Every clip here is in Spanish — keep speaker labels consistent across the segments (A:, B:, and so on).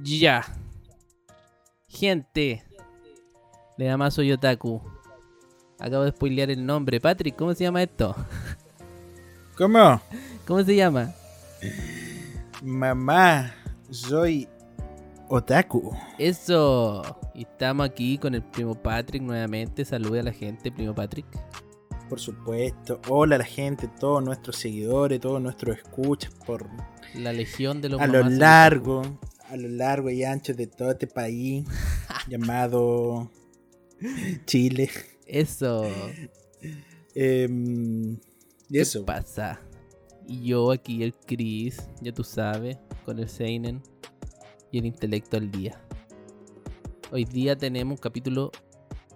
A: Ya. Gente. Le llama soy Otaku. Acabo de spoilear el nombre. Patrick, ¿cómo se llama esto?
B: ¿Cómo?
A: ¿Cómo se llama?
B: Mamá, soy Otaku.
A: Eso. Y estamos aquí con el primo Patrick nuevamente. Salude a la gente, primo Patrick.
B: Por supuesto. Hola a la gente, todos nuestros seguidores, todos nuestros escuchas por
A: la legión de los
B: a lo largo, a lo largo y ancho de todo este país llamado Chile.
A: Eso.
B: Em, y eso.
A: ¿Qué pasa? Y yo aquí, el Chris, ya tú sabes, con el Seinen y el intelecto al día. Hoy día tenemos un capítulo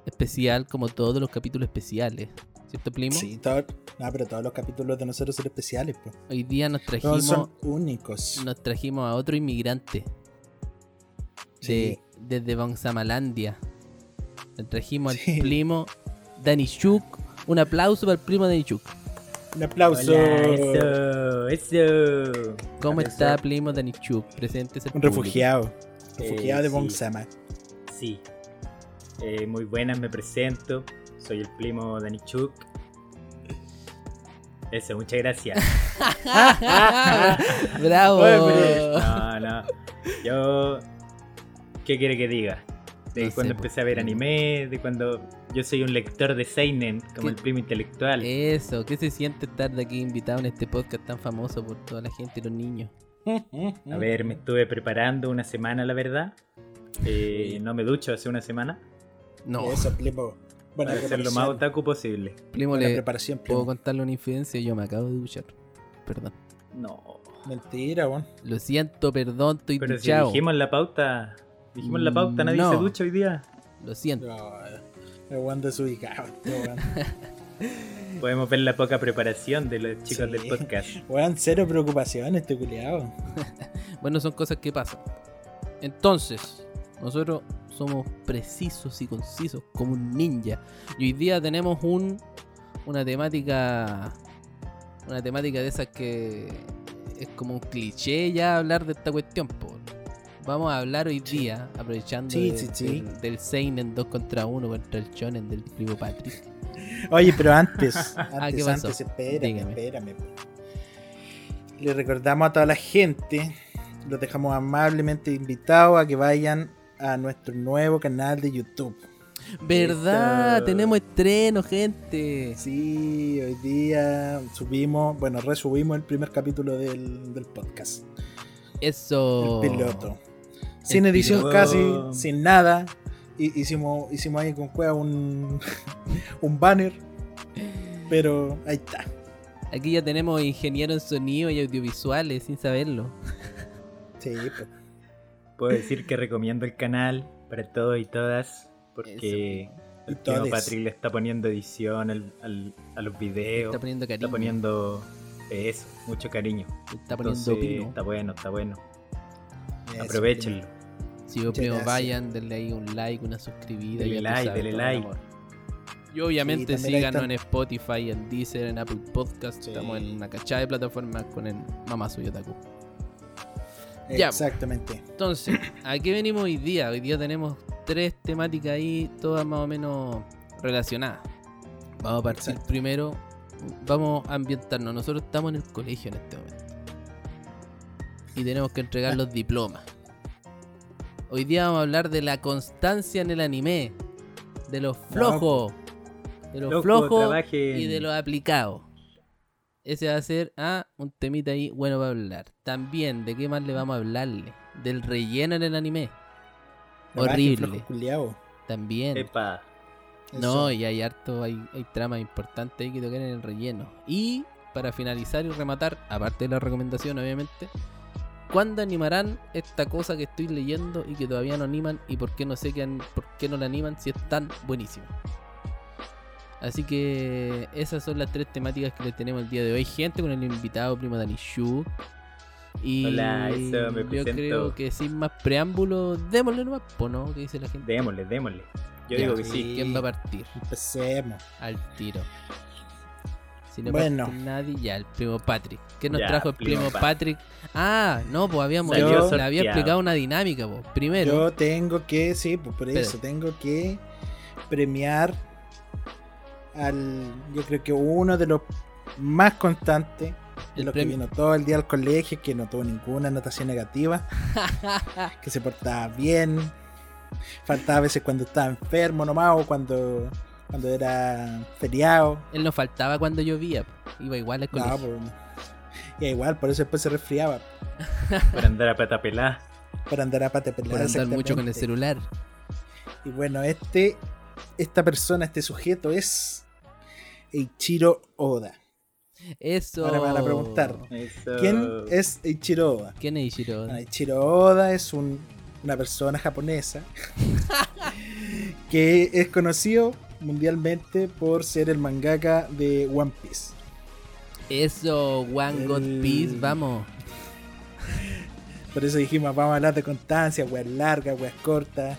A: especial como todos los capítulos especiales. ¿Cierto, Plimo?
B: Sí, todo, no, pero todos los capítulos de nosotros son especiales. Pues.
A: Hoy día nos trajimos.
B: son únicos.
A: Nos trajimos a otro inmigrante. Sí. desde Bonsamalandia. Nos trajimos al primo Chuk. Un aplauso para el primo Chuk.
B: Un aplauso.
C: eso, eso.
A: ¿Cómo está, primo Chuk? Presente.
B: Un refugiado. Refugiado de eh, Bonsama.
C: Sí. Eh, muy buenas, me presento. Soy el primo Danichuk. Eso, muchas gracias.
A: Bravo.
C: no, no. Yo. ¿Qué quiere que diga? De cuando empecé a ver anime, de cuando yo soy un lector de Seinen, como el primo intelectual.
A: Eso, ¿qué se siente estar de aquí invitado en este podcast tan famoso por toda la gente y los niños?
C: A ver, me estuve preparando una semana, la verdad. Eh, no me ducho hace una semana.
B: No. Eso, primo.
C: Para ser lo más otaku posible.
A: Primo, le preparación, puedo contarle una infidencia. Yo me acabo de duchar. Perdón.
C: No.
B: Mentira, weón.
A: Lo siento, perdón, estoy
C: Pero si dijimos la pauta. Dijimos la pauta, nadie se ducha hoy día.
A: Lo siento.
B: No, weón desubicado,
C: Podemos ver la poca preparación de los chicos del podcast.
B: Weón, cero preocupación este culiado.
A: bueno, son cosas que pasan. Entonces, nosotros somos precisos y concisos como un ninja. Y hoy día tenemos un una temática una temática de esas que es como un cliché ya hablar de esta cuestión. Vamos a hablar hoy día, aprovechando del, Seinen 2 contra 1 contra el Shonen del primo Patrick.
B: Oye, pero antes, ah, antes, antes, espérame, espérame. Le recordamos a toda la gente, los dejamos amablemente invitados a que vayan a nuestro nuevo canal de YouTube.
A: ¿Verdad? Tenemos estreno, gente.
B: Sí, hoy día subimos, bueno, resubimos el primer capítulo del, podcast.
A: Eso.
B: El piloto. Sin edición casi, sin nada. Hicimos, hicimos ahí con cueva un, un banner. Pero ahí está.
A: Aquí ya tenemos ingeniero en sonido y audiovisuales sin saberlo.
B: Sí, pues.
C: Puedo decir que recomiendo el canal para todos y todas, porque el tío Patrick le está poniendo edición a los videos.
A: Está poniendo cariño.
C: Está poniendo eso, mucho cariño.
A: Está poniendo
C: Está bueno, está bueno. Aprovechenlo.
A: Si vos primo vayan, denle ahí un like, una suscribida.
C: Denle like, denle like.
A: Y obviamente síganos en Spotify, en Deezer, en Apple Podcast. Estamos en una cachada de plataformas con el Mamasu Yotaku.
B: Exactamente.
A: entonces, ¿a qué venimos hoy día? Hoy día tenemos tres temáticas ahí, todas más o menos relacionadas. Vamos a partir primero, vamos a ambientarnos. Nosotros estamos en el colegio en este momento. Y tenemos que entregar los diplomas. Hoy día vamos a hablar de la constancia en el anime. De los flojos. De los flojos y de los aplicados. Ese va a ser ah, un temita ahí bueno para hablar. También, ¿de qué más le vamos a hablarle? Del relleno en el anime. Horrible. También.
C: Epa.
A: No, y hay harto, hay, hay tramas importantes ahí que tocan en el relleno. Y para finalizar y rematar, aparte de la recomendación, obviamente, ¿cuándo animarán esta cosa que estoy leyendo y que todavía no animan? ¿Y por qué no sé que, por qué no la animan si es tan buenísimo? Así que esas son las tres temáticas que les tenemos el día de hoy, gente, con el invitado primo Dani Shu. Y
C: Hola, eso me
A: yo creo que sin más preámbulos, démosle nomás, ¿no? ¿Qué dice la gente?
C: Démosle, démosle. Yo digo que sí.
A: ¿Quién va a partir?
B: Empecemos.
A: Al tiro. Si no bueno. nadie, ya, el primo Patrick. ¿Qué nos trajo el primo, Patrick? Ah, no, pues habíamos le había explicado una dinámica, pues. Primero.
B: Yo tengo que, sí, pues por eso, tengo que premiar al, yo creo que uno de los más constantes, de los que vino todo el día al colegio, que no tuvo ninguna anotación negativa, que se portaba bien, faltaba a veces cuando estaba enfermo nomás o cuando, cuando era feriado.
A: Él no faltaba cuando llovía, iba igual al colegio. No,
B: iba igual, por eso después se resfriaba.
C: Para andar a pata pelada.
B: Para andar a pata pelada.
A: Para andar mucho con el celular.
B: Y bueno, este, esta persona, este sujeto es Eiichiro Oda.
A: Eso.
B: Ahora me van a preguntar, ¿quién es Eiichiro Oda?
A: ¿Quién es Eiichiro Oda?
B: Eiichiro Oda es una persona japonesa que es conocido mundialmente por ser el mangaka de One Piece.
A: Eso, One God Piece, vamos.
B: Por eso dijimos, vamos a hablar de constancia, weas largas, weas cortas.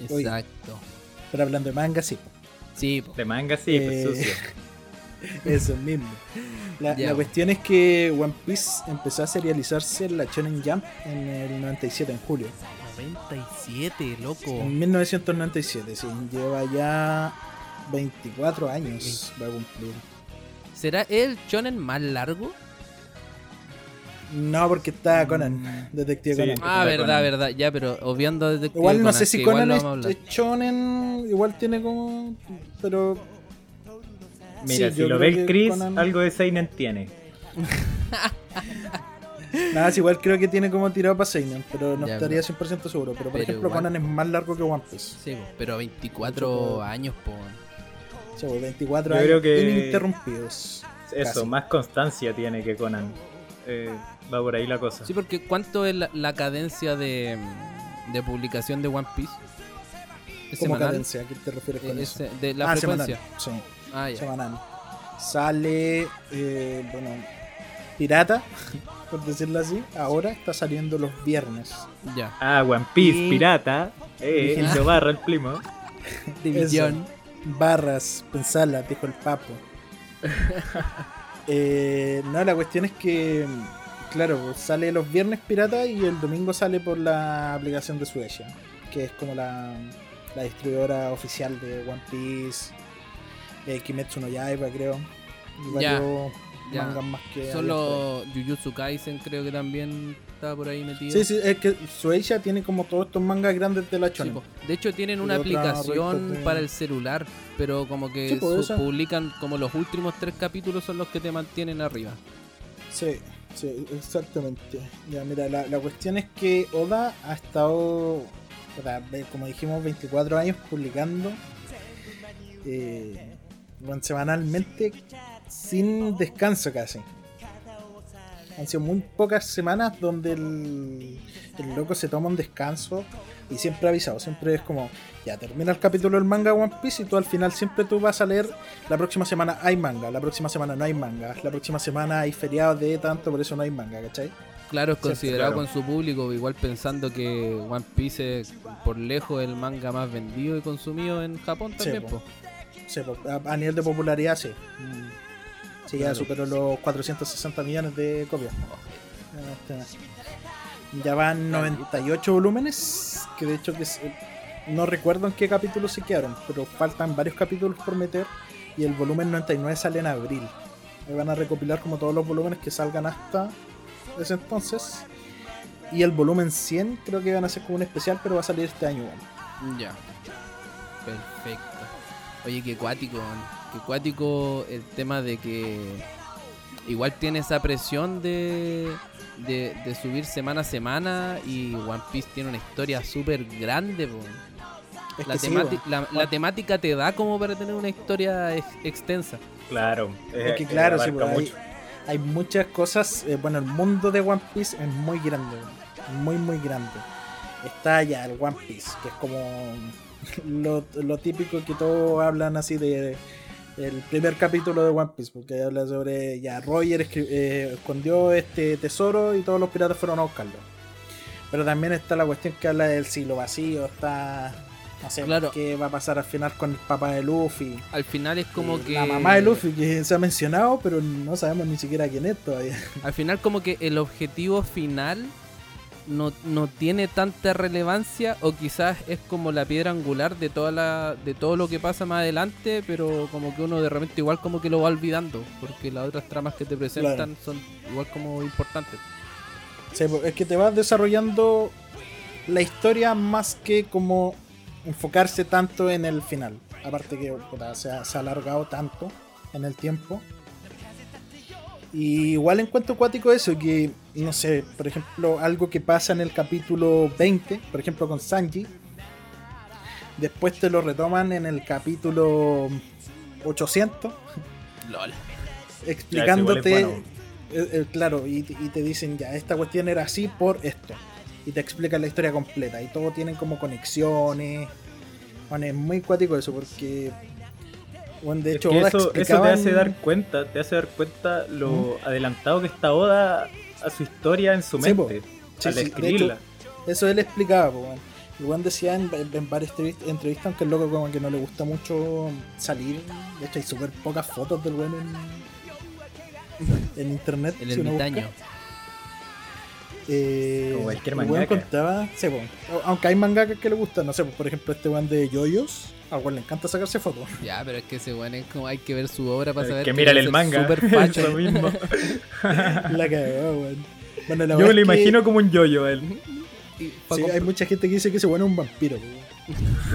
A: Exacto.
B: Pero hablando de manga, sí.
A: Sí,
C: de manga sí, pues eh, sucio.
B: Eso mismo. La, cuestión es que One Piece empezó a serializarse en la Shonen Jump en el 97, en julio.
A: 97, loco.
B: En 1997, sí. Lleva ya 24 años. Va a cumplir.
A: ¿Será el Shonen más largo?
B: No, porque está Conan, Detective Conan.
A: Ah, verdad, verdad, ya, pero obviando Detective
B: Igual no sé si Conan es, Shonen, igual tiene como. Pero.
C: Mira, si lo ves Chris, algo de Seinen tiene.
B: Nada, igual creo que tiene como tirado para Seinen, pero no estaría 100% seguro. Pero por ejemplo, Conan es más largo que One Piece.
A: Sí, pero 24 años, por.
B: Sí, 24 años ininterrumpidos.
C: Eso, más constancia tiene que Conan. Eh, va por ahí la cosa.
A: Sí, porque ¿cuánto es la, cadencia de, de, publicación de One Piece?
B: ¿Es ¿Cómo cadencia? ¿A qué te refieres con eso?
A: De la ah, frecuencia.
B: Sí, ah, semanal. Sale, eh, bueno, pirata, por decirlo así. Ahora está saliendo los viernes.
A: Ya.
C: Ah, One Piece, pirata. Eh, el barra el primo.
A: División.
B: Barras, pensarla, dijo el papo. Eh, no, la cuestión es que, claro, sale los viernes pirata y el domingo sale por la aplicación de Suecia, que es como la, la distribuidora oficial de One Piece, eh, Kimetsu no Yaiba, creo.
A: Y varios mangas más que. Solo Jujutsu Kaisen creo que también está por ahí metido.
B: Sí, sí, es que Suecia tiene como todos estos mangas grandes de la Shonen.
A: de hecho tienen una aplicación para el celular, pero como que publican como los últimos tres capítulos son los que te mantienen arriba.
B: Sí, sí, exactamente. Ya, mira, la, cuestión es que Oda ha estado, como dijimos, 24 años publicando eh, semanalmente sin descanso casi. Han sido muy pocas semanas donde el, el loco se toma un descanso y siempre avisado, siempre es como, ya termina el capítulo del manga One Piece y tú al final siempre tú vas a leer, la próxima semana hay manga, la próxima semana no hay manga, la próxima semana hay feriados de tanto, por eso no hay manga, ¿cachai?
A: Claro, es considerado con su público, igual pensando que One Piece es por lejos el manga más vendido y consumido en Japón también.
B: Sí, a, nivel de popularidad sí. Sí, ya superó los 460 millones de copias. Este, ya van 98 volúmenes, que de hecho que no recuerdo en qué capítulo se quedaron, pero faltan varios capítulos por meter y el volumen 99 sale en abril. Ahí van a recopilar como todos los volúmenes que salgan hasta ese entonces. Y el volumen 100 creo que van a ser como un especial, pero va a salir este año.
A: Ya. Perfecto. Oye, qué cuático, qué cuático el tema de que igual tiene esa presión de, de, subir semana a semana y One Piece tiene una historia súper grande. La, la, temática te da como para tener una historia extensa.
C: Claro,
B: es, que claro, sí, hay, hay, muchas cosas. Eh, bueno, el mundo de One Piece es muy grande, muy, muy grande. Está ya el One Piece, que es como lo, lo típico que todos hablan así de el primer capítulo de One Piece, porque habla sobre ya Roger eh, escondió este tesoro y todos los piratas fueron a buscarlo. Pero también está la cuestión que habla del siglo vacío, está no sé qué va a pasar al final con el papá de Luffy.
A: Al final es como que.
B: La mamá de Luffy, que se ha mencionado, pero no sabemos ni siquiera quién es todavía.
A: Al final, como que el objetivo final no, no tiene tanta relevancia, o quizás es como la piedra angular de toda la, de todo lo que pasa más adelante, pero como que uno de repente igual como que lo va olvidando, porque las otras tramas que te presentan son igual como importantes.
B: Sí, pues, es que te vas desarrollando la historia más que como enfocarse tanto en el final. Aparte que se, ha, se, ha, alargado tanto en el tiempo. Y igual encuentro cuático eso, que no sé, por ejemplo, algo que pasa en el capítulo 20, por ejemplo con Sanji, después te lo retoman en el capítulo 800.
A: LOL.
B: Explicándote, eh, eh, claro, y, y te dicen ya, esta cuestión era así por esto y te explican la historia completa. Y todo tienen como conexiones. Bueno, es muy cuático eso porque.
C: Bueno, de hecho, eso, te hace dar cuenta, te hace dar cuenta lo adelantado que está Oda a su historia en su mente. al escribirla.
B: eso él explicaba, Igual decía en, varias entrevistas, aunque el loco como que no le gusta mucho salir. De hecho hay súper pocas fotos del weón en, en internet.
A: El ermitaño.
B: Eh, cualquier mangaka. contaba, aunque hay mangakas que le gustan, no sé, por ejemplo, este one de Yoyos, a weón le encanta sacarse fotos.
A: Ya, pero es que ese weón es como hay que ver su obra para saber
C: que mira el manga. Super facho. lo mismo.
B: la cagó, weón.
C: Bueno, Yo me lo imagino como un yoyo él.
B: Sí, hay mucha gente que dice que ese weón es un vampiro, weón.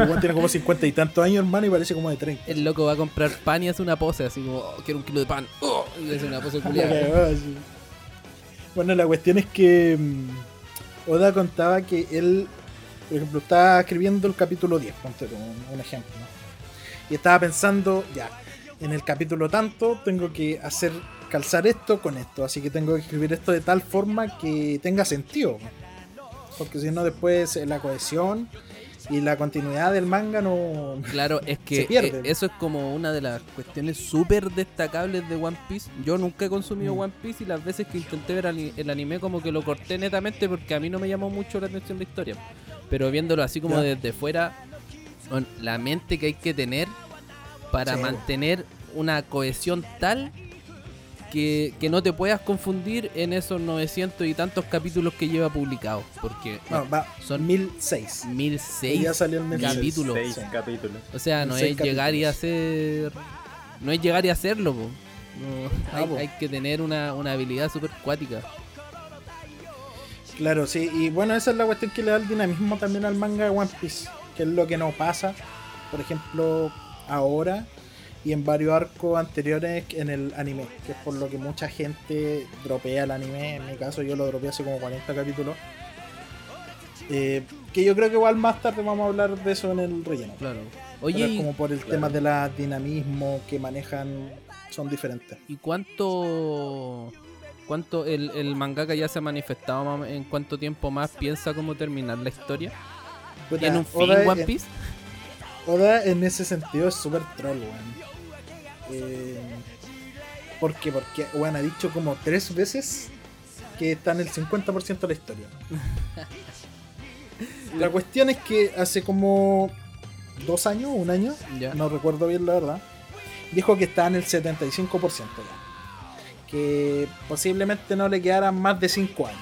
B: El tiene como 50 y tantos años, hermano, y parece como de 30.
A: El loco va a comprar pan y hace una pose así como, oh, quiero un kilo de pan. Oh, y hace una pose culiada.
B: Bueno, la cuestión es que mm, Oda contaba que él, por ejemplo, estaba escribiendo el capítulo 10, ponte un, ejemplo, Y estaba pensando, ya, en el capítulo tanto tengo que hacer calzar esto con esto, así que tengo que escribir esto de tal forma que tenga sentido. Porque si no después la cohesión y la continuidad del manga no.
A: Claro, es que e, eso es como una de las cuestiones súper destacables de One Piece. Yo nunca he consumido mm. One Piece y las veces que intenté ver el anime, como que lo corté netamente porque a mí no me llamó mucho la atención la historia. Pero viéndolo así como desde fuera, la mente que hay que tener para mantener una cohesión tal que, no te puedas confundir en esos 900 y tantos capítulos que lleva publicado. Porque
B: son 1006.
A: 1006 ya salió capítulos.
C: capítulos.
A: O sea, no es llegar y hacer. No es llegar y hacerlo. Ah, hay, que tener una, habilidad super cuática.
B: Claro, sí, y bueno, esa es la cuestión que le da el dinamismo también al manga de One Piece, que es lo que no pasa, por ejemplo, ahora y en varios arcos anteriores en el anime, que es por lo que mucha gente dropea el anime. En mi caso, yo lo dropeé hace como 40 capítulos. Eh, que yo creo que igual más tarde vamos a hablar de eso en el relleno.
A: Claro.
B: Oye, como por el tema de la dinamismo que manejan son diferentes.
A: ¿Y cuánto cuánto el, el mangaka ya se ha manifestado en cuánto tiempo más piensa cómo terminar la historia? ¿En un fin One Piece?
B: Oda en ese sentido es súper troll, weón. Eh, ¿Por qué? Porque bueno, ha dicho como tres veces que está en el 50% de la historia. la cuestión es que hace como dos años, un año, no recuerdo bien la verdad, dijo que está en el 75% ya. Que posiblemente no le quedaran más de 5 años.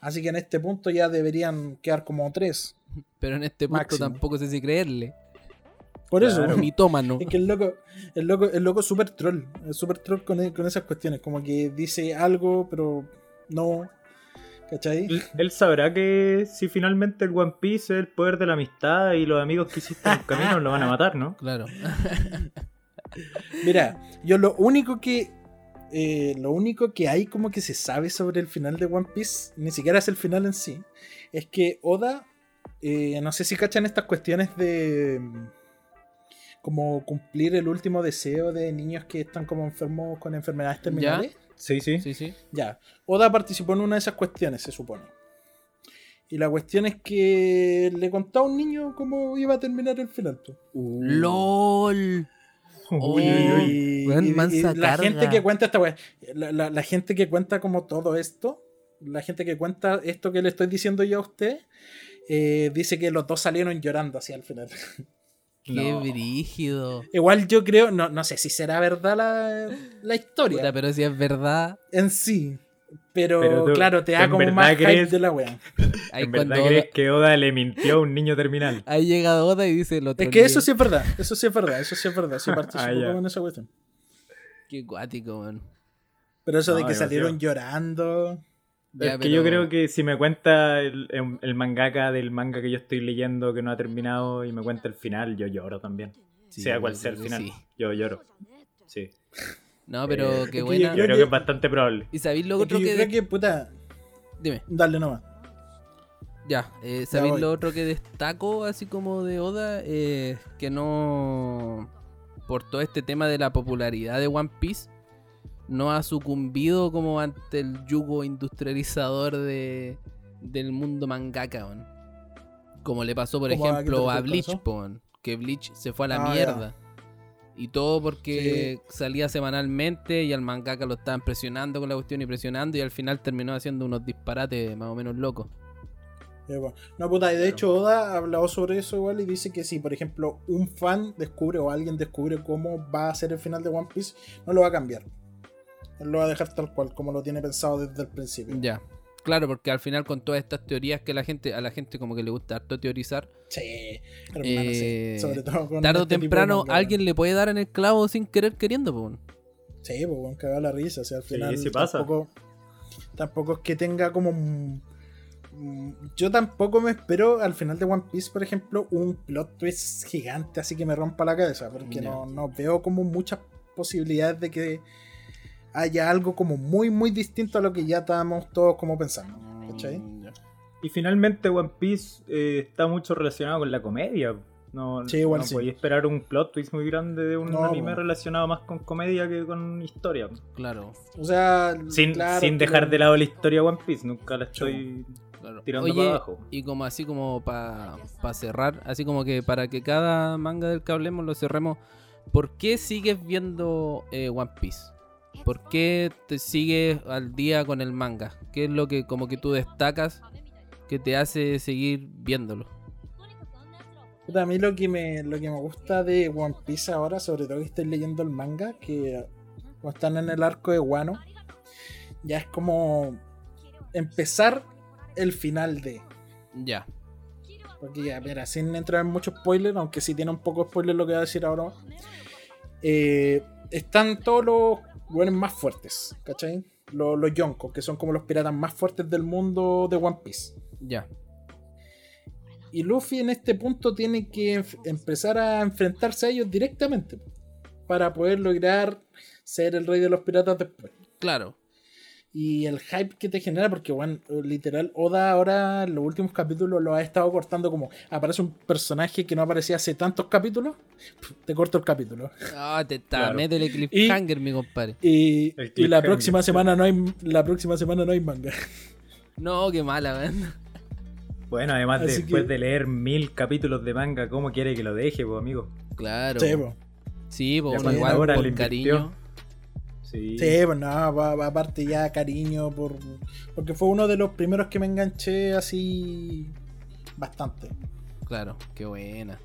B: Así que en este punto ya deberían quedar como 3.
A: Pero en este punto tampoco sé si creerle.
B: Por eso.
A: Mitómano.
B: Es que el loco, el loco, el loco es super troll. Es super troll con, con esas cuestiones. Como que dice algo, pero no. ¿Cachai?
C: Él sabrá que si finalmente el One Piece es el poder de la amistad y los amigos que hiciste en el camino lo van a matar, ¿no?
A: Claro.
B: Mira, yo lo único que. Eh, lo único que hay como que se sabe sobre el final de One Piece, ni siquiera es el final en sí, es que Oda, eh, no sé si cachan estas cuestiones de como cumplir el último deseo de niños que están como enfermos con enfermedades terminales.
C: Sí, sí.
A: Sí, sí.
B: Ya. Oda participó en una de esas cuestiones, se supone. Y la cuestión es que le contó a un niño cómo iba a terminar el final.
A: Uh. ¡LOL!
B: y, la gente que cuenta esta la, gente que cuenta como todo esto, la gente que cuenta esto que le estoy diciendo yo a usted, eh, dice que los dos salieron llorando hacia el final.
A: Qué brígido.
B: Igual yo creo, no, no sé si será verdad la, historia.
A: pero si es verdad.
B: En sí. Pero, claro, te da como más crees, de la wea.
C: ¿En verdad crees que Oda le mintió a un niño terminal?
A: Ahí llega Oda y dice lo.
B: Es que eso sí es verdad, eso sí es verdad, eso sí es verdad. Sí participó ah, en esa cuestión.
A: Qué guático, man.
B: Pero eso de que salieron llorando.
C: Es que yo creo que si me cuenta el, el, mangaka del manga que yo estoy leyendo que no ha terminado y me cuenta el final, yo lloro también. sea cual sea el final, yo lloro. Sí.
A: No, pero eh, qué buena.
C: Yo, creo que es bastante probable.
A: ¿Y sabéis lo otro que.?
B: Yo creo que, puta.
A: Dime.
B: Dale nomás.
A: Ya, eh, ¿sabéis lo otro que destaco así como de Oda? Eh, que no. Por todo este tema de la popularidad de One Piece, no ha sucumbido como ante el yugo industrializador de, del mundo mangaka, Como le pasó, por ejemplo, a, Bleach, que Bleach se fue a la ah, mierda. Y todo porque salía semanalmente y al mangaka lo estaban presionando con la cuestión y presionando y al final terminó haciendo unos disparates más o menos locos.
B: No, puta, y de hecho Oda ha hablado sobre eso igual y dice que si, por ejemplo, un fan descubre o alguien descubre cómo va a ser el final de One Piece, no lo va a cambiar. Él lo va a dejar tal cual, como lo tiene pensado desde el principio.
A: Ya. Claro, porque al final con todas estas teorías que la gente, a la gente como que le gusta harto teorizar.
B: Sí, hermano, sí. Sobre todo con
A: Tarde o este temprano alguien le puede dar en el clavo sin querer queriendo, pues.
B: Sí, pues bueno, cagar la risa. O sea, al final
C: sí, pasa.
B: Tampoco, tampoco es que tenga como. Yo tampoco me espero al final de One Piece, por ejemplo, un plot twist gigante así que me rompa la cabeza. Porque no, no veo como muchas posibilidades de que haya algo como muy, muy distinto a lo que ya estábamos todos como pensando. ¿Cachai? Mm,
C: y finalmente One Piece eh, está mucho relacionado con la comedia. No, sí, igual no esperar un plot twist muy grande de un anime relacionado más con comedia que con historia.
A: Claro.
B: O sea,
C: sin, sin dejar de lado la historia de One Piece, nunca la estoy tirando para abajo.
A: Y como así como para cerrar, así como que para que cada manga del que hablemos lo cerremos, ¿por qué sigues viendo eh, One Piece? ¿Por qué te sigues al día con el manga? ¿Qué es lo que como que tú destacas que te hace seguir viéndolo?
B: A mí lo que me lo que me gusta de One Piece ahora, sobre todo que estoy leyendo el manga, que están en el arco de Wano, ya es como empezar el final de.
A: Ya.
B: Porque ya, mira, sin entrar en mucho spoiler, aunque sí tiene un poco de spoiler lo que voy a decir ahora. Eh, están todos los más fuertes, ¿cachai? Los, los Yonko, que son como los piratas más fuertes del mundo de One Piece.
A: Ya.
B: Y Luffy en este punto tiene que empezar a enfrentarse a ellos directamente para poder lograr ser el rey de los piratas después.
A: Claro
B: y el hype que te genera, porque bueno, literal, Oda ahora en los últimos capítulos lo ha estado cortando como aparece un personaje que no aparecía hace tantos capítulos, te corto el capítulo.
A: Ah, te está, métele cliffhanger, mi compadre.
B: Y, y la próxima semana no hay la próxima semana no hay manga.
A: No, qué mala, man.
C: Bueno, además después de leer mil capítulos de manga, ¿cómo quiere que lo deje, pues, amigo?
A: Claro. Sí, pues. Sí, pues, igual por cariño.
B: Sí, pues no, aparte ya cariño por porque fue uno de los primeros que me enganché así bastante.
A: Claro, qué buena.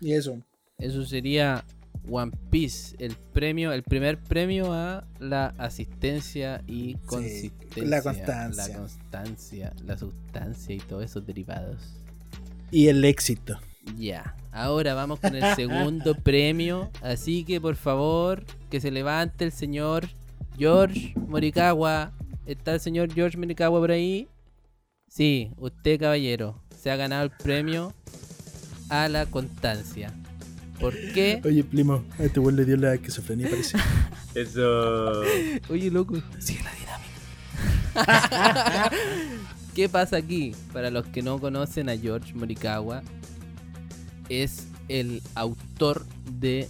B: Y eso.
A: Eso sería One Piece, el premio, el primer premio a la asistencia y consistencia.
B: la constancia.
A: La constancia, la sustancia y todos esos derivados.
B: Y el éxito.
A: Ya, ahora vamos con el segundo premio. Así que por favor, que se levante el señor George Morikawa. ¿Está el señor George Morikawa por ahí? Sí, usted caballero, se ha ganado el premio a la constancia. ¿Por qué?
B: Oye, primo, a este güey le dio la esquizofrenia, parece.
C: Eso.
A: Oye, loco, sigue la dinámica. ¿Qué pasa aquí? Para los que no conocen a George Morikawa, es el autor de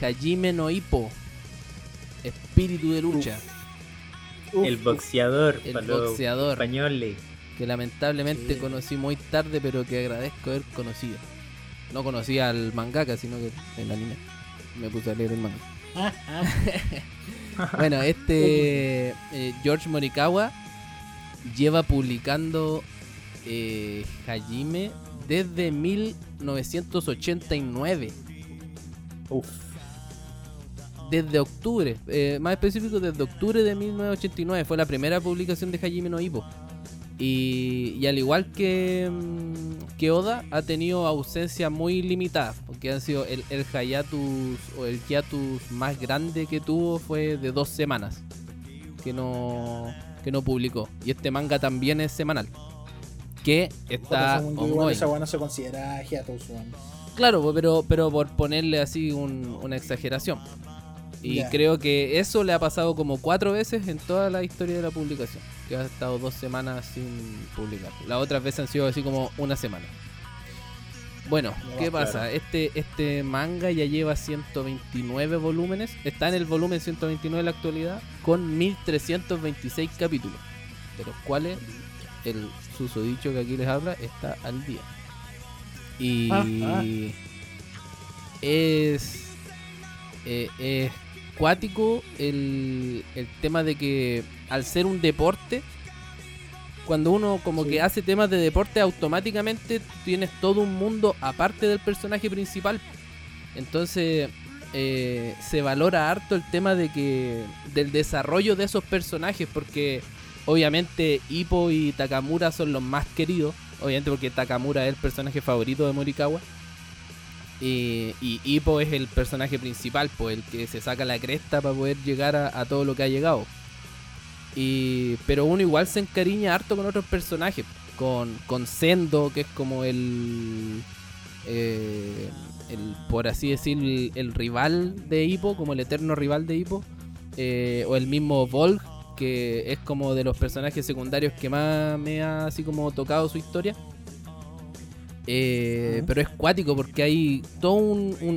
A: Hajime no Ippo, Espíritu de lucha.
C: el boxeador,
A: el boxeador
C: español.
A: Que lamentablemente conocí muy tarde, pero que agradezco haber conocido. No conocía al mangaka, sino que el anime. Me puse a leer el manga. bueno, este eh, George Morikawa lleva publicando eh, Hajime desde 1989. Uf. Desde octubre, eh, más específico desde octubre de 1989 fue la primera publicación de Hajime no Ippo. Y, al igual que, mm, que Oda, ha tenido ausencia muy limitada, porque han sido el, el hiatus o el hiatus más grande que tuvo fue de dos semanas que no, que no publicó. Y este manga también es semanal que está
B: igual esa no se considera hiatus
A: Claro, pero, pero por ponerle así una exageración. Y creo que eso le ha pasado como cuatro veces en toda la historia de la publicación. Que ha estado dos semanas sin publicar. Las otras veces han sido así como una semana. Bueno, ¿qué pasa? Este, este manga ya lleva 129 volúmenes. Está en el volumen 129 en la actualidad. Con 1326 capítulos. De los cuales el susodicho que aquí les habla está al día. Y ah, ah. es, eh, es cuático el, el tema de que al ser un deporte, cuando uno como que hace temas de deporte, automáticamente tienes todo un mundo aparte del personaje principal. Entonces eh, se valora harto el tema de que del desarrollo de esos personajes, porque Obviamente Hippo y Takamura son los más queridos. Obviamente porque Takamura es el personaje favorito de Morikawa. Y, Hippo es el personaje principal, pues el que se saca la cresta para poder llegar a, todo lo que ha llegado. Y, pero uno igual se encariña harto con otros personajes. Con, con Sendo, que es como el, eh, el por así decir, el, rival de Hippo, como el eterno rival de Hippo. Eh, o el mismo Volk, que es como de los personajes secundarios que más me ha así como tocado su historia. Eh, pero es cuático porque hay toda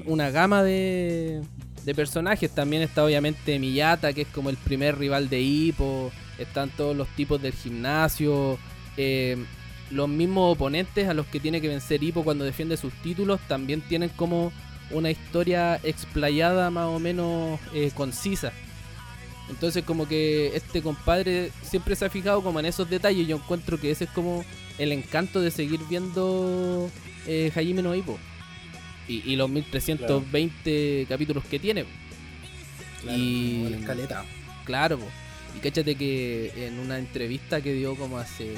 A: una gama de, de personajes. También está obviamente Miyata, que es como el primer rival de Hippo. Están todos los tipos del gimnasio. Eh, los mismos oponentes a los que tiene que vencer Hippo cuando defiende sus títulos también tienen como una historia explayada más o menos eh, concisa. Entonces como que este compadre siempre se ha fijado como en esos detalles. Yo encuentro que ese es como el encanto de seguir viendo eh, Hajime no Ippo. Y, los 1320 capítulos que tiene.
B: Claro, y la escaleta.
A: Claro, y cáchate que en una entrevista que dio como hace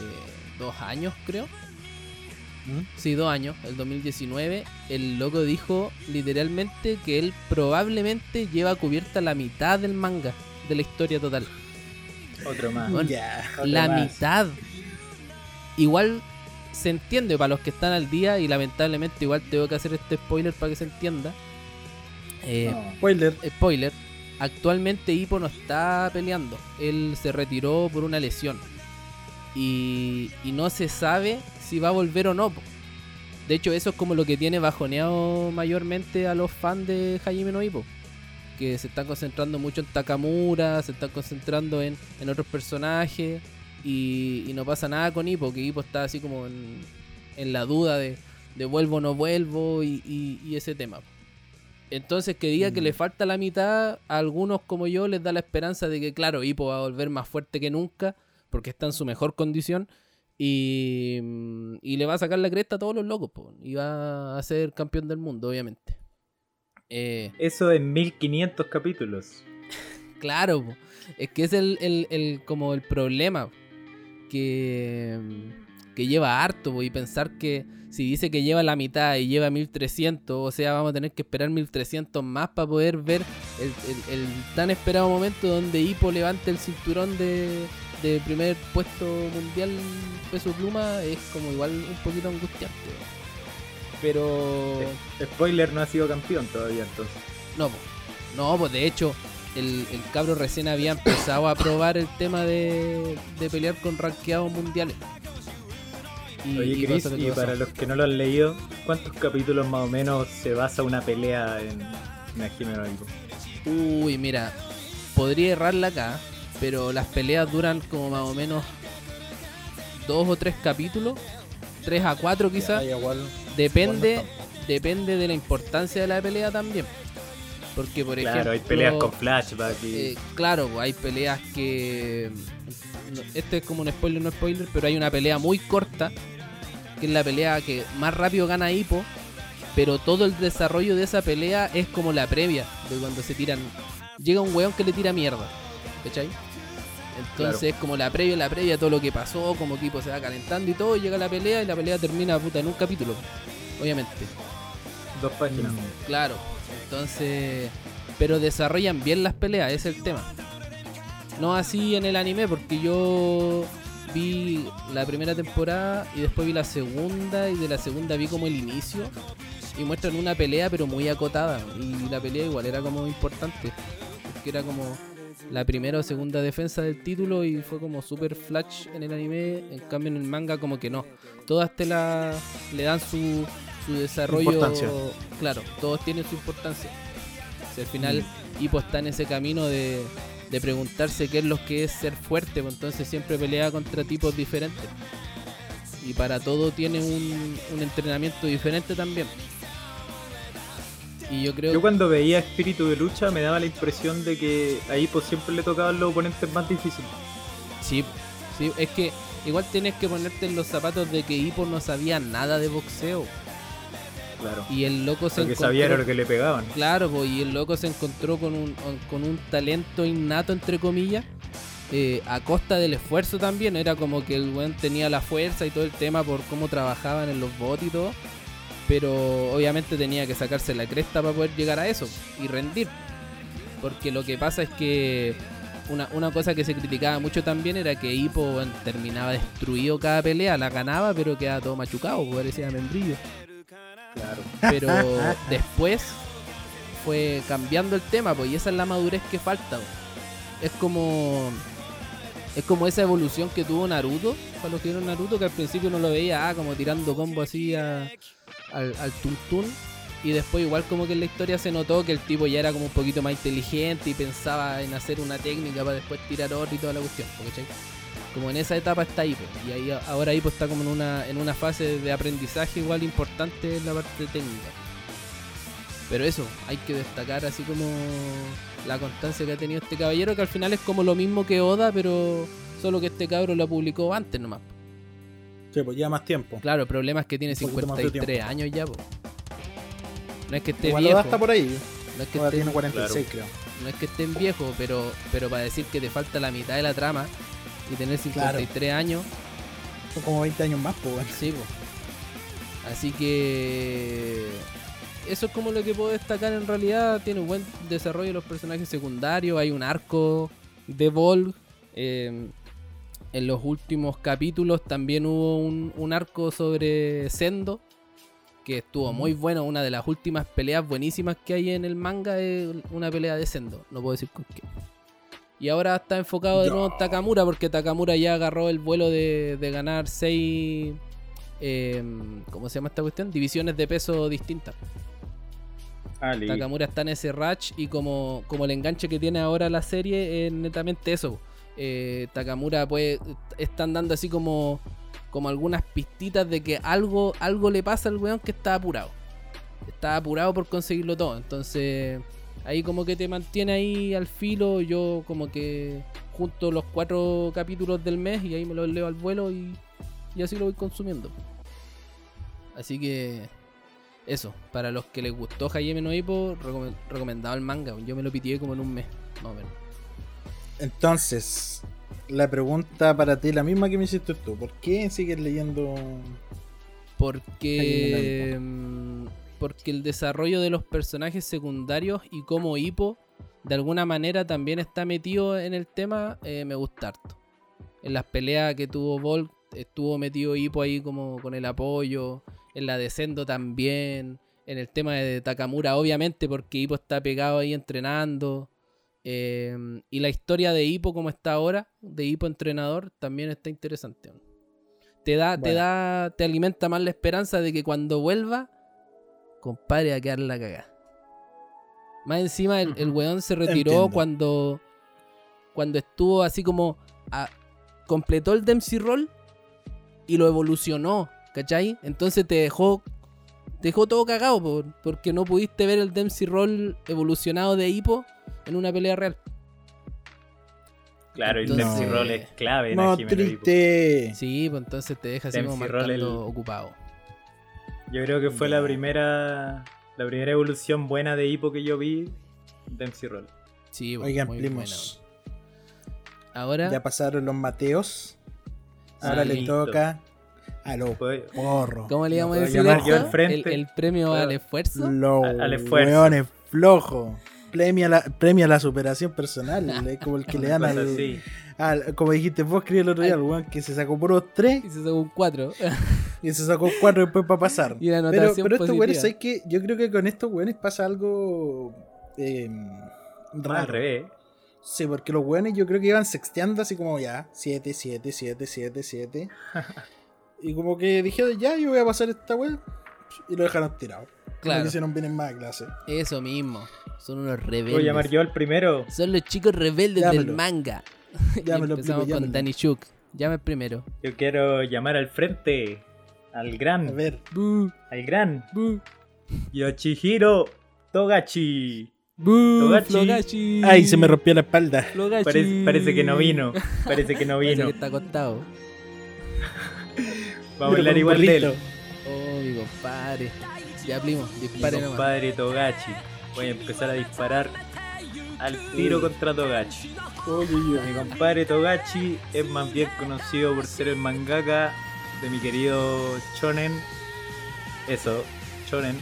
A: dos años, creo. ¿Mm? Sí, dos años, el 2019, el loco dijo literalmente que él probablemente lleva cubierta la mitad del manga de la historia total.
C: Otro más.
A: la mitad. Igual se entiende para los que están al día y lamentablemente igual tengo que hacer este spoiler para que se entienda.
B: Eh, spoiler.
A: Spoiler. Actualmente Hippo no está peleando. Él se retiró por una lesión. Y, y no se sabe si va a volver o no. De hecho, eso es como lo que tiene bajoneado mayormente a los fans de Hajime no Hippo que se están concentrando mucho en Takamura, se están concentrando en, otros personajes y, no pasa nada con Hippo, que Hippo está así como en, la duda de, vuelvo o no vuelvo y, ese tema. Entonces, que diga que le mm. falta la mitad, a algunos como yo les da la esperanza de que, claro, Hippo va a volver más fuerte que nunca, porque está en su mejor condición, y, mm, le va a sacar la cresta a todos los locos, y va a ser campeón del mundo, obviamente.
C: Eh, Eso en 1500 capítulos.
A: claro, es que es el, como el problema que, que lleva harto, y pensar que si dice que lleva la mitad y lleva 1300, o sea, vamos a tener que esperar 1300 más para poder ver el, tan esperado momento donde Hippo levante el cinturón de, primer puesto mundial peso pluma, es como igual un poquito angustiante. Pero.
C: Spoiler, no ha sido campeón todavía entonces.
A: No, no, pues de hecho, el, cabro recién había empezado a probar el tema de, de pelear con rankeados mundiales.
C: Y, Oye, Chris, y para los que no lo han leído, ¿cuántos capítulos más o menos se basa una pelea en,
A: en Uy, mira, podría errarla acá, pero las peleas duran como más o menos dos o tres capítulos, tres a cuatro quizás. Depende, depende de la importancia de la pelea también. Porque, por
C: claro,
A: hay
C: peleas con flashback.
A: Eh, claro, hay peleas que. Este es como un spoiler, no spoiler, pero hay una pelea muy corta que es la pelea que más rápido gana Hippo, pero todo el desarrollo de esa pelea es como la previa de cuando se tiran. Llega un weón que le tira mierda, ¿cachai? Entonces es como la previa, la previa, todo lo que pasó, como equipo se va calentando y todo, llega la pelea y la pelea termina puta en un capítulo, obviamente.
C: Dos páginas.
A: Mm, claro, entonces, pero desarrollan bien las peleas, ese es el tema. No así en el anime, porque yo vi la primera temporada y después vi la segunda y de la segunda vi como el inicio y muestran una pelea pero muy acotada y la pelea igual era como importante porque era como la primera o segunda defensa del título y fue como super flash en el anime en cambio en el manga como que no todas te la le dan su, su desarrollo claro todos tienen su importancia al final mm. Hippo está en ese camino de de preguntarse qué es lo que es ser fuerte, pues entonces siempre pelea contra tipos diferentes. Y para todo tiene un, entrenamiento diferente también. Y yo creo
C: Yo cuando veía espíritu de lucha me daba la impresión de que ahí pues siempre le tocaban los oponentes más difíciles.
A: Sí, sí, es que igual tienes que ponerte en los zapatos de que Hippo no sabía nada de boxeo. Y el loco se
C: encontró. sabía lo que le pegaban.
A: Claro, y el loco se encontró con un, con un talento innato, entre comillas, eh, a costa del esfuerzo también. Era como que el buen tenía la fuerza y todo el tema por cómo trabajaban en los bots y todo. Pero obviamente tenía que sacarse la cresta para poder llegar a eso y rendir. Porque lo que pasa es que una, una, cosa que se criticaba mucho también era que Hippo terminaba destruido cada pelea, la ganaba, pero quedaba todo machucado, parecía membrillo. Pero después fue cambiando el tema, pues, y esa es la madurez que falta. Es como es como esa evolución que tuvo Naruto, para los que vieron Naruto, que al principio no lo veía ah, como tirando combo así al, al tuntún. Y después igual como que en la historia se notó que el tipo ya era como un poquito más inteligente y pensaba en hacer una técnica para después tirar otro y toda la cuestión. Como en esa etapa está Ipo. Y ahí ahora Ipo está como en una, en una fase de aprendizaje igual importante en la parte técnica. Pero eso, hay que destacar así como la constancia que ha tenido este caballero, que al final es como lo mismo que Oda, pero solo que este cabro lo publicó antes nomás.
B: Sí, pues ya más tiempo.
A: Claro, el problema es que tiene 53 años ya, pues. No es que esté viejo.
B: está por ahí.
A: No es que
B: tiene 46, creo.
A: No es que estén viejo, pero, pero para decir que te falta la mitad de la trama, y tener 53 años.
B: Son como 20 años más, pues.
A: Sí, pues. Así que eso es como lo que puedo destacar en realidad. Tiene un buen desarrollo de los personajes secundarios. Hay un arco de Volk. Eh, en los últimos capítulos también hubo un, arco sobre Sendo. Que estuvo muy bueno. Una de las últimas peleas buenísimas que hay en el manga es una pelea de Sendo. No puedo decir con qué. Y ahora está enfocado de nuevo en Takamura porque Takamura ya agarró el vuelo de, ganar seis... Em, ¿Cómo se llama esta cuestión? Divisiones de peso distintas. Ah, Takamura está en ese ratch y como, como el enganche que tiene ahora la serie es netamente eso. Eh, Takamura pues están dando así como, como algunas pistitas de que algo, algo le pasa al weón que está apurado. está apurado por conseguirlo todo. Entonces, ahí como que te mantiene ahí al filo. Yo como que junto los cuatro capítulos del mes y ahí me los leo al vuelo y, y así lo voy consumiendo. Así que eso, para los que les gustó Jaime no Hippo, recomendado el manga. Yo me lo pitié como en un mes, más o menos.
B: Entonces, la pregunta para ti, la misma que me hiciste tú. ¿Por qué sigues leyendo?
A: Porque. Mm, porque el desarrollo de los personajes secundarios y como Hippo, de alguna manera también está metido en el tema, eh, me gusta harto. En las peleas que tuvo Volk, estuvo metido Hippo ahí como con el apoyo. En la de Sendo también. En el tema de Takamura, obviamente, porque Hippo está pegado ahí entrenando. Em, y la historia de Hippo como está ahora, de Hippo entrenador, también está interesante. Te da, te da, te alimenta más la esperanza de que cuando vuelva, compadre, a quedar la cagada. Más encima el, el weón se retiró cuando cuando estuvo así como completó el Dempsey Roll y lo evolucionó, ¿cachai? Entonces te dejó te dejó todo cagado por, porque no pudiste ver el Dempsey Roll evolucionado de Hippo en una pelea real.
C: Claro, el Dempsey Roll es clave en
B: no, triste.
A: Sí, pues entonces te deja así como marcando ocupado.
C: Yo creo que fue la primera la primera evolución buena de Hippo que yo vi, Dempsey Roll.
A: Sí,
B: pues, Oigan, muy Ahora ya pasaron los Mateos. Ahora le toca a los porros.
A: ¿Cómo le íbamos a decir El, el, premio al esfuerzo.
B: al esfuerzo. flojo premia la, premia la superación personal. como el que le dan al, Como dijiste vos, escribí el otro día, el que se sacó por los tres.
A: Y se sacó un 4.
B: y se sacó un 4 después para pasar. pero, pero estos güeyes, ¿sabes que Yo creo que con estos güeyes pasa algo. Eh,
C: raro. Al revés.
B: Sí, porque los güeyes yo creo que iban sexteando así como ya, 7, 7, 7, 7, 7. Y como que dijeron, ya, yo voy a pasar esta web. Y lo dejaron tirado. Claro. Que no vienen más a clase.
A: Eso mismo. Son unos rebeldes.
C: ¿Puedo llamar yo al primero?
A: Son los chicos rebeldes del manga. Llámelo, empezamos con Danny Shuk. Llame primero.
C: Yo quiero llamar al frente. Al gran.
B: A ver.
C: Al gran. Yoshihiro Togachi.
A: Togachi.
B: Ay, se me rompió la espalda.
C: Parece, que no vino. Parece que no vino.
A: Parece que está acostado.
C: Vamos a hablar igual de él.
A: Oh, mi compadre. Ya, primo, dispare
C: mi compadre Togachi. Voy a empezar a disparar al tiro contra Togachi. Mi compadre Togachi es más bien conocido por ser el mangaka de mi querido Shonen. Eso, Shonen.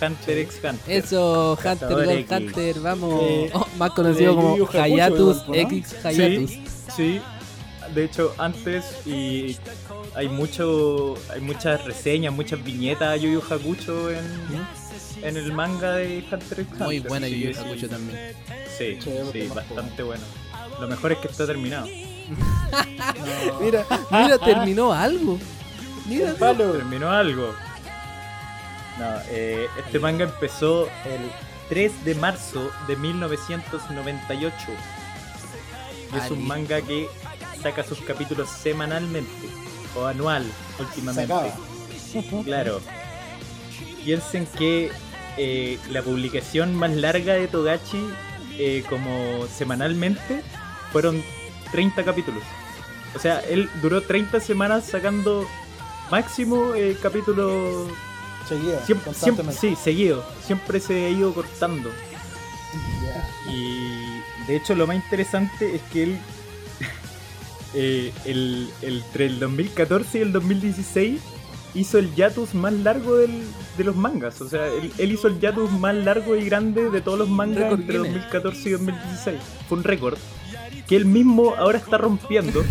C: Hunter x Hunter.
A: Eso, Hunter x Hunter, vamos. Oh, más conocido como Hayatus X Hayatus.
C: Sí, sí, de hecho, antes y hay mucho hay muchas reseñas, muchas viñetas de Yu Yu Hakucho en, en el manga de Hunter x Hunter.
A: Muy buena Yu Yu Hakucho también.
C: Sí, sí, bastante bueno. Lo mejor es que está terminado.
A: Mira, mira, terminó algo. Mira,
C: terminó algo. No, eh, este manga empezó el 3 de marzo de 1998. Y es un manga que saca sus capítulos semanalmente o anual últimamente. Claro. Piensen que eh, la publicación más larga de Togachi eh, como semanalmente fueron 30 capítulos. O sea, él duró 30 semanas sacando máximo eh, capítulos
B: seguido.
C: Siempre, sí, seguido. Siempre se ha ido cortando. Y de hecho lo más interesante es que él eh, el, entre el 2014 y el 2016 hizo el Yatus más largo del, de los mangas. O sea, él, hizo el Yatus más largo y grande de todos los mangas entre 2014 y 2016. Fue un récord que él mismo ahora está rompiendo.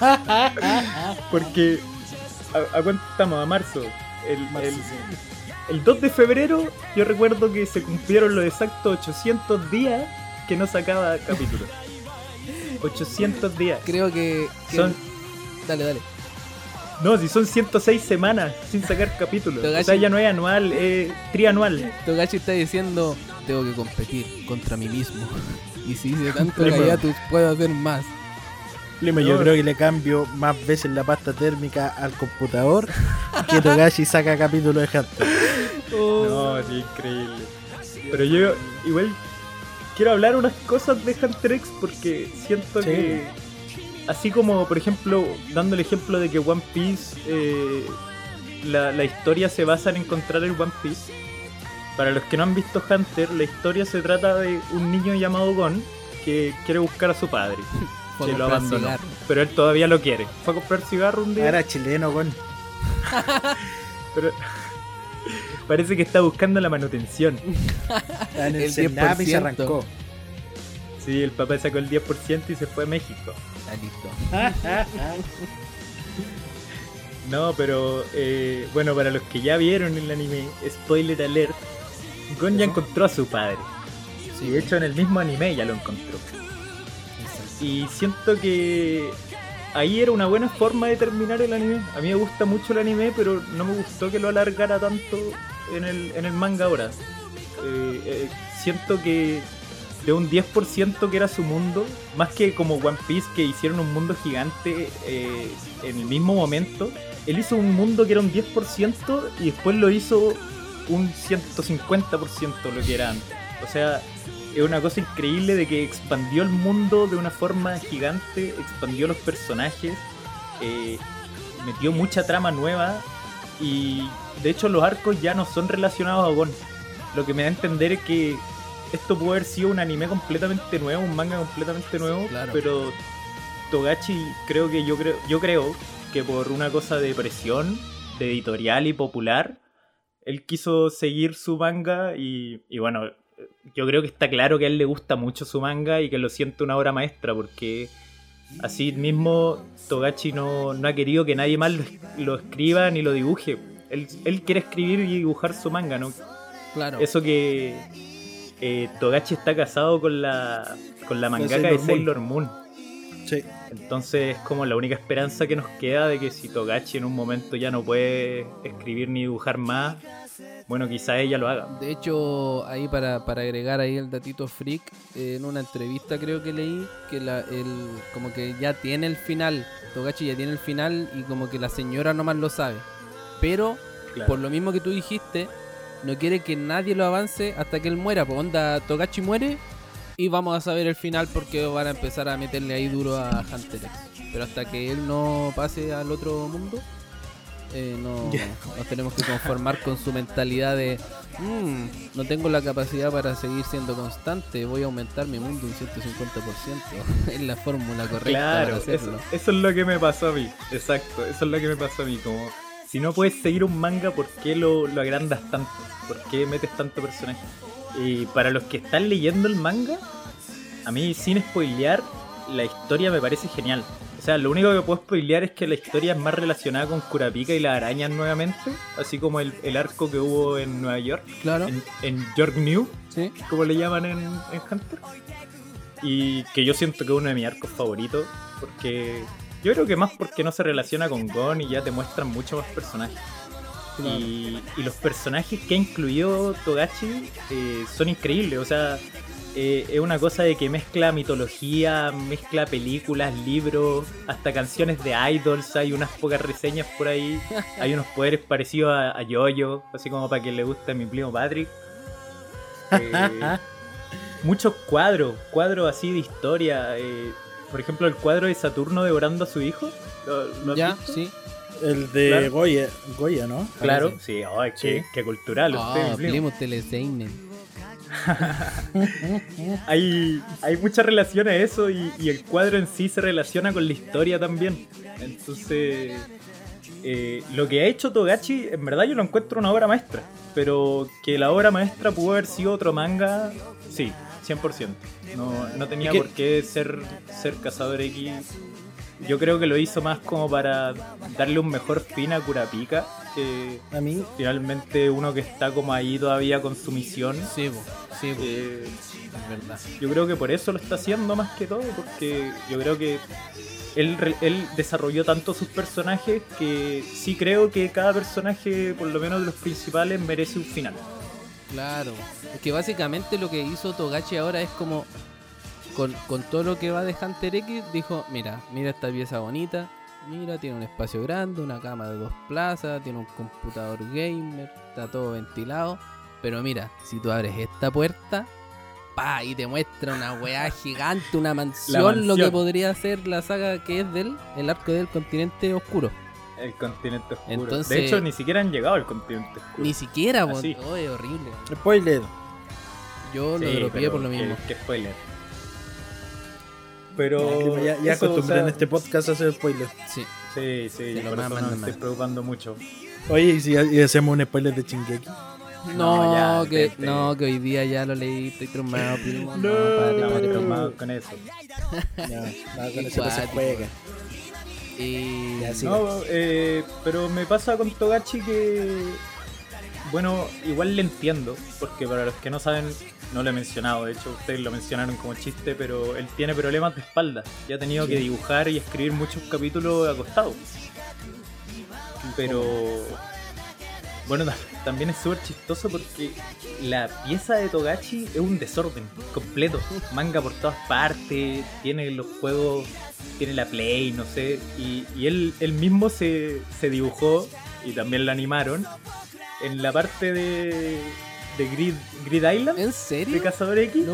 C: Porque, ¿a, cuánto estamos? A marzo. El, el, el 2 de febrero yo recuerdo que se cumplieron los exactos 800 días que no sacaba capítulo. 800 días.
A: Creo que,
C: son.
A: Dale, dale.
C: No, si son 106 semanas sin sacar capítulos. o sea, ya no es anual, es trianual.
A: Togashi está diciendo: Tengo que competir contra mí mismo. Y si hice tanto tú puedo hacer más.
B: Lima, yo creo que le cambio más veces la pasta térmica al computador que Togashi saca capítulos de Hunter.
C: No, sí, increíble. Pero yo igual quiero hablar unas cosas de Hunter X porque siento que así como por ejemplo dando el ejemplo de que One Piece eh, la, la, historia se basa en encontrar el One Piece para los que no han visto Hunter la historia se trata de un niño llamado Gon que quiere buscar a su padre que lo abandonó pero él todavía lo quiere. Fue a comprar cigarro un día.
B: Era chileno Gon.
C: Pero Parece que está buscando la manutención.
B: en el, el y se arrancó.
C: Sí, el papá sacó el 10% y se fue a México.
A: Está listo.
C: no, pero eh, bueno, para los que ya vieron el anime, spoiler alert, Gon ya encontró a su padre. Sí, de hecho en el mismo anime ya lo encontró. Y siento que ahí era una buena forma de terminar el anime. A mí me gusta mucho el anime, pero no me gustó que lo alargara tanto en el, en el manga ahora. Eh, eh, siento que de un 10% que era su mundo, más que como One Piece que hicieron un mundo gigante eh, en el mismo momento, él hizo un mundo que era un 10% y después lo hizo un 150% lo que era antes. O sea, es una cosa increíble de que expandió el mundo de una forma gigante, expandió los personajes, metió mucha trama nueva y de hecho los arcos ya no son relacionados a Gon. Lo que me da a entender es que esto puede haber sido un anime completamente nuevo, un manga completamente nuevo, pero Togachi creo que yo creo, yo creo que por una cosa de presión, de editorial y popular, él quiso seguir su manga y, y bueno, yo creo que está claro que a él le gusta mucho su manga y que lo siente una obra maestra porque así mismo Togachi no, no ha querido que nadie más lo escriba ni lo dibuje él, quiere escribir y dibujar su manga, ¿no?
A: Claro.
C: Eso que eh, Togachi está casado con la, con la mangaka de Sailor Moon.
B: Sí.
C: Entonces es como la única esperanza que nos queda de que si Togachi en un momento ya no puede escribir ni dibujar más, bueno, quizá ella lo haga.
A: De hecho, ahí para, agregar ahí el datito freak, en una entrevista creo que leí que la, el, como que ya tiene el final, Togachi ya tiene el final y como que la señora nomás lo sabe. Pero, por lo mismo que tú dijiste, no quiere que nadie lo avance hasta que él muera. Pues onda, Togachi muere y vamos a saber el final porque van a empezar a meterle ahí duro a Hunter X. Pero hasta que él no pase al otro mundo, eh, no, nos tenemos que conformar con su mentalidad de mmm, no tengo la capacidad para seguir siendo constante, voy a aumentar mi mundo un 150%. es la fórmula correcta.
C: Claro, Eso, eso es lo que me pasó a mí. Exacto, eso es lo que me pasó a mí. Como si no puedes seguir un manga, ¿por qué lo, agrandas tanto? ¿Por qué metes tanto personaje? Y para los que están leyendo el manga, a mí sin spoilear, la historia me parece genial. O sea, lo único que puedo spoilear es que la historia es más relacionada con Kurapika y las arañas nuevamente, así como el, arco que hubo en Nueva York.
A: Claro.
C: En, York New, ¿Sí? como le llaman en, en Hunter. Y que yo siento que es uno de mis arcos favoritos, porque yo creo que más porque no se relaciona con Gon y ya te muestran mucho más personajes. Y, los personajes que ha incluido Togachi eh, son increíbles. O sea, eh, es una cosa de que mezcla mitología, mezcla películas, libros, hasta canciones de idols. Hay unas pocas reseñas por ahí. Hay unos poderes parecidos a, a Yoyo, así como para que le guste a mi primo Patrick. Eh, muchos cuadros, cuadros así de historia. Por ejemplo, el cuadro de Saturno devorando a su hijo.
A: ya, sí.
B: El de Goya, Goya, ¿no?
C: Claro, sí, qué, cultural.
A: Oh, primo
C: hay, hay mucha relación a eso y, el cuadro en sí se relaciona con la historia también. Entonces, eh, lo que ha hecho Togachi, en verdad yo lo encuentro una obra maestra. Pero que la obra maestra pudo haber sido otro manga, sí, 100%. No, no tenía por qué ser, ser Cazador X. Yo creo que lo hizo más como para darle un mejor fin a Kurapika. Que
B: a mí.
C: Finalmente uno que está como ahí todavía con su misión.
A: Sí, sí, eh, es verdad.
C: Yo creo que por eso lo está haciendo más que todo, porque yo creo que él, él, desarrolló tanto sus personajes que sí creo que cada personaje, por lo menos de los principales, merece un final.
A: Claro, es que básicamente lo que hizo Togachi ahora es como con, todo lo que va de Hunter X, dijo, mira, mira esta pieza bonita, Mira, tiene un espacio grande, una cama de dos plazas, tiene un computador gamer, está todo ventilado. Pero mira, si tú abres esta puerta, pa, y te muestra una weá gigante, una mansión, lo que podría ser la saga que es del el arco del continente oscuro.
C: El continente oscuro. de hecho, ni siquiera han llegado al continente oscuro.
A: Ni siquiera, oh, es horrible.
B: Spoiler.
A: Yo lo dropeé por lo mismo.
C: Que, spoiler. Pero
B: ya, ya acostumbré en este podcast a hacer spoiler.
A: Sí.
C: Sí, sí, por eso no me estoy preocupando mucho.
B: Oye, ¿y si hacemos un spoiler de Chingeki?
A: No, que, no, que hoy día ya lo leí, estoy traumado,
C: primo. No, no estoy traumado con eso.
B: no, no, con eso no se juega.
C: Y... No, eh, pero me pasa con Togachi que. Bueno, igual le entiendo, porque para los que no saben, no lo he mencionado, de hecho ustedes lo mencionaron como chiste, pero él tiene problemas de espalda y ha tenido que dibujar y escribir muchos capítulos acostados. Pero bueno, también es súper chistoso porque la pieza de Togachi es un desorden completo. Manga por todas partes, tiene los juegos, tiene la Play, no sé. Y, él, él mismo se, se dibujó y también lo animaron en la parte de, de Grid, Grid Island.
A: ¿En serio?
C: De Cazador X.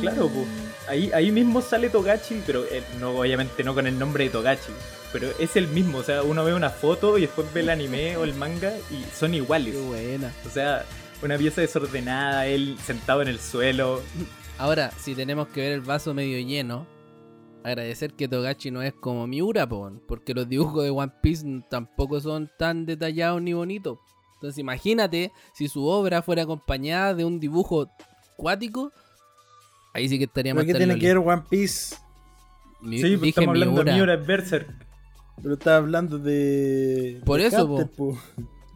C: Claro, pues. Ahí, ahí mismo sale Togachi, pero eh, no, obviamente no con el nombre de Togachi. Pero es el mismo, o sea, uno ve una foto y después ve el anime o el manga y son iguales.
A: Qué buena.
C: O sea, una pieza desordenada, él sentado en el suelo.
A: Ahora, si tenemos que ver el vaso medio lleno, agradecer que Togachi no es como Miura, porque los dibujos de One Piece tampoco son tan detallados ni bonitos. Entonces imagínate si su obra fuera acompañada de un dibujo cuático, ahí sí que estaríamos...
B: ¿Qué tiene que ver One Piece?
C: sí, pues estamos hablando de Miura Berserk.
B: Pero estaba hablando de...
A: Por eso,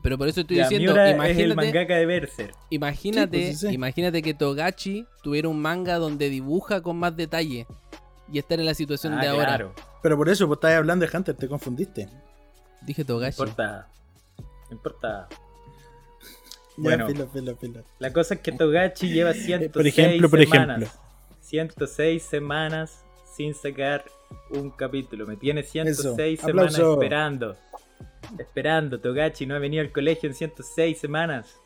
A: Pero por eso estoy diciendo,
C: imagínate, es el mangaka de Berserk.
A: Imagínate, pues, imagínate que Togachi tuviera un manga donde dibuja con más detalle y estar en la situación de ah, ahora.
B: Pero por eso, pues estabas hablando de Hunter, te confundiste.
A: Dije Togachi.
C: No importa. No importa. Bueno, la cosa es que Togachi lleva 106 por ejemplo, por semanas. Ejemplo. 106 semanas sin sacar un capítulo. Me tiene 106 semanas esperando. Esperando, Togachi no ha venido al colegio en 106 semanas.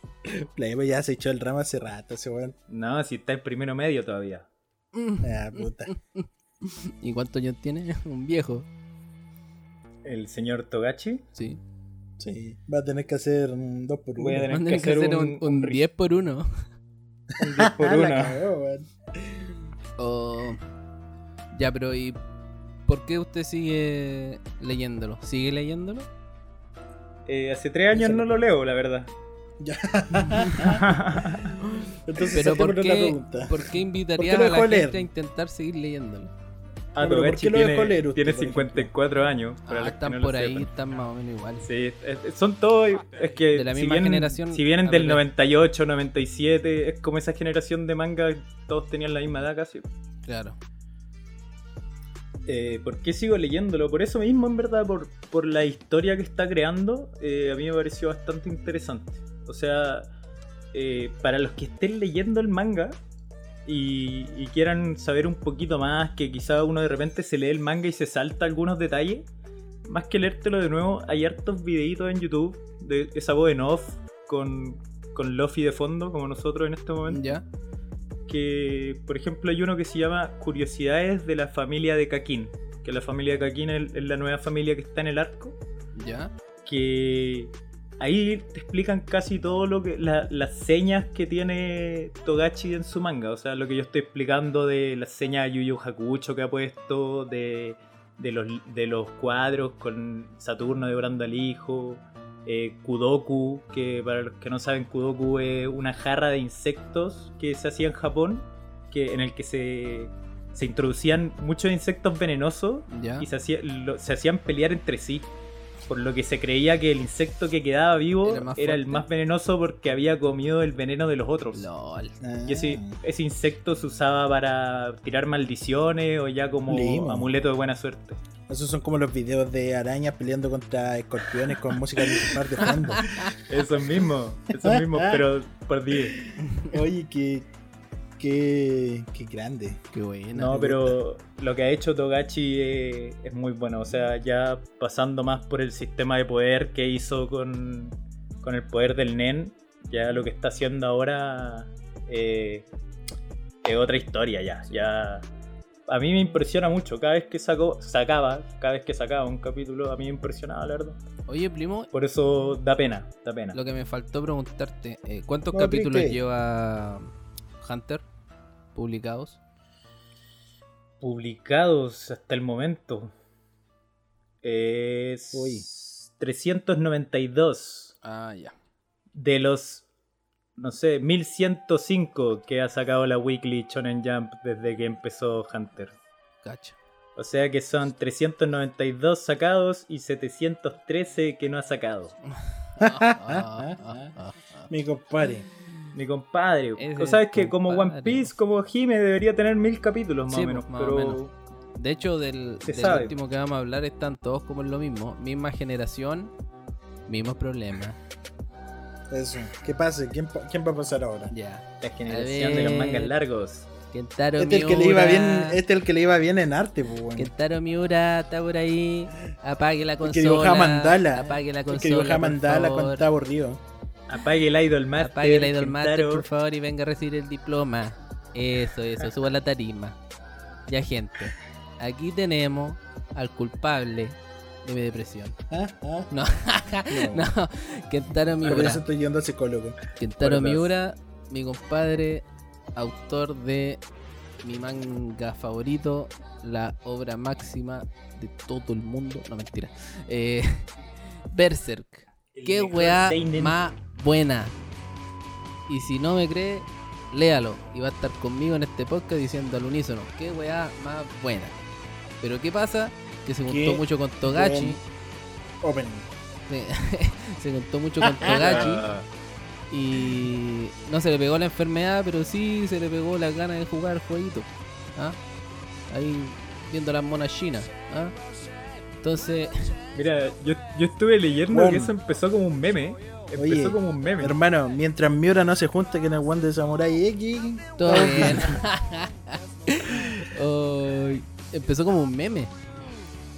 B: Playboy ya se echó el ramo hace rato, ese weón.
C: No, si está en primero medio todavía.
B: Ah, puta.
A: ¿Y cuántos años tiene? Un viejo.
C: ¿El señor Togachi?
A: Sí.
B: Sí, va a tener que hacer un 2 por 1
A: Voy a tener, que, hacer un, un, 10 por 1
C: Un 10 por 1
A: oh, Ya, pero ¿y por qué usted sigue leyéndolo? ¿Sigue leyéndolo?
C: Eh, hace 3 años no lo leo, la verdad.
B: Ya.
A: Entonces, pero ¿por qué, ¿por qué invitarías a la gente a intentar seguir leyéndolo?
C: Ah, Togachi tiene, tiene 54 años.
A: Ah, están por ahí, están más o menos igual.
C: Sí, son todos. Es que.
A: De la misma generación.
C: Si vienen del 98, 97, es como esa generación de manga, todos tenían la misma edad casi.
A: Claro.
C: Eh, ¿Por qué sigo leyéndolo? Por eso mismo, en verdad, por, por la historia que está creando, eh, a mí me pareció bastante interesante. O sea, eh, para los que estén leyendo el manga, y, quieran saber un poquito más, que quizá uno de repente se lee el manga y se salta algunos detalles, más que leértelo de nuevo, hay hartos videitos en YouTube de esa voz en off con, con Luffy de fondo, como nosotros en este momento.
A: Ya.
C: Que, por ejemplo, hay uno que se llama Curiosidades de la familia de Kakin. Que la familia de Kakin es, es la nueva familia que está en el arco.
A: Ya.
C: Que ahí te explican casi todo lo que las señas que tiene Togachi en su manga. O sea, lo que yo estoy explicando de las señas de Yu Yu Hakucho que ha puesto, de, los, de los cuadros con Saturno devorando al hijo. Eh, Kudoku, que para los que no saben, Kudoku es una jarra de insectos que se hacía en Japón, que, en el que se, se introducían muchos insectos venenosos y se, se hacían pelear entre sí por lo que se creía que el insecto que quedaba vivo era, el más venenoso porque había comido el veneno de los otros. Y ese, ese, insecto se usaba para tirar maldiciones o ya como amuleto de buena suerte.
B: Esos son como los videos de arañas peleando contra escorpiones con música de de fondo.
C: Esos mismos, esos mismos, pero por 10.
B: Oye, que Qué, qué grande.
A: Qué buena.
C: No, pero lo que ha hecho Togachi es, muy bueno. O sea, ya pasando más por el sistema de poder que hizo con, con el poder del Nen, ya lo que está haciendo ahora eh, es otra historia ya. Ya a mí me impresiona mucho. Cada vez que sacó, sacaba, cada vez que sacaba un capítulo, a mí me impresionaba, la verdad.
A: Oye, primo.
C: Por eso da pena, da pena.
A: Lo que me faltó preguntarte, eh, ¿cuántos capítulos lleva Hunter publicados?
C: Publicados hasta el momento. Es. 392.
A: Ah, ya.
C: De los. No sé, 1105 que ha sacado la Weekly Shonen Jump desde que empezó Hunter.
A: Cacha.
C: O sea que son 392 sacados y 713 que no ha sacado.
B: Mi compadre.
C: Mi compadre. O sabes que como One Piece, como Hime, debería tener mil capítulos más o menos. pero...
A: De hecho, del, último que vamos a hablar están todos como en lo mismo. Misma generación, mismos problemas.
B: Eso. ¿Qué pasa? ¿Quién, ¿Quién, va a pasar ahora?
A: Ya.
C: La generación de los mangas largos.
A: Kentaro
B: este
A: Miura.
B: El que le iba bien, este es el que le iba bien en arte, pues, bueno.
A: Kentaro Miura está por ahí. Apague la consola.
B: El que dibuja mandala.
A: Apague la consola. El
B: que dibuja mandala cuando está aburrido.
C: Apague el Idol Master.
A: Apague el Idol Master, por favor, y venga a recibir el diploma. Eso, eso, suba la tarima. Ya, gente. Aquí tenemos al culpable de mi depresión.
B: ¿Ah? ¿Ah?
A: No, no. Kentaro Miura.
B: Por eso estoy yendo al psicólogo.
A: Kentaro Miura, mi compadre, autor de mi manga favorito, la obra máxima de todo el mundo. No, mentira. Eh, Berserk. Qué weá más buena. Y si no me cree, léalo. Y va a estar conmigo en este podcast diciendo al unísono, qué weá más buena. Pero ¿qué pasa? Que se juntó mucho con Togachi.
B: Open.
A: se juntó mucho con Togachi. y no se le pegó la enfermedad, pero sí se le pegó la ganas de jugar el jueguito. ¿Ah? Ahí viendo las monas chinas. ¿ah? Entonces.
C: Mira, yo, yo estuve leyendo que eso empezó como un meme. Empezó como un meme.
B: Hermano, mientras Miura no se junte con el One de Samurai X.
A: Todo bien. empezó como un meme.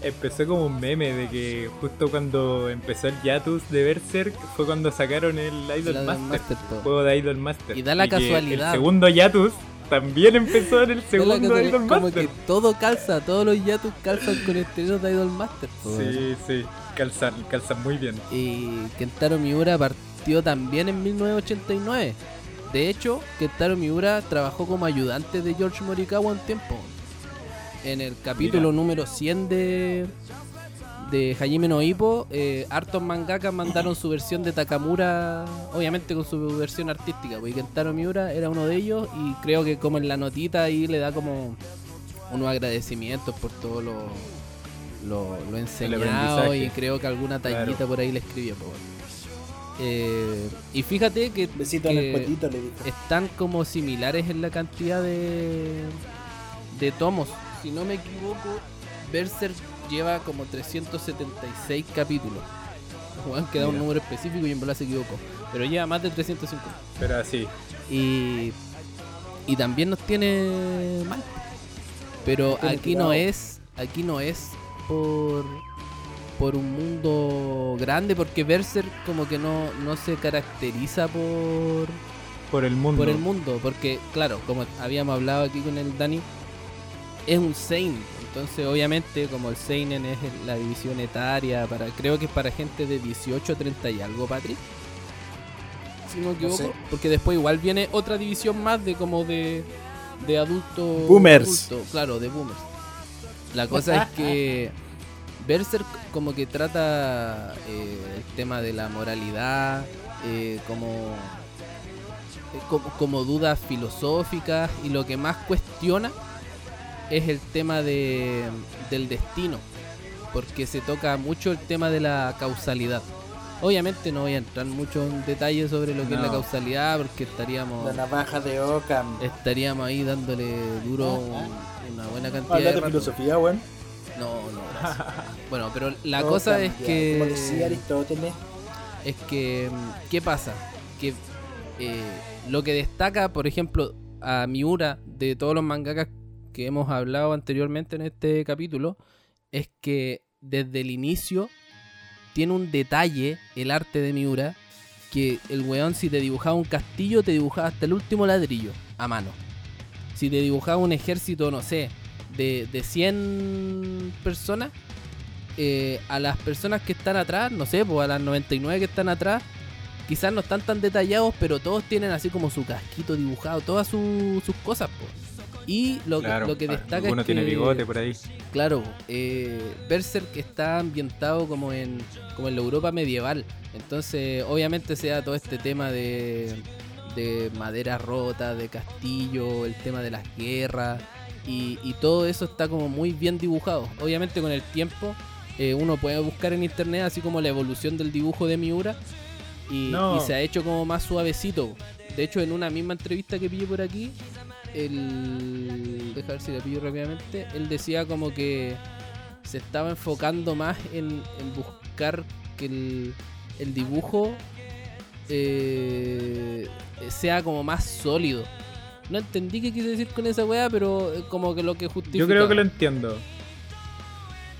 C: Empezó como un meme de que justo cuando empezó el Yatus de Berserk fue cuando sacaron el Idol Master, el juego de Idol Master.
A: Y da la casualidad.
C: El segundo Yatus también empezó en el segundo Idol Master.
A: Como que todo calza, todos los Yatus calzan con estrenos de Idol Master.
C: Sí, sí, calzan, calzan muy bien.
A: Y Kentaro Miura partió también en 1989. De hecho, Kentaro Miura trabajó como ayudante de George Morikawa un tiempo en el capítulo número 100 de, de Hajime no Ippo, eh, hartos mangakas mandaron su versión de Takamura, obviamente con su versión artística, porque Kentaro Miura era uno de ellos y creo que como en la notita ahí le da como unos agradecimientos por todo lo, lo, enseñado y creo que alguna tallita por ahí le escribió. Eh, y fíjate que, están como similares en la cantidad de, de tomos si no me equivoco, Berserk lleva como 376 capítulos. Juan que da un número específico y en verdad se equivocó. Pero lleva más de 350.
C: Pero así.
A: Y, y también nos tiene mal. Pero aquí no es. Aquí no es por por un mundo grande porque Berserk como que no, no se caracteriza por
C: por el mundo.
A: Por el mundo, porque claro, como habíamos hablado aquí con el Dani, es un Seinen. Entonces, obviamente, como el Seinen es la división etaria, para creo que es para gente de 18 a 30 y algo, Patrick. Si no me equivoco. Porque después igual viene otra división más de como de, de adultos.
B: Boomers.
A: claro, de boomers. La cosa es que Berserk como que trata eh, el tema de la moralidad, eh, como, eh, como, como dudas filosóficas y lo que más cuestiona es el tema de, del destino, porque se toca mucho el tema de la causalidad. Obviamente no voy a entrar mucho en detalle sobre lo que es la causalidad, porque estaríamos...
B: La navaja de Ockham.
A: Estaríamos ahí dándole duro ah, ah. Una buena cantidad
B: de... de filosofía, bueno?
A: No, no. bueno, pero la cosa es que...
B: Como decía Aristóteles.
A: Es que... ¿Qué pasa? Que eh, lo que destaca, por ejemplo, a Miura de todos los mangakas que hemos hablado anteriormente en este capítulo es que desde el inicio tiene un detalle el arte de Miura que el weón si te dibujaba un castillo te dibujaba hasta el último ladrillo a mano. Si te dibujaba un ejército, no sé, de, de 100 personas, eh, a las personas que están atrás, no sé, pues a las 99 que están atrás, quizás no están tan detallados, pero todos tienen así como su casquito dibujado, todas sus cosas, pues. Y lo, lo que destaca
C: es tiene bigote por ahí.
A: Claro, eh, Berserk está ambientado como en, como en la Europa medieval. Entonces, obviamente se da todo este tema de, de madera rota, de castillo, el tema de las guerras. Y, y, todo eso está como muy bien dibujado. Obviamente con el tiempo eh, uno puede buscar en internet así como la evolución del dibujo de Miura. Y, y se ha hecho como más suavecito. De hecho, en una misma entrevista que pillé por aquí, él, deja ver si le pillo rápidamente, él decía como que se estaba enfocando más en, buscar que el, dibujo eh, sea como más sólido. No entendí qué quise decir con esa weá, pero como que lo que justifica.
C: Yo creo que lo entiendo.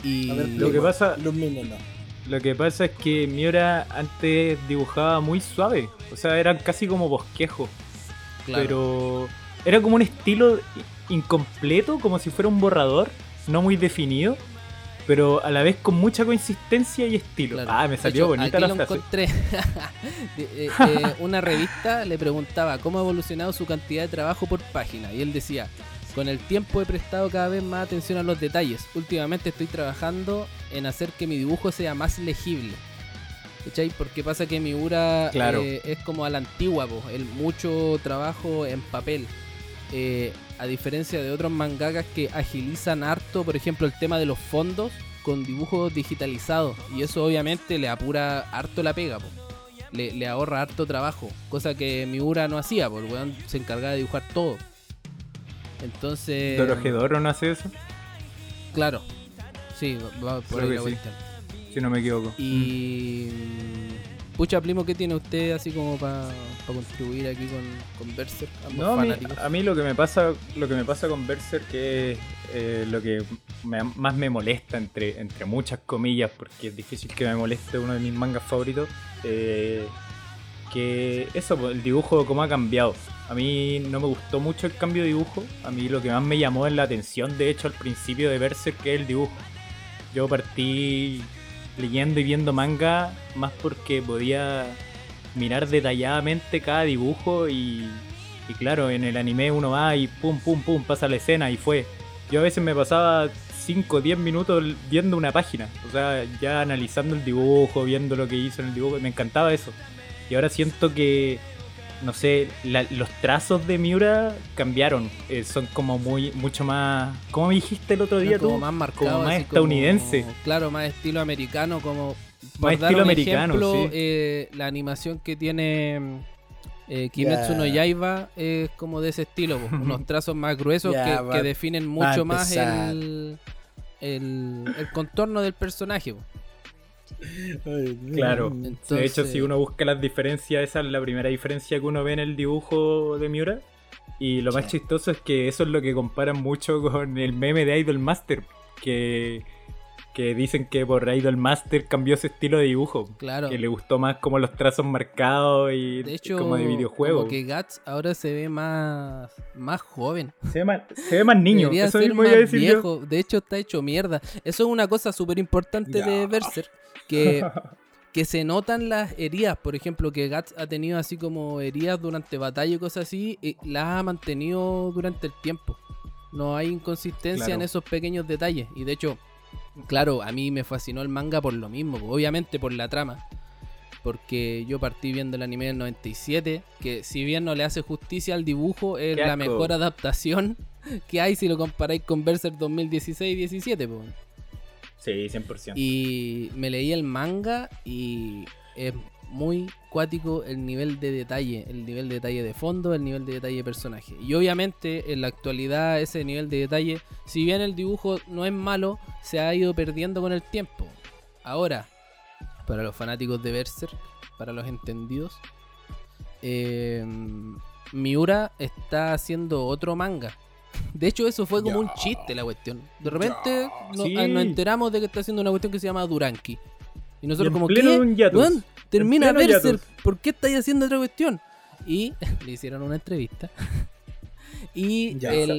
C: Y lo que pasa. Lo que pasa es que Miura antes dibujaba muy suave. O sea, eran casi como bosquejos. Pero era como un estilo incompleto, como si fuera un borrador, no muy definido, pero a la vez con mucha consistencia y estilo. Ah, me salió bonita la frase.
A: encontré. Eh, eh, una revista le preguntaba cómo ha evolucionado su cantidad de trabajo por página y él decía, con el tiempo he prestado cada vez más atención a los detalles. Últimamente estoy trabajando en hacer que mi dibujo sea más legible. ¿Cachai? Porque pasa que mi Ura eh, es como a la antigua, el mucho trabajo en papel. Eh, a diferencia de otros mangakas que agilizan harto, por ejemplo, el tema de los fondos con dibujos digitalizados. Y eso obviamente le apura harto la pega, Le, ahorra harto trabajo. Cosa que Miura no hacía, porque el se encargaba de dibujar todo. Entonces.
C: ¿Dorojedoro no hace eso?
A: Claro. Sí, va por ahí la vuelta.
C: Si no me equivoco.
A: Y. Pucha, primo, ¿qué tiene usted así como para contribuir aquí con, con Berserk?
C: No, a mí, lo que me pasa, lo que me pasa con Berserk que es eh, lo que más me molesta entre, entre muchas comillas, porque es difícil que me moleste uno de mis mangas favoritos. Eh, que eso, pues, el dibujo como ha cambiado. A mí no me gustó mucho el cambio de dibujo. A mí lo que más me llamó es la atención, de hecho, al principio de Berserk, que es el dibujo. Yo partí leyendo y viendo manga más porque podía mirar detalladamente cada dibujo y, y claro, en el anime uno va y pum, pum, pum, pasa la escena y fue. Yo a veces me pasaba 5 o 10 minutos viendo una página, o sea, ya analizando el dibujo, viendo lo que hizo en el dibujo, me encantaba eso. Y ahora siento que no sé, los trazos de Miura cambiaron. Eh, son como muy, mucho más. ¿Cómo dijiste el otro día
A: como Más marcado,
C: como más estadounidense.
A: claro, más estilo americano, como.
C: Más estilo americano,
A: eh, la animación que tiene eh, Kimetsu no Yaiba es como de ese estilo, unos trazos más gruesos que, definen mucho más el, el, el, contorno del personaje.
C: Claro. De hecho, si uno busca las diferencias, esa es la primera diferencia que uno ve en el dibujo de Miura. Y lo más chistoso es que eso es lo que comparan mucho con el meme de Idol Master. Que, que dicen que por Idol Master cambió su estilo de dibujo.
A: Claro.
C: Que le gustó más como los trazos marcados y
A: de hecho,
C: como de videojuego.
A: Como que Guts ahora se ve más, más joven.
C: Se ve más, se ve más niño. eso mismo iba a decir viejo.
A: De hecho, está hecho mierda. Eso es una cosa súper importante de Berserk que, que se notan las heridas, por ejemplo, que Guts ha tenido así como heridas durante batalla y cosas así, y las ha mantenido durante el tiempo. No hay inconsistencia en esos pequeños detalles. Y de hecho, claro, a mí me fascinó el manga por lo mismo, obviamente por la trama. Porque yo partí viendo el anime del 97, que si bien no le hace justicia al dibujo, es la mejor adaptación que hay si lo comparáis con Berserk 2016-17.
C: Sí, 100%.
A: Y me leí el manga y es muy cuático el nivel de detalle, el nivel de detalle de fondo, el nivel de detalle de personaje. Y obviamente en la actualidad ese nivel de detalle, si bien el dibujo no es malo, se ha ido perdiendo con el tiempo. Ahora, para los fanáticos de Berserk, para los entendidos, eh, Miura está haciendo otro manga. De hecho, eso fue como un chiste la cuestión. De repente no, nos enteramos de que está haciendo una cuestión que se llama Duranki. Y nosotros como, ¿qué? termina Berserk, ¿por qué estáis haciendo otra cuestión? Y le hicieron una entrevista. y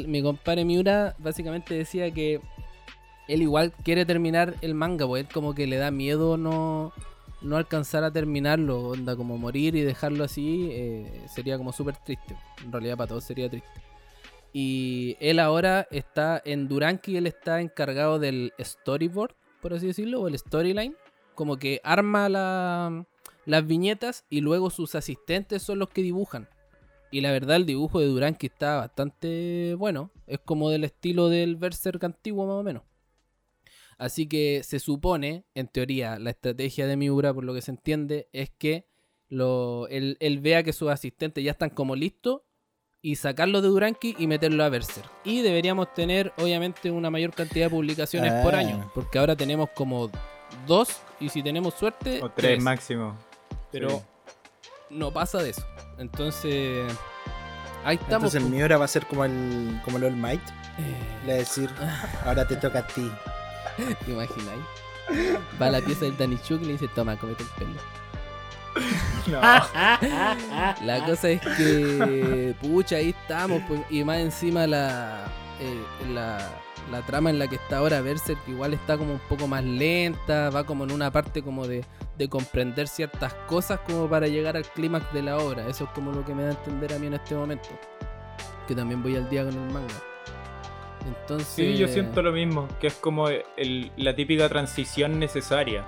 A: mi compadre Miura básicamente decía que él igual quiere terminar el manga, porque él como que le da miedo no, no alcanzar a terminarlo, onda como morir y dejarlo así, eh, sería como súper triste. En realidad para todos sería triste. Y él ahora está en Duranki, él está encargado del storyboard, por así decirlo, o el storyline. Como que arma las viñetas y luego sus asistentes son los que dibujan. Y la verdad el dibujo de Duranki está bastante bueno. Es como del estilo del Berserk antiguo más o menos. Así que se supone, en teoría, la estrategia de Miura, por lo que se entiende, es que lo, él, vea que sus asistentes ya están como listos y sacarlo de Duranki y meterlo a Berserk. Y deberíamos tener, obviamente, una mayor cantidad de publicaciones por ah. año, porque ahora tenemos como dos y si tenemos suerte...
C: O tres, máximo.
A: Pero no pasa de eso. Entonces... Ahí estamos.
B: Entonces el Miura va a ser como el, como el All Might. Eh... Le va a decir, ahora te toca a ti.
A: ¿Te imagináis? Va a la pieza del Danny Chuk y le dice, toma, comete el pelo. No. la cosa es que, pucha, ahí estamos, pues, y más encima la, eh, la, la, trama en la que está ahora Berserk igual está como un poco más lenta, va como en una parte como de, de comprender ciertas cosas como para llegar al clímax de la obra. Eso es como lo que me da a entender a mí en este momento. Que también voy al día con el manga. Entonces...
C: Sí, yo siento lo mismo, que es como la típica transición necesaria.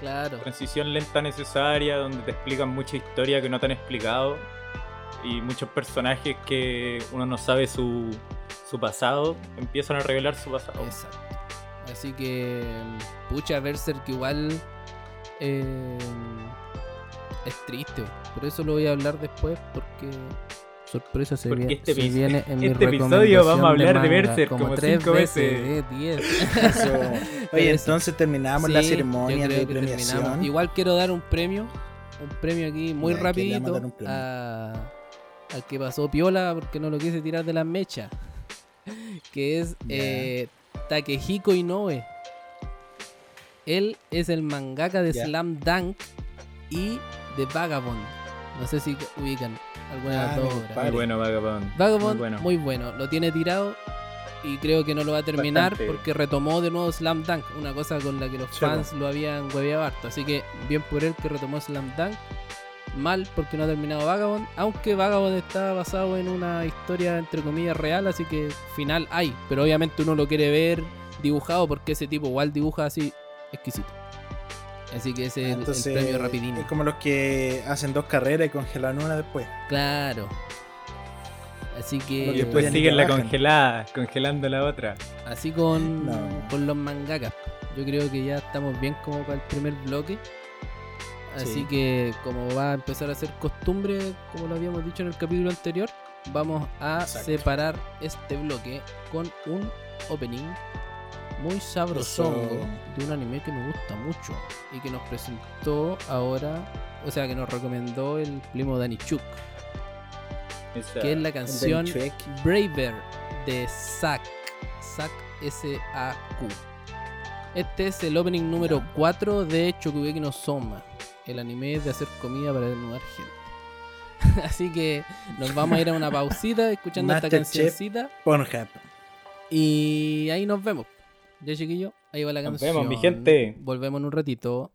A: Claro.
C: Transición lenta necesaria, donde te explican mucha historia que no te han explicado y muchos personajes que uno no sabe su, su pasado, empiezan a revelar su pasado.
A: Exacto. Así que, pucha, Berserk igual eh, es triste. Por eso lo voy a hablar después, porque sorpresa se, viene,
C: este,
A: viene
C: en este episodio vamos a hablar de, Berserk como, tres veces.
B: Oye, entonces terminamos la ceremonia de premiación.
A: Igual quiero dar un premio, un premio aquí muy rapidito al que pasó piola porque no lo quise tirar de la mecha, que es eh, Takehiko Inoue. Él es el mangaka de Slam Dunk y de Vagabond. No sé si ubican alguna de
C: ah, Muy bueno Vagabond.
A: Vagabond, muy bueno. Lo tiene tirado y creo que no lo va a terminar porque retomó de nuevo Slam Dunk, una cosa con la que los fans lo habían hueveado harto. Así que bien por él que retomó Slam Dunk. Mal porque no ha terminado Vagabond, aunque Vagabond está basado en una historia entre comillas real, así que final hay, pero obviamente uno lo quiere ver dibujado porque ese tipo igual dibuja así exquisito. Así que ese es el, premio rapidín.
B: Es como los que hacen dos carreras y congelan una después.
A: Claro. Así que.
C: Y después siguen la congelada, congelando la otra.
A: Así con, con los mangakas. Yo creo que ya estamos bien como para el primer bloque. Así que como va a empezar a ser costumbre, como lo habíamos dicho en el capítulo anterior, vamos a separar este bloque con un opening muy sabroso de un anime que me gusta mucho y que nos presentó ahora, o sea, que nos recomendó el primo Danny Chuk, que es la canción Braver de Zack, Zack S-A-Q. Este es el opening número 4 de Chokugeki no Soma, el anime de hacer comida para desnudar gente. Así que nos vamos a ir a una pausita escuchando esta cancioncita. Y ahí nos vemos. Ya chiquillo, ahí va la canción.
C: Nos vemos, mi gente.
A: Volvemos en un ratito.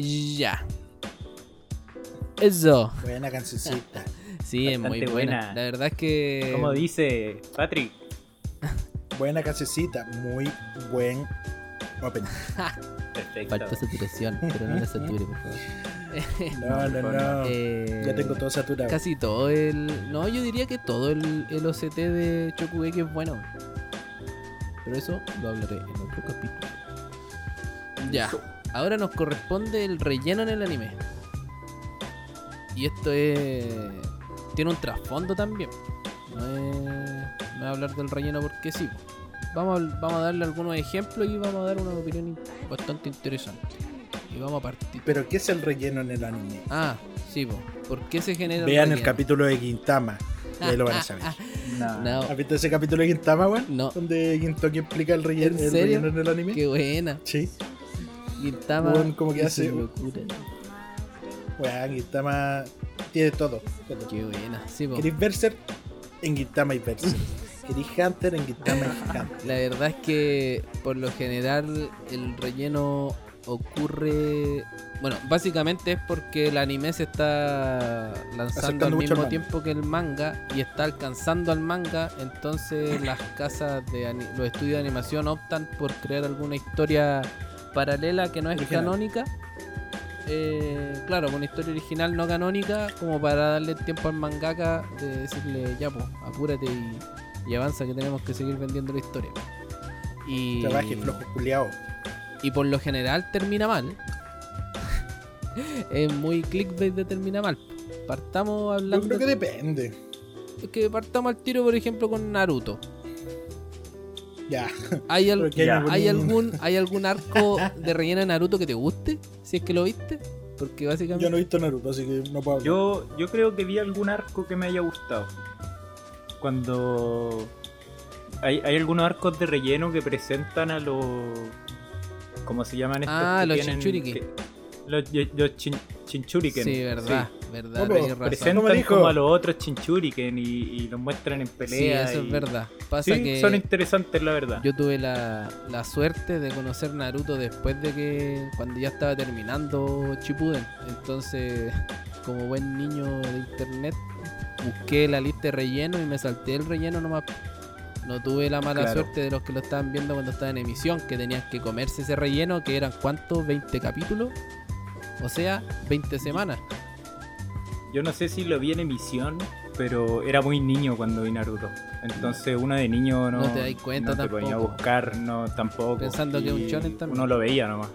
A: Ya. Eso.
B: Buena cancioncita.
A: sí, es muy buena. La verdad es que.
C: Como dice Patrick.
B: buena cancioncita. Muy buen
A: opening. Perfecto. Falta saturación, pero no la sature, por favor.
B: No, no, no. Eh, ya tengo todo saturado.
A: Casi todo el. No, yo diría que todo el, el OCT de Chokugeki es bueno. Pero eso lo hablaré en otro capítulo. Ya. Ahora nos corresponde el relleno en el anime. Y esto es. Tiene un trasfondo también. No es, no hablar del relleno porque sí. Vamos a, vamos a darle algunos ejemplos y vamos a dar una opinión bastante interesante. Y vamos a partir.
B: ¿Pero qué es el relleno en el anime?
A: Ah, sí, ¿por qué se genera
B: Vean el, capítulo de Gintama. Y ahí lo van a saber. no. ¿Has visto ese capítulo de Gintama, weón?
A: No.
B: Donde Gintoki explica el relleno, ¿En, el relleno en el anime.
A: Qué buena.
B: Sí.
A: Gintama.
B: como que hace. Locura. Weón, Gintama tiene todo.
A: Qué buena. Sí,
B: ¿Queréis Berser? En Gintama y Berser. ¿Queréis Hunter? En Gintama y Hunter.
A: La verdad es que por lo general el relleno ocurre. Bueno, básicamente es porque el anime se está lanzando al mismo tiempo que el manga y está alcanzando al manga. Entonces, las casas de los estudios de animación optan por crear alguna historia paralela que no es canónica. Eh, claro, una historia original no canónica, como para darle tiempo al mangaka de decirle, ya, pues, apúrate y, avanza que tenemos que seguir vendiendo la historia.
B: Y. Trabaje flojo culiao.
A: Y por lo general termina mal. es muy clickbait de termina mal. Partamos hablando.
B: Yo creo que depende.
A: Es que partamos al tiro, por ejemplo, con Naruto.
B: Ya.
A: ¿Hay, ¿hay algún hay algún arco de relleno de Naruto que te guste? Si es que lo viste. Porque básicamente.
B: Yo no he visto Naruto, así que no puedo hablar.
C: Yo, yo creo que vi algún arco que me haya gustado. Cuando. Hay, hay algunos arcos de relleno que presentan a los ¿Cómo se llaman estos?
A: Ah, los chinchuriken.
C: Los, los chinchuriken.
A: Sí, verdad, verdad.
C: Presentan como a los otros chinchuriken y, y, los muestran en pelea.
A: Sí, eso es verdad. Pasa
C: sí,
A: que
C: son interesantes, la verdad.
A: Yo tuve la, la, suerte de conocer Naruto después de que, cuando ya estaba terminando Chipuden. Entonces, como buen niño de internet, busqué la lista de relleno y me salté el relleno nomás no tuve la mala suerte de los que lo estaban viendo cuando estaba en emisión, que tenían que comerse ese relleno, que eran cuántos, 20 capítulos. O sea, 20 semanas.
C: Yo no sé si lo vi en emisión, pero era muy niño cuando vi Naruto. Entonces uno de niño no,
A: no te das cuenta no
C: te a buscar, no tampoco.
A: Pensando que un shonen también.
C: Uno lo veía nomás.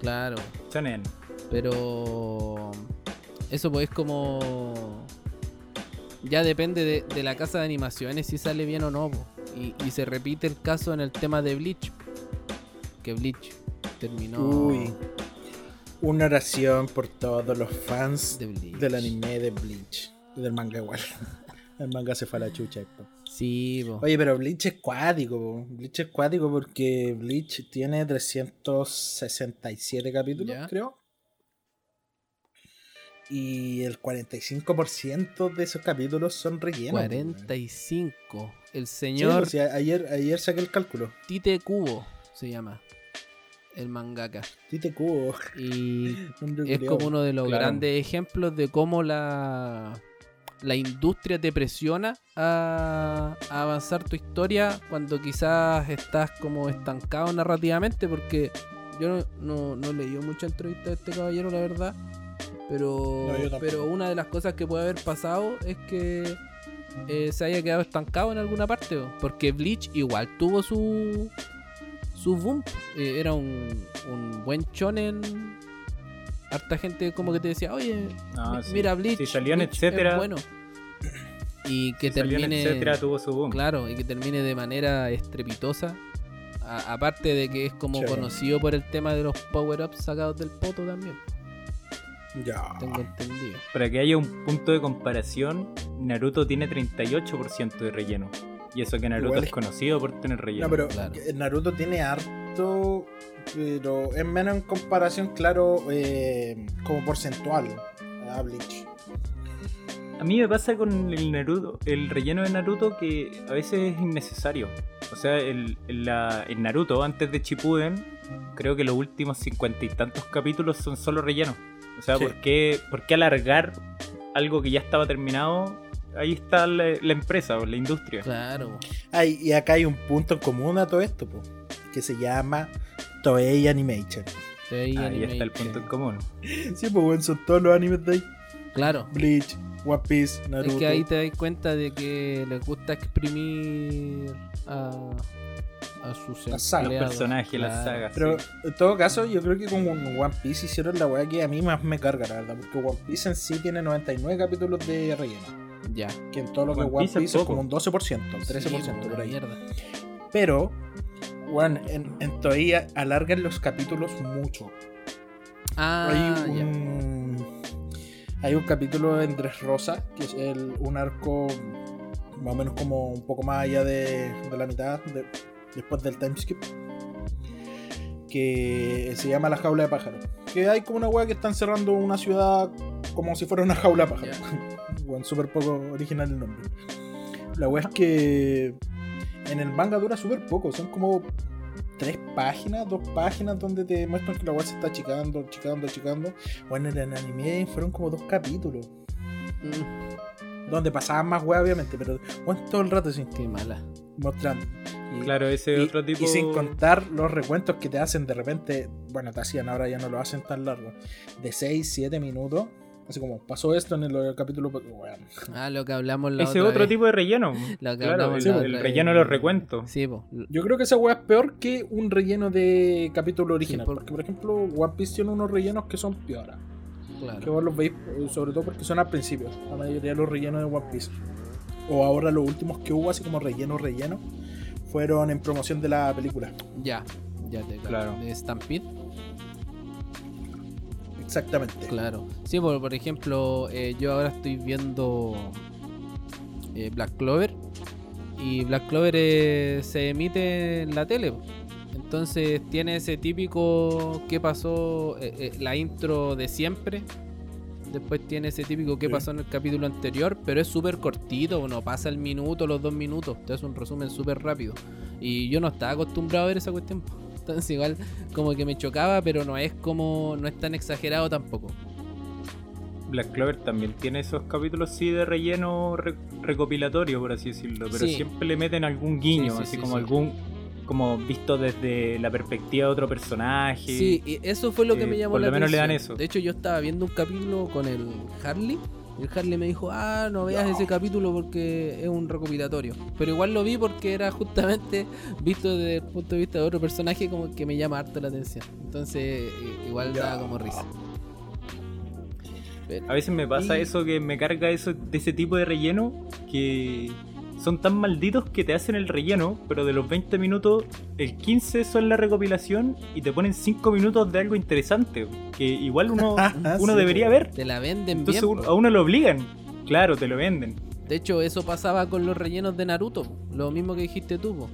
A: Claro.
C: Shonen.
A: Pero eso pues es como ya depende de, de, la casa de animaciones si sale bien o no. Y, se repite el caso en el tema de Bleach. Que Bleach terminó.
B: Uy. Una oración por todos los fans del anime de Bleach. Y del manga igual. el manga se fue a la chucha.
A: Sí,
B: Oye, pero Bleach es cuático. Bleach es cuático porque Bleach tiene 367 capítulos, creo. Y el 45% de esos capítulos son rellenos.
A: 45. El señor.
B: ayer, ayer saqué el cálculo.
A: Tite Kubo se llama. El mangaka.
B: Tite Kubo.
A: Y es como uno de los grandes ejemplos de cómo la, la industria te presiona a, avanzar tu historia cuando quizás estás como estancado narrativamente. Porque yo no, no, leí mucha entrevista de este caballero, la verdad pero, pero una de las cosas que puede haber pasado es que eh, se haya quedado estancado en alguna parte. Porque Bleach igual tuvo su, su boom. Eh, era un, un buen shonen. Harta gente como que te decía, oye, ah, mira Bleach.
C: Si salían, etcétera.
A: Bueno. Y que termine.
C: etcétera, tuvo su boom.
A: Claro, y que termine de manera estrepitosa. aparte de que es como conocido por el tema de los power-ups sacados del poto también.
B: Ya.
A: Tengo entendido.
C: Para que haya un punto de comparación, Naruto tiene 38% de relleno. Y eso que Naruto es... conocido por tener relleno.
B: No, pero Naruto tiene harto, pero es menos en comparación, claro, eh, como porcentual a Bleach.
C: A mí me pasa con el Naruto, el relleno de Naruto que a veces es innecesario. O sea, el, el Naruto antes de Shippuden creo que los últimos cincuenta y tantos capítulos son solo relleno. O sea, ¿por, qué, ¿por, qué, alargar algo que ya estaba terminado? Ahí está la, empresa o la industria.
A: Claro.
B: y acá hay un punto en común a todo esto, que se llama Toei Animation.
C: Ahí está el punto en común.
B: Sí, pues bueno, son todos los animes de ahí.
A: Claro.
B: Bleach, One Piece, Naruto.
A: Es que ahí te das cuenta de que les gusta exprimir a, a sus
C: personajes, las sagas.
B: Pero en todo caso, yo creo que con One Piece hicieron la weá que a mí más me carga, la verdad. Porque One Piece en sí tiene 99 capítulos de relleno.
A: Ya.
B: Que en todo lo que One Piece, es como un 12%, 13% por ahí. Mierda. Pero, bueno, en, en todavía alargan los capítulos mucho.
A: Ah,
B: hay un, hay un capítulo en Rosa que es el, un arco más o menos como un poco más allá de, de la mitad, después del timeskip, que se llama La Jaula de Pájaros. Que hay como una weá que están cerrando una ciudad como si fuera una jaula de pájaros. Bueno, súper poco original el nombre. La weá es que en el manga dura súper poco, son como tres páginas, dos páginas donde te muestran que la weá se está achicando, achicando, achicando. Bueno, en el anime fueron como dos capítulos. Mm. Donde pasaban más weá, obviamente, pero bueno, todo el rato así.
A: Qué mala.
B: Mostrando.
C: claro, ese otro tipo.
B: Y sin contar los recuentos que te hacen de repente, bueno, te hacían, ahora ya no lo hacen tan largo, de 6, 7 minutos Así como pasó esto en el, capítulo.
A: Ah, lo que hablamos la
C: Ese otro tipo de relleno. claro, el, relleno de los recuentos.
A: Sí,
B: Yo creo que esa weá es peor que un relleno de capítulo original. Porque, por ejemplo, One Piece tiene unos rellenos que son peores. Claro. Que vos los veis, eh, sobre todo porque son al principio. La mayoría de los rellenos de One Piece. O ahora los últimos que hubo, así como relleno, relleno, fueron en promoción de la película.
A: Ya, ya te claro. De Stampede.
B: Exactamente.
A: Claro. Sí, por, por ejemplo, eh, yo ahora estoy viendo eh, Black Clover. Y Black Clover eh, se emite en la tele. Entonces tiene ese típico que pasó, la intro de siempre. Después tiene ese típico que pasó en el capítulo anterior, pero es súper cortito, no pasa el minuto, los dos minutos. Entonces es un resumen súper rápido. Y yo no estaba acostumbrado a ver esa cuestión. Entonces igual como que me chocaba, pero no es como, no es tan exagerado tampoco.
C: Black Clover también tiene esos capítulos sí de relleno recopilatorio, por así decirlo, pero siempre le meten algún guiño, así como algún como visto desde la perspectiva de otro personaje.
A: Sí, y eso fue lo que me llamó
C: por
A: lo
C: menos le dan eso.
A: De hecho, yo estaba viendo un capítulo con el Harley el Harley me dijo, ah, no veas ese capítulo porque es un recopilatorio. Pero igual lo vi porque era justamente visto desde el punto de vista de otro personaje como que me llama harto la atención. Entonces, igual da como risa.
C: a veces me pasa eso que me carga eso de ese tipo de relleno que son tan malditos que te hacen el relleno, pero de los 20 minutos, el 15 son la recopilación y te ponen 5 minutos de algo interesante, que igual uno, uno debería ver.
A: Te la venden
C: Entonces a uno lo obligan. Claro, te lo venden.
A: De hecho, eso pasaba con los rellenos de Naruto, lo mismo que dijiste tú.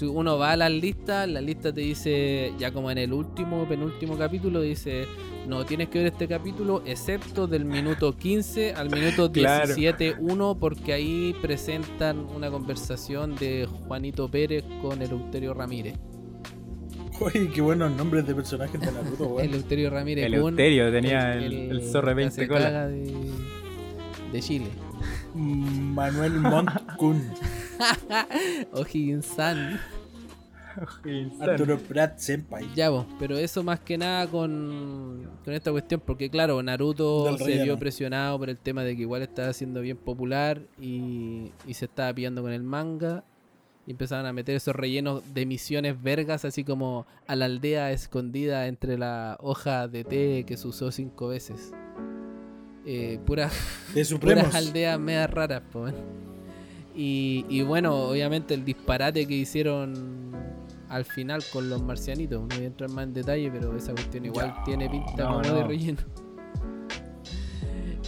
A: Si uno va a las listas, la lista te dice, ya como en el último, penúltimo capítulo, dice no tienes que ver este capítulo excepto del minuto 15 al minuto 17.1 porque ahí presentan una conversación de Juanito Pérez con Eleuterio Ramírez.
B: Uy, qué buenos nombres de personajes de Naruto,
A: güey. Eleuterio Ramírez.
C: Eleuterio tenía el, el, zorro 20 cola.
A: De, de Chile.
B: Manuel Montkun.
A: O'Higgins San.
B: Arturo Pratt Senpai.
A: Ya, vos, pero eso más que nada con, con esta cuestión, porque claro, Naruto se vio presionado por el tema de que igual estaba siendo bien popular y, se estaba pillando con el manga. Y empezaron a meter esos rellenos de misiones vergas, así como a la aldea escondida entre la hoja de té que se usó cinco veces. Eh, pura,
B: de
A: puras aldeas media raras, pues. Y, y bueno, obviamente el disparate que hicieron al final con los marcianitos. No voy a entrar más en detalle, pero esa cuestión igual tiene pinta como de relleno.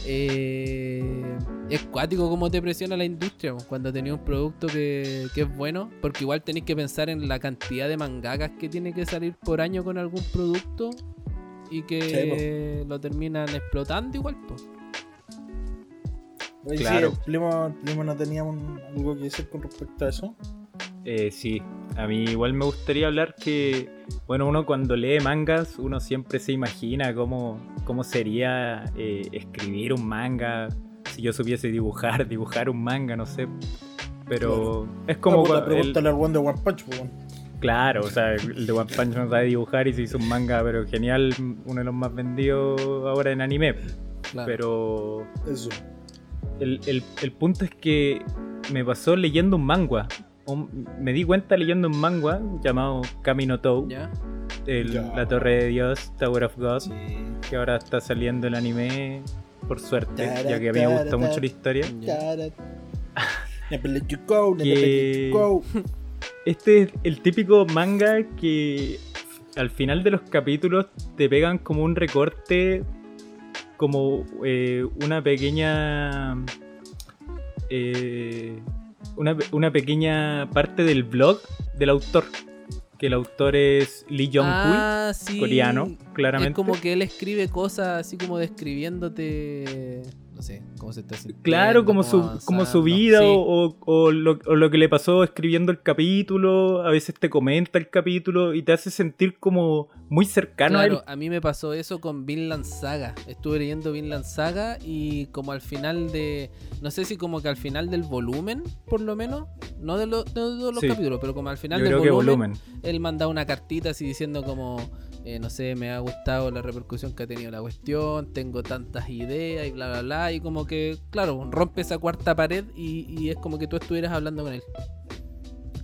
A: Eh, es cuático como te presiona la industria cuando tenés un producto que, es bueno, porque igual tenéis que pensar en la cantidad de mangakas que tiene que salir por año con algún producto y que lo terminan explotando igual.
B: Claro. Sí, Primo, no tenía algo que decir con respecto a eso.
C: Eh, sí, a mí igual me gustaría hablar que, bueno, uno cuando lee mangas, uno siempre se imagina cómo, cómo sería eh, escribir un manga, si yo supiese dibujar, dibujar un manga, no sé. Pero es como...
B: la pregunta el... One Punch,
C: Claro, o sea, el de One Punch no sabe dibujar y se hizo un manga, pero genial, uno de los más vendidos ahora en anime. Pero...
B: Eso.
C: El, el, el punto es que me pasó leyendo un manga me di cuenta leyendo un manga llamado Camino Tou. La Torre de Dios, Tower of God. Que ahora está saliendo el anime, por suerte, ya que a mí me gusta mucho la historia. este es el típico manga que al final de los capítulos te pegan como un recorte, como eh, una pequeña. Eh, una, una pequeña parte del blog del autor que el autor es Lee Jong-hui, ah, coreano, claramente.
A: Es como que él escribe cosas así como describiéndote no sé, cómo se está sintiendo.
C: Claro, como su, como su vida o, lo, que le pasó escribiendo el capítulo, a veces te comenta el capítulo y te hace sentir como muy cercano a él.
A: a mí me pasó eso con Vinland Saga. Estuve leyendo Vinland Saga y como al final de, no sé si como que al final del volumen, por lo menos, no de, de todos los capítulos, pero como al final del volumen, volumen, él manda una cartita así diciendo como eh, no sé, me ha gustado la repercusión que ha tenido la cuestión, tengo tantas ideas y bla, bla, bla, y como que, claro, rompe esa cuarta pared y, es como que tú estuvieras hablando con él.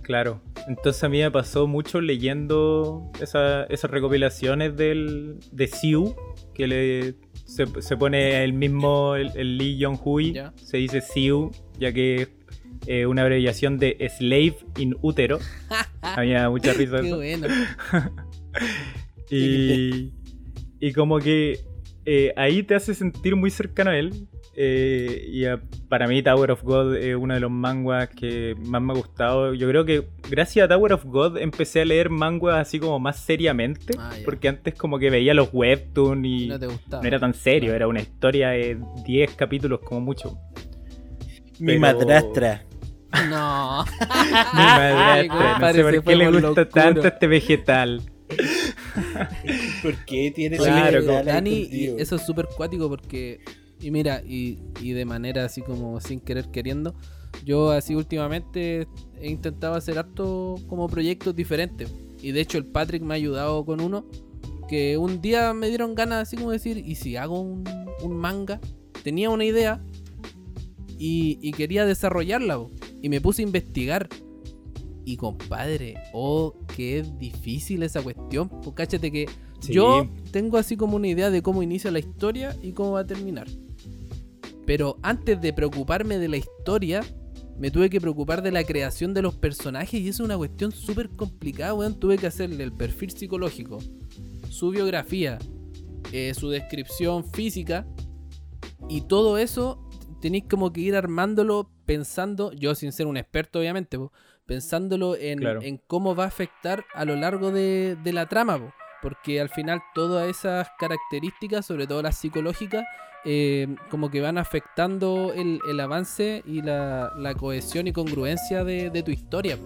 C: Claro, entonces a mí me pasó mucho leyendo esas recopilaciones del, de Siu, que le, se, pone el mismo, el, Lee Jong-hui, se dice Siu, ya que es eh, una abreviación de Slave in Útero. Había mucha risa. Qué bueno. Y, y como que eh, ahí te hace sentir muy cercano a él. Eh, y para mí Tower of God es uno de los manguas que más me ha gustado. Yo creo que gracias a Tower of God empecé a leer manguas así como más seriamente. Ah, porque antes como que veía los webtoons y no, era tan serio, era una historia de 10 capítulos como mucho.
B: Mi madrastra.
A: No.
C: Mi madrastra. no sé por qué le gusta tanto este vegetal.
B: ¿Por qué tiene
A: claro, Dani, y eso es súper cuático porque, y mira, y, de manera así como sin querer queriendo, yo así últimamente he intentado hacer harto como proyectos diferentes. Y de hecho el Patrick me ha ayudado con uno que un día me dieron ganas así como decir, ¿y si hago un, manga? Tenía una idea y, y quería desarrollarla. Y me puse a investigar y compadre, oh, qué difícil esa cuestión. Pues cáchate que yo tengo así como una idea de cómo inicia la historia y cómo va a terminar. Pero antes de preocuparme de la historia, me tuve que preocupar de la creación de los personajes y es una cuestión súper complicada, weón. Tuve que hacerle el perfil psicológico, su biografía, eh, su descripción física y todo eso tenéis como que ir armándolo pensando, yo sin ser un experto obviamente, pensándolo en, cómo va a afectar a lo largo de, la trama, porque al final todas esas características, sobre todo las psicológicas, eh, como que van afectando el, avance y la, cohesión y congruencia de, tu historia.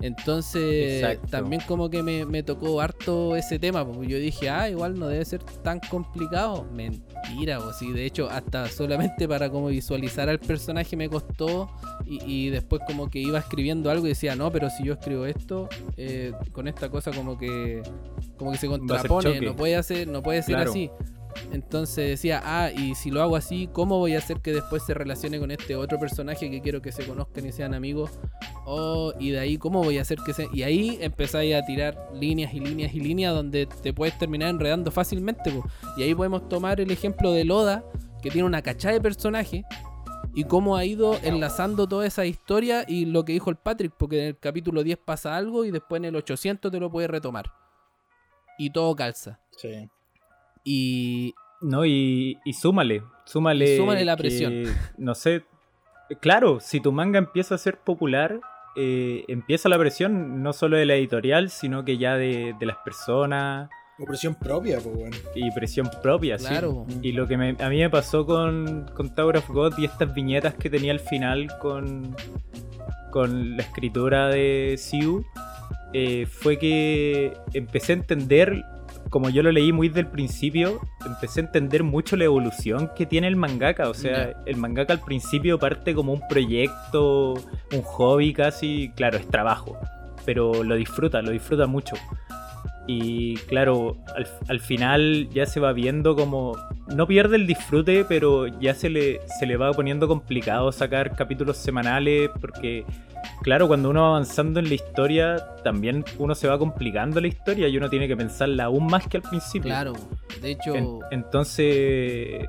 A: Entonces, también como que me, tocó harto ese tema, porque yo dije, ah, igual no debe ser tan complicado. Mentira, o sí, de hecho, hasta solamente para como visualizar al personaje me costó y, después como que iba escribiendo algo y decía, no, pero si yo escribo esto, eh, con esta cosa como que como que se contrapone, no puede, hacer, no puede ser así. Entonces decía, ah, y si lo hago así, ¿cómo voy a hacer que después se relacione con este otro personaje que quiero que se conozcan y sean amigos? Oh, y de ahí, ¿cómo voy a hacer que se.? Y ahí empezáis a tirar líneas y líneas y líneas donde te puedes terminar enredando fácilmente. Y ahí podemos tomar el ejemplo de Loda, que tiene una cachada de personaje, y cómo ha ido enlazando toda esa historia y lo que dijo el Patrick, porque en el capítulo 10 pasa algo y después en el 800 te lo puedes retomar. Y todo calza.
B: Sí.
A: Y.
C: No, y, y súmale, súmale.
A: súmale la presión.
C: no sé. Claro, si tu manga empieza a ser popular, eh, empieza la presión no solo de la editorial, sino que ya de, las personas.
B: O presión propia, pues bueno.
C: Y presión propia, claro. sí. Y lo que a mí me pasó con, con Tower of God y estas viñetas que tenía al final con, con la escritura de Siu eh, fue que empecé a entender, como yo lo leí muy del principio, empecé a entender mucho la evolución que tiene el mangaka. O sea, el mangaka al principio parte como un proyecto, un hobby casi, claro, es trabajo, pero lo disfruta, lo disfruta mucho. Y claro, al, final ya se va viendo como. No pierde el disfrute, pero ya se le, se le va poniendo complicado sacar capítulos semanales. Porque, claro, cuando uno va avanzando en la historia, también uno se va complicando la historia y uno tiene que pensarla aún más que al principio.
A: Claro, de hecho.
C: entonces.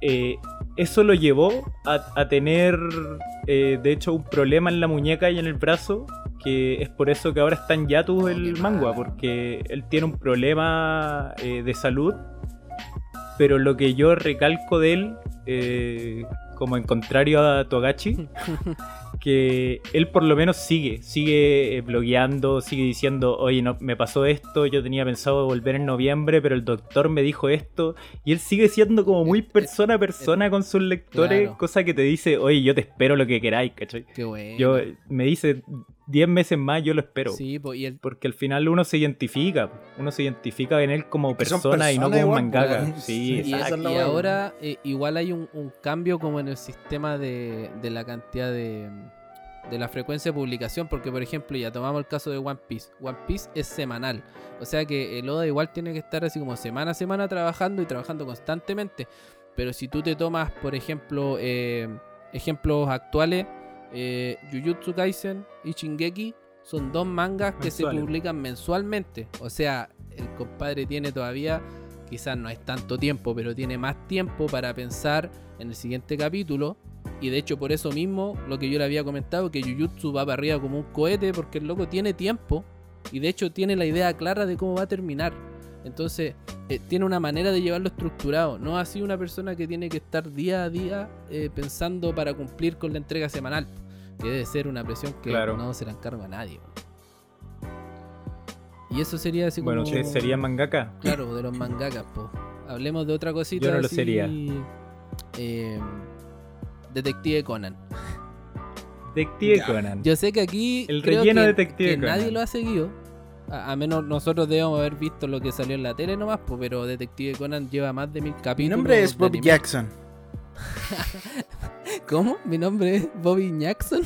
C: Eh, eso lo llevó a, tener, eh, de hecho, un problema en la muñeca y en el brazo que es por eso que ahora está en Yatu el manga, porque él tiene un problema eh, de salud. Pero lo que yo recalco de él, eh, como en contrario a Togachi, que él por lo menos sigue, sigue eh, blogueando, sigue diciendo, oye, no, me pasó esto, yo tenía pensado volver en noviembre, pero el doctor me dijo esto, y él sigue siendo como muy persona a persona con sus lectores, cosa que te dice, oye, yo te espero lo que queráis, ¿cachai?
A: Qué bueno.
C: Yo, me dice, 10 meses más yo lo espero.
A: Sí,
C: porque al final uno se identifica, uno se identifica en él como persona y no como un mangaka. Sí,
A: y, y, ahora eh, igual hay un, cambio como en el sistema de, la cantidad de, de la frecuencia de publicación, porque por ejemplo ya tomamos el caso de One Piece. One Piece es semanal, o sea que el Oda igual tiene que estar así como semana a semana trabajando y trabajando constantemente. Pero si tú te tomas, por ejemplo, eh, ejemplos actuales, eh, Jujutsu Kaisen y Shingeki son dos mangas que se publican mensualmente. O sea, el compadre tiene todavía, quizás no es tanto tiempo, pero tiene más tiempo para pensar en el siguiente capítulo. Y de hecho, por eso mismo, lo que yo le había comentado, que Jujutsu va para arriba como un cohete, porque el loco tiene tiempo. Y de hecho tiene la idea clara de cómo va a terminar. Entonces, eh, tiene una manera de llevarlo estructurado. No así una persona que tiene que estar día a día eh, pensando para cumplir con la entrega semanal que debe ser una presión que no se la encarga a nadie. Y eso sería así
C: como. Bueno, sería mangaka.
A: Claro, de los mangakas, pues. Hablemos de otra cosita.
C: Yo no lo sería.
A: Eh, Detective Conan.
C: Detective Conan.
A: Yo sé que aquí.
C: El relleno
A: que,
C: Detective
A: Conan. Nadie lo ha seguido. A, menos nosotros debemos haber visto lo que salió en la tele nomás, pero Detective Conan lleva más de mil capítulos. Mi
B: nombre es Bob Jackson.
A: ¿Cómo? ¿Mi nombre es Bobby Jackson?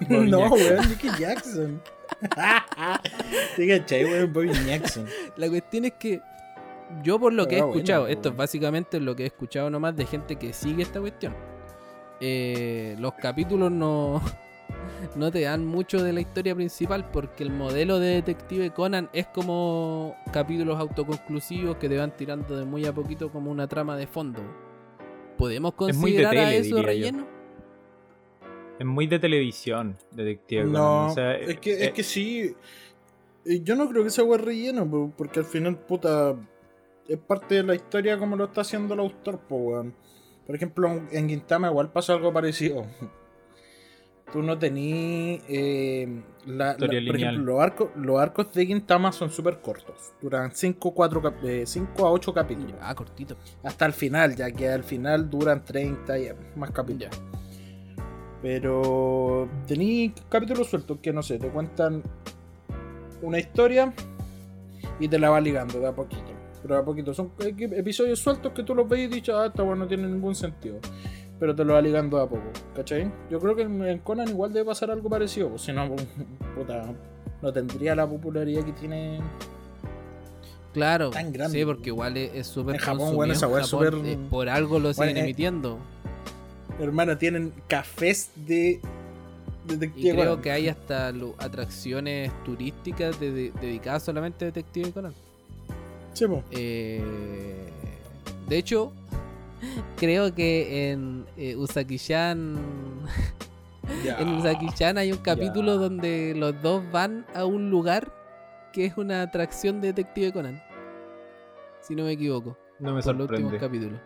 B: no, weón, Nicky Jackson. Diga, weón, Bobby Jackson.
A: La cuestión es que yo por lo que he escuchado, esto es básicamente lo que he escuchado nomás de gente que sigue esta cuestión. Eh, los capítulos no, no te dan mucho de la historia principal porque el modelo de Detective Conan es como capítulos autoconclusivos que te van tirando de muy a poquito como una trama de fondo. ¿Podemos considerar a eso relleno?
C: Es muy de televisión, Detective
B: No, es, que, es eh, que sí. Eh, yo no creo que sea buen relleno, porque al final, puta, es parte de la historia como lo está haciendo el autor, Por ejemplo, en Gintama igual pasa algo parecido. Tú no tenías. Eh, por ejemplo, los arcos, los arcos de Gintama son súper cortos. Duran 5 eh, a 8 capítulos.
A: Ah, cortito.
B: Hasta el final, ya que al final duran 30 y más capítulos. Pero tenéis capítulos sueltos que no sé, te cuentan una historia y te la va ligando de a poquito. Pero de a poquito. Son episodios sueltos que tú los veis y dices, ah, esta bueno no tiene ningún sentido pero te lo va ligando a poco, ¿cachai? Yo creo que en Conan igual debe pasar algo parecido, pues, si no, puta, no tendría la popularidad que tiene.
A: Claro, tan grande. sí, porque igual es súper En Japón, bueno, esa weá super... Eh, por algo lo siguen eh, emitiendo.
B: Hermano, tienen cafés de
A: Detective y creo que hay hasta atracciones turísticas dedicadas solamente a Detective Conan.
B: Sí,
A: eh, de hecho, creo que en eh, Usaki-chan. en Usaki-chan hay un capítulo donde los dos van a un lugar que es una atracción de Detective Conan. Si no me equivoco.
C: No me sorprende. Los últimos
A: capítulos.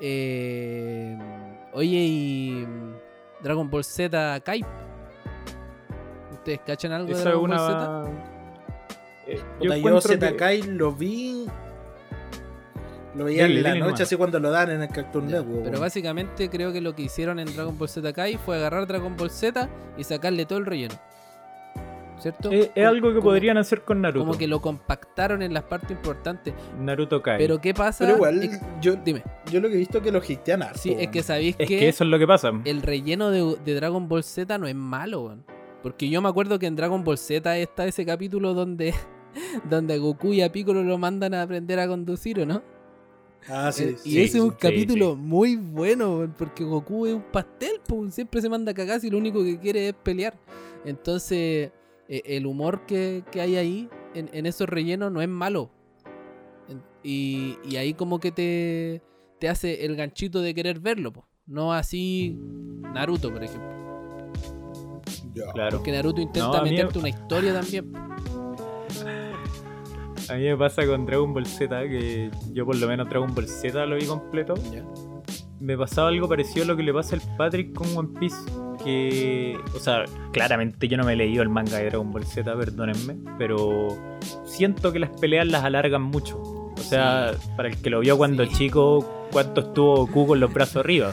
A: Eh, oye, y. Dragon Ball Z Kai. ¿Ustedes cachan algo de Dragon Ball Z?
B: Eh, yo, yo Z Kai lo vi Lo veía en la noche, así cuando lo dan en el Cartoon Network.
A: Pero básicamente creo que lo que hicieron en Dragon Ball Z Kai fue agarrar Dragon Ball Z y sacarle todo el relleno. ¿Cierto?
C: Es, algo que podrían hacer con Naruto.
A: Como que lo compactaron en las partes importantes.
C: Naruto Kai.
A: Pero ¿qué pasa?
B: Pero igual, yo, dime. Yo lo que he visto es que lo hicieron
A: Sí, es que sabéis
C: es
A: que,
C: eso es lo que pasa.
A: El relleno de, Dragon Ball Z no es malo, Porque yo me acuerdo que en Dragon Ball Z está ese capítulo donde, donde Goku y a Piccolo lo mandan a aprender a conducir, ¿o no?
B: Ah, sí,
A: eh, y ese es un capítulo muy bueno, porque Goku es un pastel, pues, siempre se manda a cagar y lo único que quiere es pelear. Entonces, e, el humor que, hay ahí, en, esos rellenos, no es malo. Y, ahí como que te, te hace el ganchito de querer verlo, pues. No así Naruto, por ejemplo.
C: Claro.
A: Porque Naruto intenta meterte una historia también.
C: A mí me pasa con Dragon Ball Z, que yo por lo menos Dragon Ball Z lo vi completo. Me pasaba algo parecido a lo que le pasa al Patrick con One Piece. Que, o sea, claramente yo no me he leído el manga de Dragon Ball Z, perdónenme, pero siento que las peleas las alargan mucho. O sea, para el que lo vio cuando chico, ¿cuánto estuvo Goku con los brazos arriba?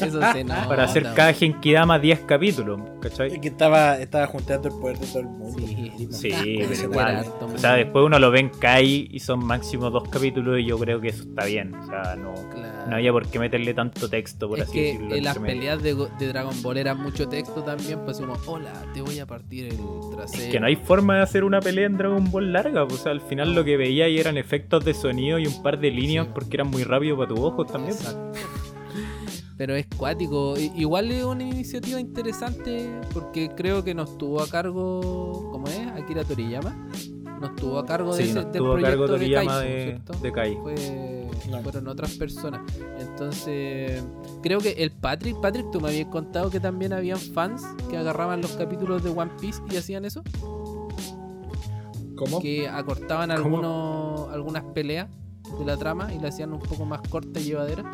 A: Eso.
C: Para hacer cada Genkidama 10 capítulos, ¿cachai?
B: Es que estaba, estaba juntando el poder de todo el mundo.
C: Sí, pero igual. O sea, después uno lo ve en Kai y son máximo dos capítulos y yo creo que eso está bien. O sea, no, no había por qué meterle tanto texto, por
A: es
C: así decirlo.
A: Que las peleas de, de, Dragon Ball eran mucho texto también, pues como, hola, te voy a partir el trasero.
C: Es que no hay forma de hacer una pelea en Dragon Ball larga. Pues, o sea, al final lo que veía ahí eran efectos de sonido y un par de líneas porque eran muy rápido para tus ojos también. Exacto.
A: Pero es cuático. Igual es una iniciativa interesante porque creo que nos tuvo a cargo, ¿cómo es? Akira Toriyama. Nos tuvo a cargo de ese, del proyecto Toriyama de, Kai, de, Fueron otras personas. Entonces, creo que el Patrick, Patrick, tú me habías contado que también habían fans que agarraban los capítulos de One Piece y hacían eso.
B: ¿Cómo?
A: Que acortaban algunos, algunas peleas de la trama y la hacían un poco más corta y llevadera.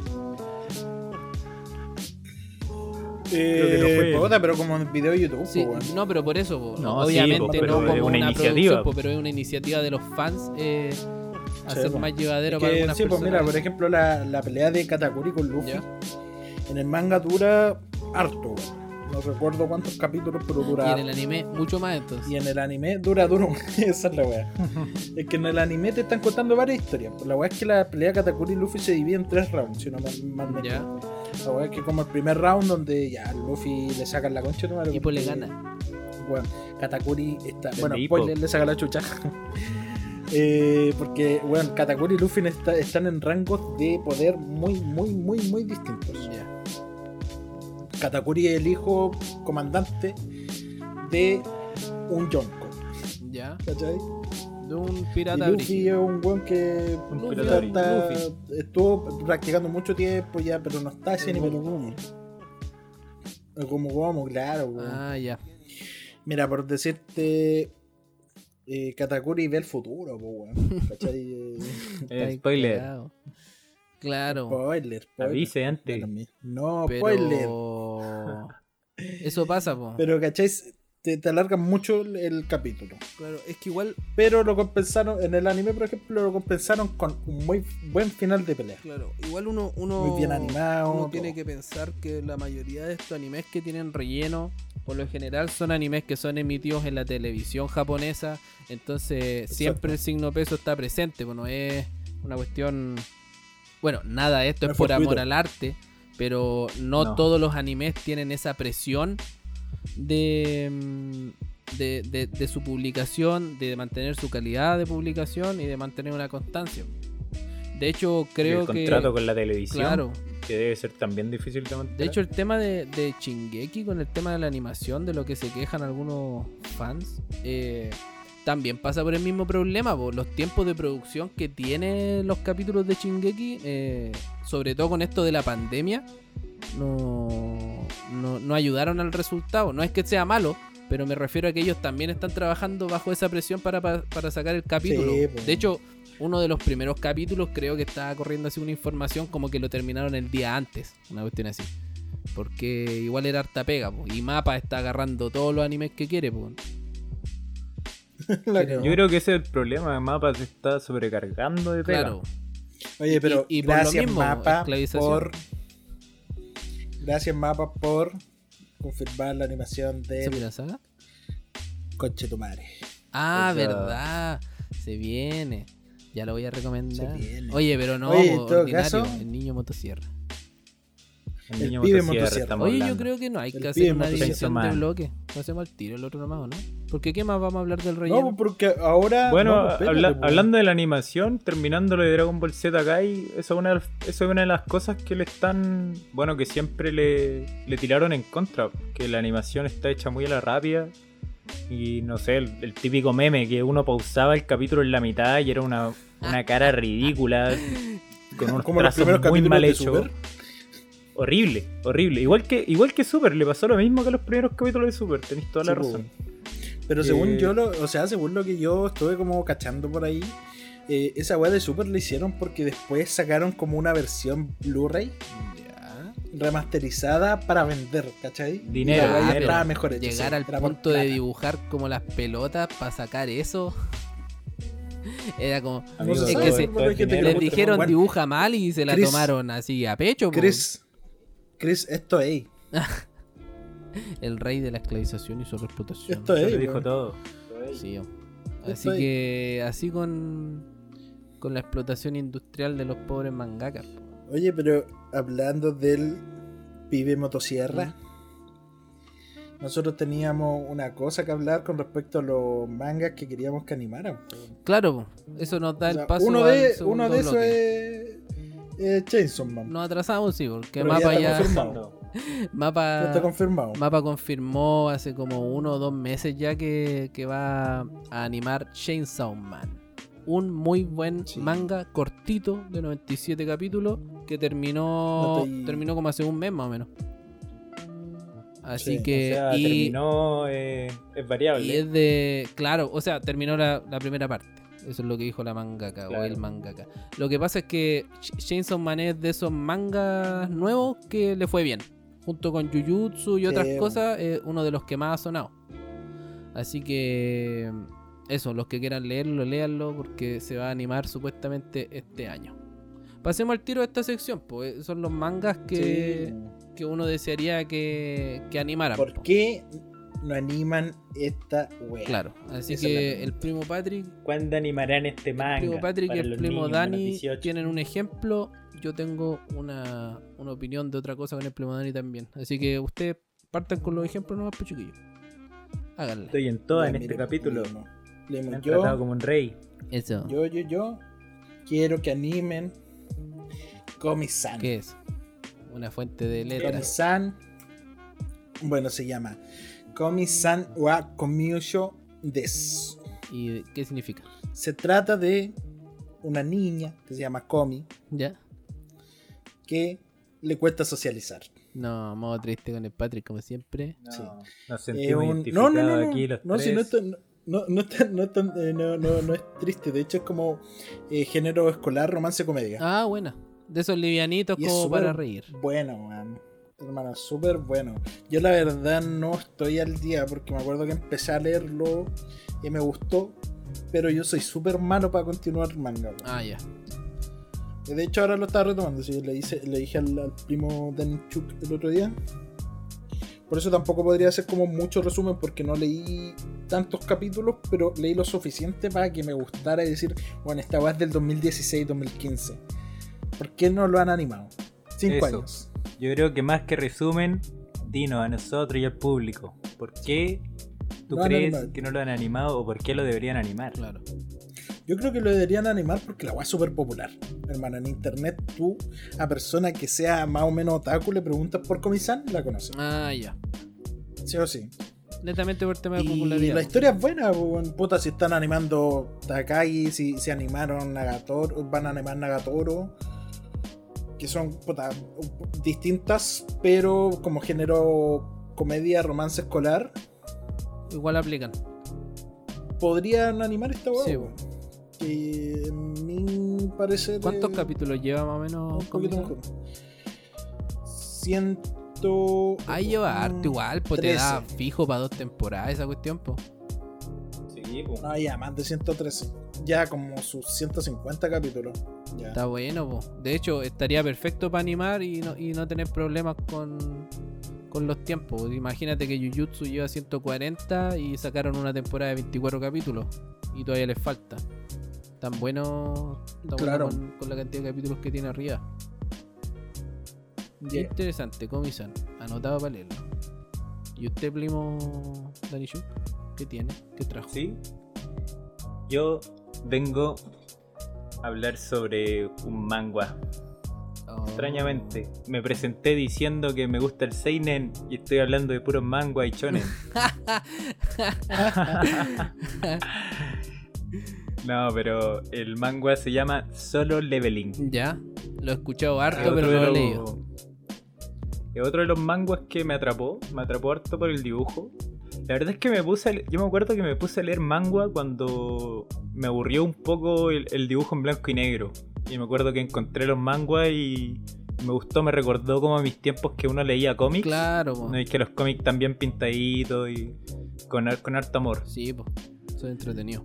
B: Eh, pero como en video de YouTube.
A: Sí, no, pero por eso, obviamente no como una, iniciativa. pero es una iniciativa de los fans eh, hacer más llevadero para algunas
B: Sí, pues mira, por ejemplo, la, la pelea de Katakuri con Luffy. En el manga dura harto, no recuerdo cuántos capítulos, pero dura.
A: Y en el anime, mucho más entonces.
B: Y en el anime dura, duro Esa es la weá. es que en el anime te están contando varias historias. Pues la weá es que la pelea Katakuri y Luffy se divide en tres rounds, si no me Ya. La weá es que como el primer round donde ya Luffy le sacan la concha,
A: no Y pues le gana.
B: Bueno, Katakuri está. bueno, spoiler, le saca la chucha. Eh, porque, bueno, Katakuri y Luffy están en rangos de poder muy, muy, muy, muy distintos. Ya. Katakuri es el hijo comandante de un Yonko.
A: Ya.
B: ¿Cachai?
A: De un pirata.
B: Y Luffy es un buen que estuvo practicando mucho tiempo ya, pero no está ese nivel. Como como Gomu, claro.
A: Ah, ya.
B: Mira, por decirte, eh, Katakuri ve el futuro, pues, ¿cachai?
C: Eh, spoiler.
A: Claro.
B: Spoiler.
C: Avise antes.
B: No, spoiler.
A: Eso pasa, po.
B: Pero, ¿cachai? Te, te alargan mucho el, capítulo.
A: Claro, es que igual.
B: Pero lo compensaron, en el anime, por ejemplo, lo compensaron con un muy buen final de pelea.
A: Claro, igual uno. uno
B: muy bien animado.
A: Uno tiene que pensar que la mayoría de estos animes que tienen relleno, por lo general son animes que son emitidos en la televisión japonesa. Entonces, siempre el signo peso está presente, bueno, es una cuestión bueno, nada, esto es por amor al arte, pero no, todos los animes tienen esa presión de, mm, de, de, su publicación, de mantener su calidad de publicación y de mantener una constancia. De hecho, creo
C: que. El contrato con la televisión. Claro. Que debe ser también difícil de mantener.
A: De hecho, el tema de, de Chingeki con el tema de la animación, de lo que se quejan algunos fans, eh, también pasa por el mismo problema, por los tiempos de producción que tienen los capítulos de Shingeki, eh, sobre todo con esto de la pandemia, no, no, ayudaron al resultado. No es que sea malo, pero me refiero a que ellos también están trabajando bajo esa presión para, para, sacar el capítulo.
B: Pues.
A: De hecho, uno de los primeros capítulos creo que estaba corriendo así una información como que lo terminaron el día antes, una cuestión así. Porque igual era harta pega, y Mapa está agarrando todos los animes que quiere.
C: Yo creo que ese es el problema. Mapa se está sobrecargando de pega. Claro.
B: Oye, pero y, gracias Mapa por gracias Mapa por confirmar la animación de
A: la saga?
B: Conche tu madre.
A: Ah, verdad. Se viene. Ya lo voy a recomendar. Oye, pero no, Oye, ordinario, el niño motosierra.
B: El, niño pibe motosierra.
A: Oye, yo creo que no hay que hacer una división de bloque. Hacemos al tiro el otro nomás, ¿no? Porque ¿qué más vamos a hablar del relleno?
B: No, porque ahora...
C: Bueno, hablando de la animación, terminando lo de Dragon Ball Z Kai, eso es, una, eso es una de las cosas que le están... Bueno, que siempre le, le tiraron en contra. Que la animación está hecha muy a la rápida y no sé, el, típico meme que uno pausaba el capítulo en la mitad y era una, una cara ridícula, con unos Como trazos muy mal hechos. Horrible, horrible. Igual que, igual que Super, le pasó lo mismo que los primeros capítulos de Super, tenéis toda la razón.
B: Pero según eh, yo, lo, o sea, según lo que yo estuve como cachando por ahí, eh, esa weá de Super la hicieron porque después sacaron como una versión Blu-ray remasterizada para vender, ¿cachai?
A: Dinero. mejor Llegar al punto de dibujar como las pelotas para sacar eso. Era como. les dijeron dibuja mal y se la tomaron así a pecho.
B: Chris, Chris, esto es.
A: El rey de la esclavización y su explotación.
B: Esto es.
C: dijo todo.
A: Así que, así con, con la explotación industrial de los pobres mangakas.
B: Oye, pero hablando del pibe motosierra, nosotros teníamos una cosa que hablar con respecto a los mangas que queríamos que animaran.
A: Claro, eso nos da el paso.
B: Uno de, uno de esos es, Chainsaw Man.
A: Nos atrasamos, sí, porque Mapa ya.
B: Confirmado.
A: Mapa,
B: está confirmado.
A: Mapa confirmó hace como uno o dos meses ya que, que va a animar Chainsaw Man un muy buen manga cortito de 97 capítulos que terminó terminó como hace un mes más o menos. Así que.
C: y, terminó. Eh, es variable.
A: Y es de. Claro, o sea, terminó la, primera parte. Eso es lo que dijo la mangaka o el mangaka. Lo que pasa es que Chainsaw Man es de esos mangas nuevos que le fue bien. Junto con Jujutsu y otras cosas, es uno de los que más ha sonado. Así que eso, los que quieran leerlo, léanlo porque se va a animar supuestamente este año. Pasemos al tiro de esta sección, pues son los mangas que, que uno desearía que, que animaran.
B: ¿Por qué no animan esta wea?
A: Claro, así que el primo Patrick.
C: ¿Cuándo animarán este manga?
A: El primo Patrick y el primo Dani tienen un ejemplo. Yo tengo una, una, opinión de otra cosa con el primo Dani también. Así que ustedes partan con los ejemplos nomás, pues Háganlo.
C: Estoy en toda en este capítulo. Me yo, como un rey.
A: Eso.
B: Yo, yo, yo quiero que animen Komi-san.
A: ¿Qué es? Una fuente de letras.
B: Komi-san. Bueno, se llama Komi-san wa Komyusho des.
A: ¿Y qué significa?
B: Se trata de una niña que se llama Komi.
A: ¿Ya?
B: Que le cuesta socializar.
A: No, modo triste con el Patrick, como siempre.
C: No, sí. Nos sentimos no, no, no, aquí los
B: no, si no, no, no, eh, no, no, no, es triste, de hecho es como eh, género escolar, romance, comedia.
A: Ah, buena. De esos livianitos como para reír.
B: Bueno, man. Hermano, súper bueno. Yo la verdad no estoy al día porque me acuerdo que empecé a leerlo y me gustó, pero yo soy súper malo para continuar manga.
A: Ah, ya.
B: De hecho ahora lo estaba retomando, sí, le, hice, le dije al, al primo Dan Chuk el otro día por eso tampoco podría hacer como mucho resumen porque no leí tantos capítulos, pero leí lo suficiente para que me gustara y decir, bueno, esta va es del 2016-2015. ¿Por qué no lo han animado? Cinco años.
C: Yo creo que más que resumen, dinos a nosotros y al público. ¿Por qué tú crees que no lo han animado o por qué lo deberían animar?
A: Claro.
B: Yo creo que lo deberían animar porque la weá es súper popular. Hermano, en internet tú a persona que sea más o menos otaku le preguntas por Comisan y la conoces.
A: Ah, ya.
B: Sí o sí.
A: Netamente por tema de popularidad.
B: La historia es buena, puta, si están animando Takagi, si, se animaron Nagatoro, van a animar Nagatoro. Que son puta, distintas, pero como género comedia, romance escolar.
A: Igual aplican.
B: Podrían animar esta weá. Sí, que a mí parece.
A: ¿Cuántos capítulos lleva más o menos?
B: Un poquito mejor. Ciento.
A: Ahí lleva harto igual, pues te da fijo para dos temporadas esa cuestión, pues.
C: Sí,
B: No, ya, más de 113. Ya como sus 150 capítulos.
A: Está bueno, po. De hecho, estaría perfecto para animar y no, y no tener problemas con, con los tiempos. Imagínate que Jujutsu lleva 140 y sacaron una temporada de 24 capítulos y todavía les falta. Tan bueno, claro. con, la cantidad de capítulos que tiene arriba. Interesante, Comisan. Anotado para leerlo. ¿Y usted, primo Danishu? ¿Qué tiene? ¿Qué trajo?
C: Sí. Yo vengo a hablar sobre un manga Extrañamente, me presenté diciendo que me gusta el Seinen y estoy hablando de puros manga y chonen. no, pero el manga se llama Solo Leveling.
A: Ya, lo he escuchado harto, pero no lo he leído.
C: Es otro de los manguas que me atrapó, me atrapó harto por el dibujo. La verdad es que me puse, a yo me acuerdo que me puse a leer manga cuando me aburrió un poco el dibujo en blanco y negro. Y me acuerdo que encontré los manguas y me gustó, me recordó como a mis tiempos que uno leía cómics.
A: Claro,
C: ¿no? Y que los cómics también pintaditos y con, con harto amor.
A: Sí, pues, soy entretenido.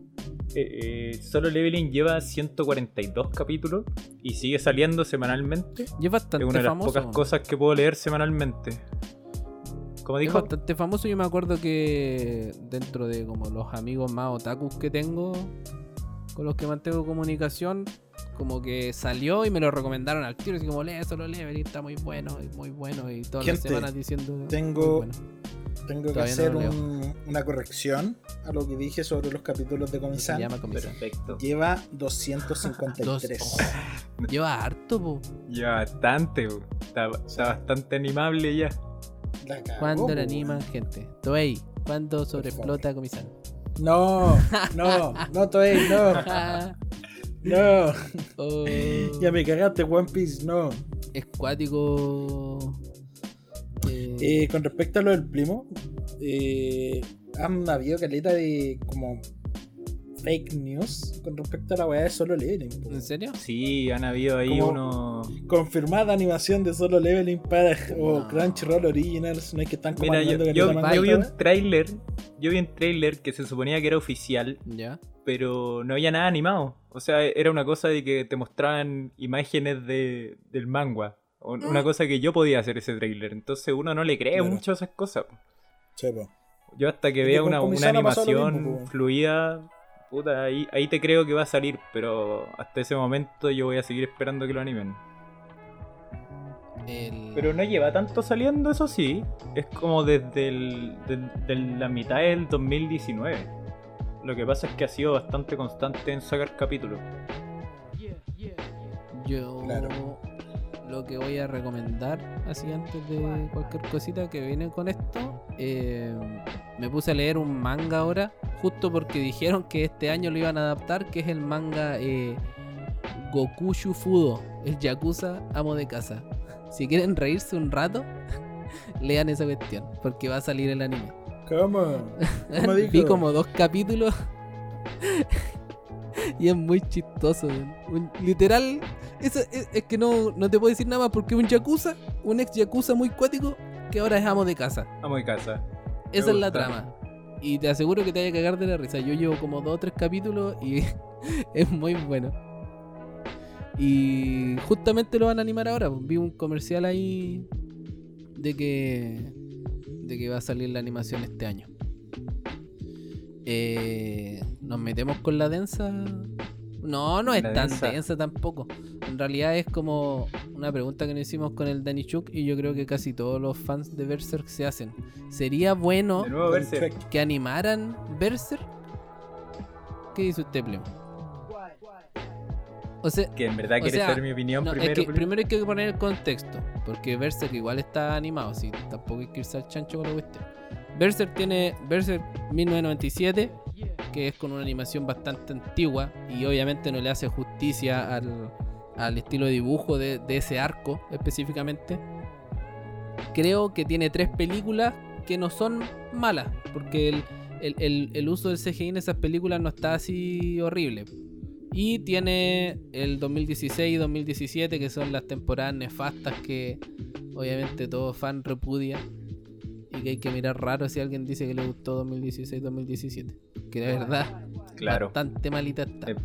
C: Eh, eh, Solo Leveling lleva 142 capítulos y sigue saliendo semanalmente.
A: Es bastante
C: Es una de
A: las
C: pocas cosas que puedo leer semanalmente.
A: Como dijo, es bastante famoso. Yo me acuerdo que dentro de como los amigos más otakus que tengo, con los que mantengo comunicación, como que salió y me lo recomendaron al tiro, así como lee solo lee, está muy bueno, muy bueno, y todas las semanas diciendo.
B: Tengo, tengo que hacer una corrección a lo que dije sobre los capítulos de.
C: Perfecto.
B: Lleva 253.
A: Lleva harto, po.
C: Lleva bastante, Está, bastante animable ya.
A: ¿Cuándo lo animan, gente? Toei, ¿cuándo sobreexplota Comisan?
B: No, no, no, Toei, no. No. Oh. ya me cagaste, One Piece, no.
A: Es cuático.
B: Eh, eh, con respecto a lo del primo, eh, han habido caleta de como fake news con respecto a la weá de Solo Leveling.
A: ¿En serio?
C: Sí, han habido ahí uno.
B: Confirmada animación de Solo Leveling para o Crunchyroll Originals. No es que están como
C: Mira, yo, yo, vi un trailer. Yo vi un trailer que se suponía que era oficial.
A: Ya.
C: Pero no había nada animado. O sea, era una cosa de que te mostraban imágenes de, del manga. Una mm. cosa que yo podía hacer ese trailer. Entonces uno no le cree mucho a esas cosas. Yo hasta que vea una, una animación fluida, puta, ahí, ahí te creo que va a salir, pero hasta ese momento yo voy a seguir esperando que lo animen. Pero no lleva tanto saliendo, eso sí. Es como desde el, la mitad del 2019. Lo que pasa es que ha sido bastante constante en sacar capítulos.
A: Yo lo que voy a recomendar, así antes de cualquier cosita que viene con esto, eh, me puse a leer un manga ahora, justo porque dijeron que este año lo iban a adaptar, que es el manga eh, Goku Shufudo, el Yakuza Amo de Casa. Si quieren reírse un rato, lean esa cuestión, porque va a salir el anime.
B: ¿Cómo?
A: Vi como dos capítulos y es muy chistoso. literal, es, que no, no te puedo decir nada más porque un Yakuza, un ex Yakuza muy cuático, que ahora es amo de casa.
C: Amo de casa.
A: Esa es la trama. Y te aseguro que te vaya a cagar de la risa. Yo llevo como dos o tres capítulos y es muy bueno. Y justamente lo van a animar ahora. Pues. Vi un comercial ahí de que de que va a salir la animación este año. Eh, Nos metemos con la densa no, no es tan densa. tampoco. En realidad es como una pregunta que nos hicimos con el Danny Chuk y yo creo que casi todos los fans de Berserk se hacen. ¿Sería bueno que animaran Berserk? ¿Qué dice usted, Plemo?
C: O sea, que en verdad quiere saber mi opinión primero.
A: primero hay que poner el contexto, porque Berserk igual está animado, así tampoco hay que irse al chancho con la cuestión. Berserk tiene Berserk 1997 que es con una animación bastante antigua y obviamente no le hace justicia al, estilo de dibujo de, ese arco específicamente. Creo que tiene tres películas que no son malas, porque el, uso del CGI en esas películas no está así horrible. Y tiene el 2016 y 2017, que son las temporadas nefastas que obviamente todo fan repudia. Y que hay que mirar raro si alguien dice que le gustó 2016-2017 porque de verdad, claro. bastante malita está. Eh,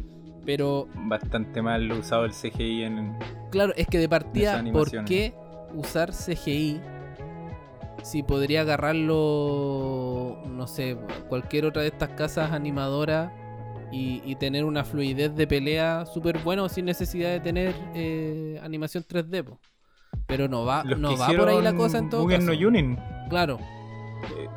A: pero.
C: Bastante mal usado el CGI en.
A: Claro, es que de partida, ¿por qué usar CGI si podría agarrarlo, no sé, cualquier otra de estas casas animadoras y, tener una fluidez de pelea súper bueno sin necesidad de tener eh, animación 3D? Pero no va, no va por ahí la cosa en todo
C: Mugen no Yunin.
A: Claro.
C: Eh,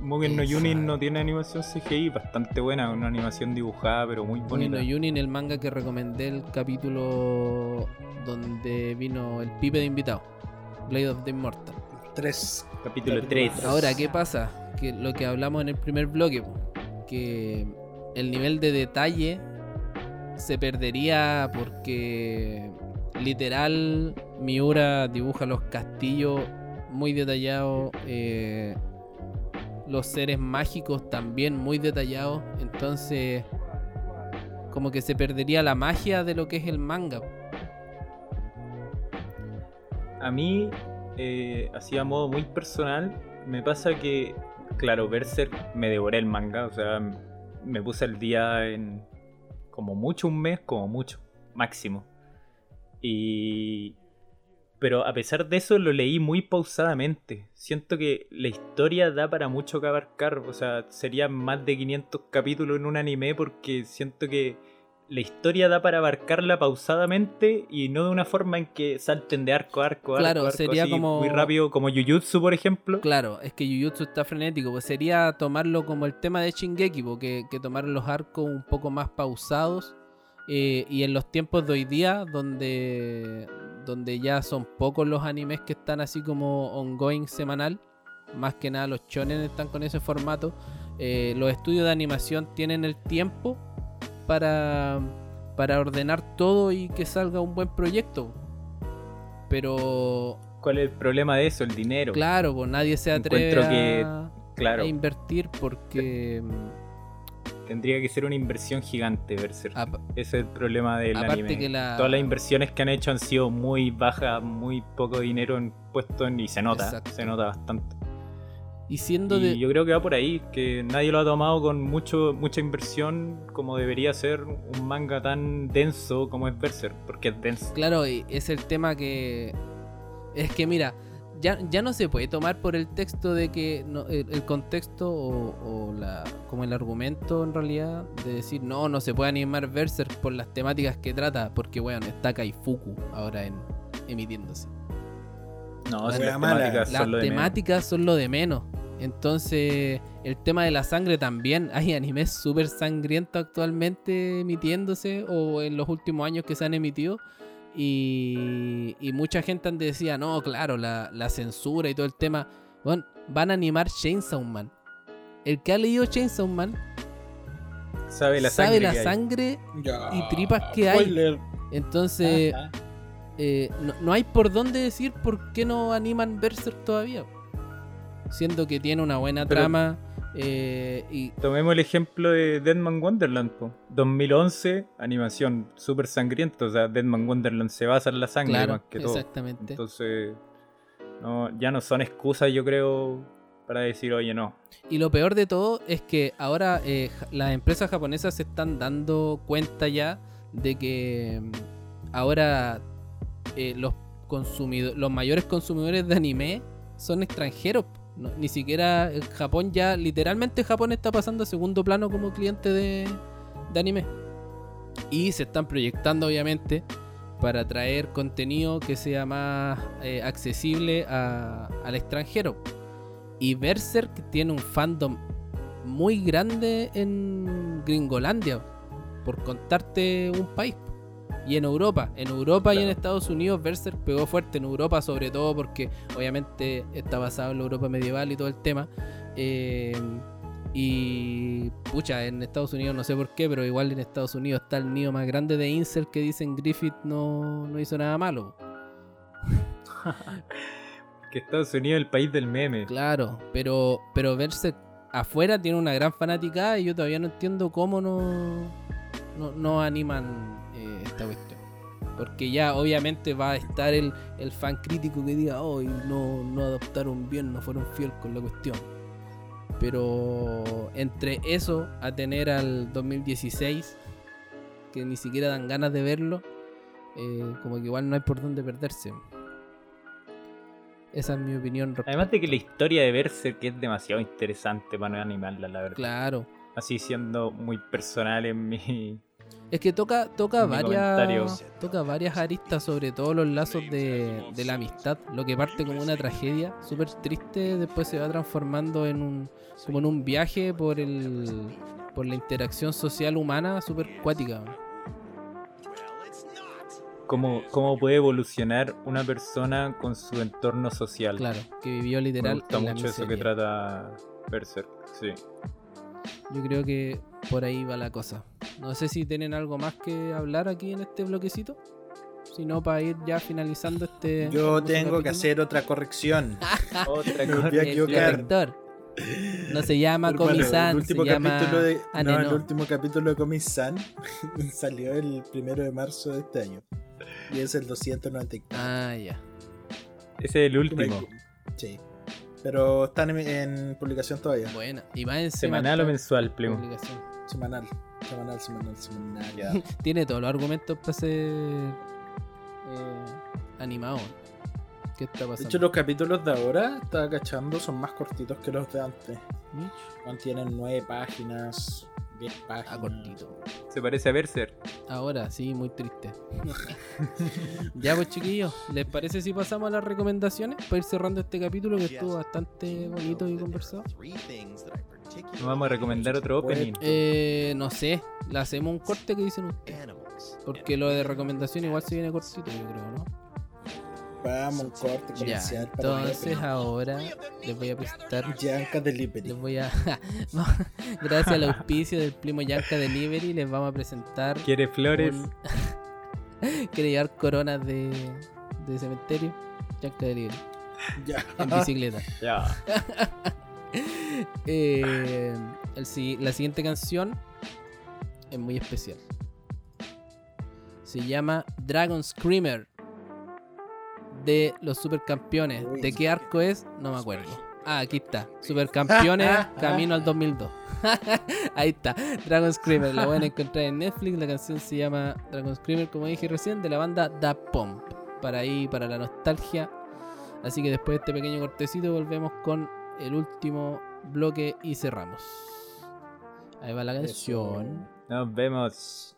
C: Mugen no Yunin no tiene animación CGI bastante buena, una animación dibujada pero muy bonita.
A: Mugen no Yunin, el manga que recomendé el capítulo donde vino el pipe de invitado, Blade of the Immortal.
B: 3.
C: Capítulo 3.
A: Ahora, ¿qué pasa? Que lo que hablamos en el primer bloque, que el nivel de detalle se perdería porque literal Miura dibuja los castillos muy detallados, eh, los seres mágicos también muy detallados, entonces como que se perdería la magia de lo que es el manga.
C: A mí, eh, así a modo muy personal, me pasa que, claro, Berserk me devoré el manga, o sea, me puse el día en como mucho un mes, como mucho, máximo. Y... Pero a pesar de eso lo leí muy pausadamente. Siento que la historia da para mucho que abarcar. O sea, serían más de 500 capítulos en un anime porque siento que la historia da para abarcarla pausadamente y no de una forma en que salten de arco a arco,
A: claro,
C: arco,
A: sería como
C: muy rápido, como Jujutsu, por ejemplo.
A: Claro, es que Jujutsu está frenético, pues sería tomarlo como el tema de Shingeki, porque que tomar los arcos un poco más pausados eh, y en los tiempos de hoy día, donde, donde ya son pocos los animes que están así como ongoing semanal, más que nada los shonen están con ese formato, eh, los estudios de animación tienen el tiempo para, para ordenar todo y que salga un buen proyecto. Pero...
C: ¿Cuál es el problema de eso? El dinero.
A: Claro, pues nadie se atreve a, claro. a invertir porque...
C: Tendría que ser una inversión gigante, Berserk. Ese es el problema del anime. Todas las inversiones que han hecho han sido muy bajas, muy poco dinero en puesto en, y se nota, se nota bastante.
A: Y siendo de...
C: yo creo que va por ahí, que nadie lo ha tomado con mucho mucha inversión como debería ser un manga tan denso como es Berserk, porque es denso.
A: Claro, y es el tema que... Es que mira, ya, ya no se puede tomar por el texto de que el, contexto o, la, como el argumento en realidad de decir no, no se puede animar Berserk por las temáticas que trata, porque bueno, está Kaifuku ahora en emitiéndose.
C: No, las, temáticas,
A: las temáticas son lo de menos. Entonces, el tema de la sangre también. Hay animes súper sangrientos actualmente emitiéndose o en los últimos años que se han emitido. Y, mucha gente decía, no, claro, la, censura y todo el tema. Bueno, van a animar Chainsaw Man. El que ha leído Chainsaw Man
C: sabe la
A: sangre, y tripas que hay. Entonces, eh, no, no, hay por dónde decir por qué no animan Berserk todavía siendo que tiene una buena trama. Eh, y...
C: Tomemos el ejemplo de Deadman Wonderland, 2011, animación súper sangrienta, o sea, Deadman Wonderland se basa en la sangre más que todo.
A: Exactamente.
C: Entonces, no, ya no son excusas, yo creo, para decir, oye, no.
A: Y lo peor de todo es que ahora eh, las empresas japonesas se están dando cuenta ya de que mm, ahora eh, los, los mayores consumidores de anime son extranjeros ni siquiera Japón ya, literalmente Japón está pasando a segundo plano como cliente de, anime. Y se están proyectando obviamente para traer contenido que sea más eh, accesible al extranjero. Y Berserk tiene un fandom muy grande en Gringolandia, por contarte un país y en Europa. En Europa y en Estados Unidos Berserk pegó fuerte. En Europa sobre todo porque obviamente está basado en la Europa medieval y todo el tema. Eh, y pucha, en Estados Unidos no sé por qué, pero igual en Estados Unidos está el nido más grande de Incel que dicen Griffith no, no hizo nada malo.
C: que Estados Unidos es el país del meme.
A: Claro, pero, pero Berserk afuera tiene una gran fanática y yo todavía no entiendo cómo no, no, no animan esta cuestión. Porque ya obviamente va a estar el, fan crítico que diga, hoy no, no adoptaron bien, no fueron fiel con la cuestión. Pero entre eso a tener al 2016, que ni siquiera dan ganas de verlo, eh, como que igual no hay por dónde perderse. Esa es mi opinión.
D: Además de que la historia de Berserk es demasiado interesante para no animarla, la verdad.
A: Claro.
D: Así siendo muy personal en mi.
A: Es que toca, toca varias. Toca varias aristas, sobre todo los lazos de, de la amistad. Lo que parte como una tragedia súper triste, después se va transformando en un. como en un viaje por el. por la interacción social humana súper cuática
D: cómo, cómo puede evolucionar una persona con su entorno social.
A: Claro, que vivió literal.
D: Me gusta mucho eso que trata Berserk, sí.
A: Yo creo que por ahí va la cosa. No sé si tienen algo más que hablar aquí en este bloquecito. Si no, para ir ya finalizando este.
B: Yo tengo que hacer otra corrección.
A: otra corrección. No se llama Comisan, se llama
B: de, no, el último capítulo de Comisan salió el primero de marzo de este año. Y es el 294.
A: Ah, ya.
D: Ese es el último.
B: Sí. Pero están en, publicación todavía.
A: Bueno, y va en
D: semanal o mensual, Plum.
B: Semanal. Semanal, semanal, semanal.
A: Tiene todos los argumentos para ser eh, animado. ¿Qué está pasando?
B: De hecho, los capítulos de ahora, estaba cachando, son más cortitos que los de antes. Contienen nueve páginas. Ah,
A: cortito.
D: Se parece a Berser.
A: Ahora, sí, muy triste. ya pues chiquillos, ¿les parece si pasamos a las recomendaciones para ir cerrando este capítulo que estuvo bastante bonito y conversado?
D: Vamos a recomendar otro opening?
A: Eh, no sé, le hacemos un corte que dicen ustedes. Porque lo de recomendación igual se viene cortito, yo creo, ¿no?
B: Vamos, un corte comercial.
A: Ya, entonces ahora les voy a presentar.
B: Yanka Delivery.
A: Les voy a. gracias al auspicio del primo Yanka Delivery, les vamos a presentar.
D: ¿Quiere flores?
A: ¿Quiere llevar coronas de, de cementerio? Yanka Delivery. Ya. En bicicleta.
D: Ya.
A: eh, el, la siguiente canción es muy especial. Se llama Dragon Screamer de los supercampeones. ¿De qué arco es? No me acuerdo. Ah, aquí está. Supercampeones Camino al 2002. Ahí está. Dragon Screamer. La pueden encontrar en Netflix. La canción se llama Dragon Screamer, como dije recién, de la banda Da Pump. Para ahí, para la nostalgia. Así que después de este pequeño cortecito, volvemos con el último bloque y cerramos. Ahí va la canción.
D: Nos vemos.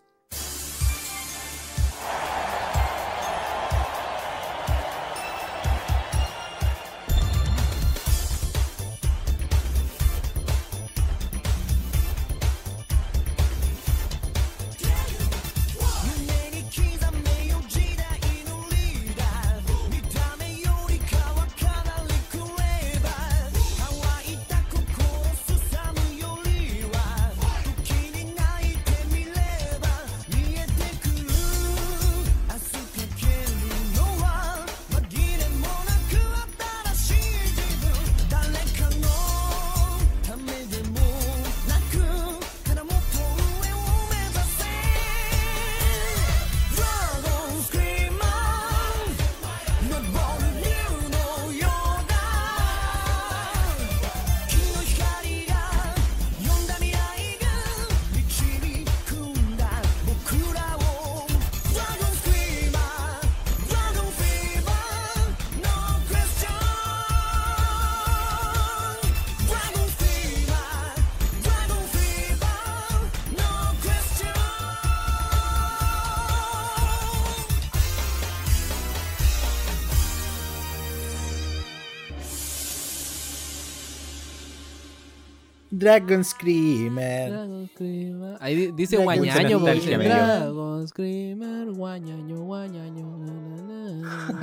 B: Dragon Screamer.
A: Dragon Screamer. Ahí dice guañaño, Dragon Screamer, guañaño, guañaño.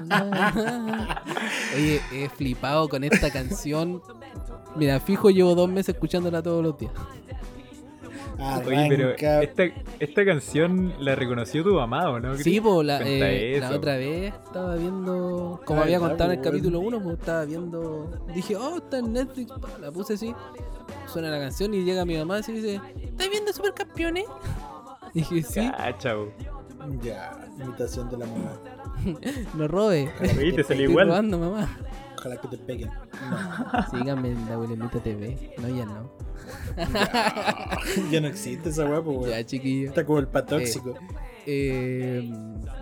A: Oye, he flipado con esta canción. Mira, fijo, llevo dos meses escuchándola todos los días.
D: Oye, pero esta, esta, canción la reconoció tu mamá, no?
A: Sí, pues la, eh, la, otra vez estaba viendo, como había contado en el capítulo 1, pues estaba viendo, dije, oh, está en Netflix, la puse así, suena la canción y llega mi mamá y dice, ¿estás viendo Supercampeones? Y dije, sí.
D: Ah, chao.
B: Ya, imitación de la mamá.
A: no robe.
D: te salió igual.
A: Robando, mamá.
B: Ojalá que te peguen.
A: No. Síganme en la Wilhelmita TV. No, ya no.
B: ya no existe esa guapo,
A: Ya, chiquillo.
B: Está como el patóxico.
A: Eh, eh,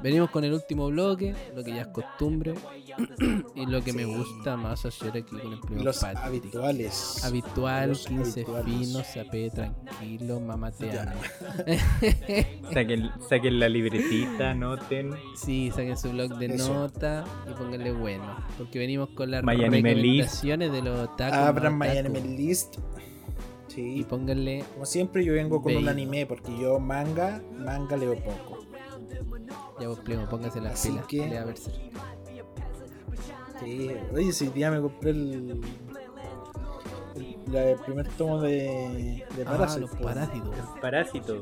A: venimos con el último bloque, lo que ya es costumbre. y lo que me gusta más hacer aquí con el primer
B: Los habituales.
A: Habitual, 15 finos, sapé tranquilo, mamá te amo.
C: saquen, la libretita, noten.
A: Sí, saquen su blog de nota y pónganle bueno. Porque venimos con las recomendaciones de los tacos.
B: Abran My List.
A: Y pónganle.
B: Como siempre, yo vengo con un anime porque yo manga, manga leo poco.
A: Ya vos, primo, póngase las pilas. Que... Le a ver
B: Sí, oye, ese día me compré el. el, primer tomo de, de
A: ah, Parásito. los parásitos.
C: El parásito.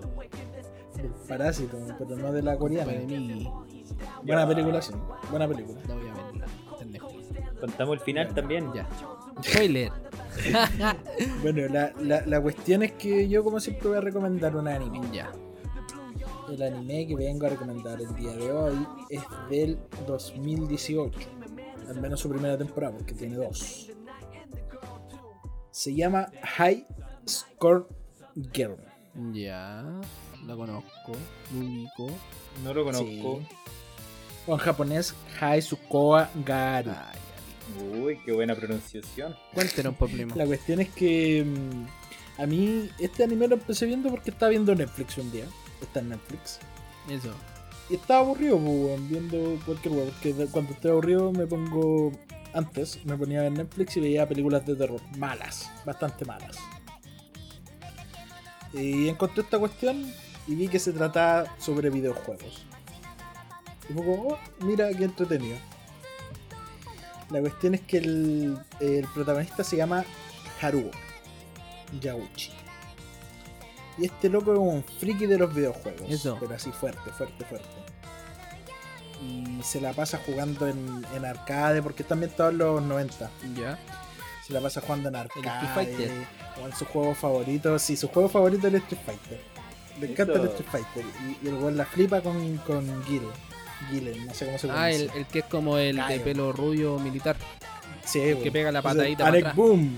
B: El parásito, pero no de la coreana. Buena película, sí. Buena película.
A: No voy a verla.
C: Contamos el final también.
A: Ya. Spoiler.
B: bueno, la, la, la, cuestión es que yo, como siempre, voy a recomendar un anime.
A: Ya.
B: El anime que vengo a recomendar el día de hoy es del 2018. Al menos su primera temporada, porque tiene dos. Se llama High Score Girl.
A: Ya, la conozco, lo ubico.
C: No lo conozco.
B: O en japonés, High Sukoa Garu.
C: Uy, qué buena pronunciación.
A: Cuéntenos, problema.
B: La cuestión es que mm, a mí este anime lo empecé viendo porque estaba viendo Netflix un día. Está en Netflix.
A: Eso.
B: Y estaba aburrido, pues, viendo cualquier web. Porque cuando estoy aburrido me pongo. Antes me ponía en Netflix y veía películas de terror. Malas, bastante malas. Y encontré esta cuestión y vi que se trataba sobre videojuegos. Y fue como, oh, mira qué entretenido. La cuestión es que el, protagonista se llama Haruo Yauchi. Y este loco es un friki de los videojuegos.
A: Eso.
B: Pero así fuerte, fuerte, fuerte. Y se la pasa jugando en, en arcade, porque también todos los 90.
A: Ya.
B: Se la pasa jugando en arcade. Street Fighter. O en su juego favorito. Sí, su juego favorito es el Street Fighter. Le encanta el Street Fighter. Y, y el la flipa con, con Gil. Gillen, no sé cómo se llama.
A: Ah, el, el, que es como el de pelo rubio militar.
B: Sí,
A: el que pega la patadita.
B: Anek Boom.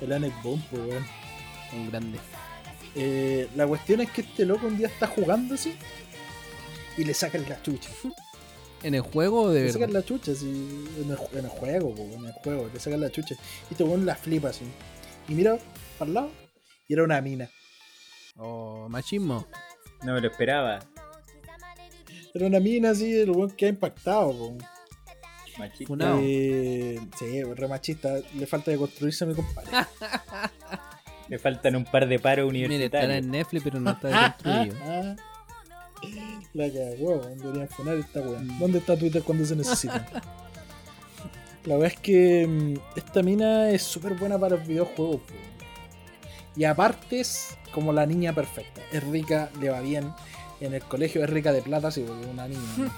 B: El Anek Boom, pues, weón.
A: Un grande.
B: Eh, la cuestión es que este loco un día está jugando así y le sacan la chucha.
A: ¿En el juego de
B: Le sacan la chucha, sí. En el, en el juego, en el juego, le sacan la chucha. Y este weón la flipa así. Y mira, para el lado, y era una mina.
A: Oh, machismo.
C: No me lo esperaba.
B: Era una mina así, el weón que ha impactado,
C: Machista.
B: Eh, sí, re machista. Le falta de construirse a mi compadre.
C: Le faltan un par de paros universitarios. Mire,
A: está en Netflix, pero no está construido.
B: La cagó, deberían poner esta weón. Mm. ¿Dónde está Twitter cuando se necesita? La verdad es que mm, esta mina es súper buena para los videojuegos. Y aparte es como la niña perfecta. Es rica, le va bien en el colegio es rica de plata, sí, porque una niña.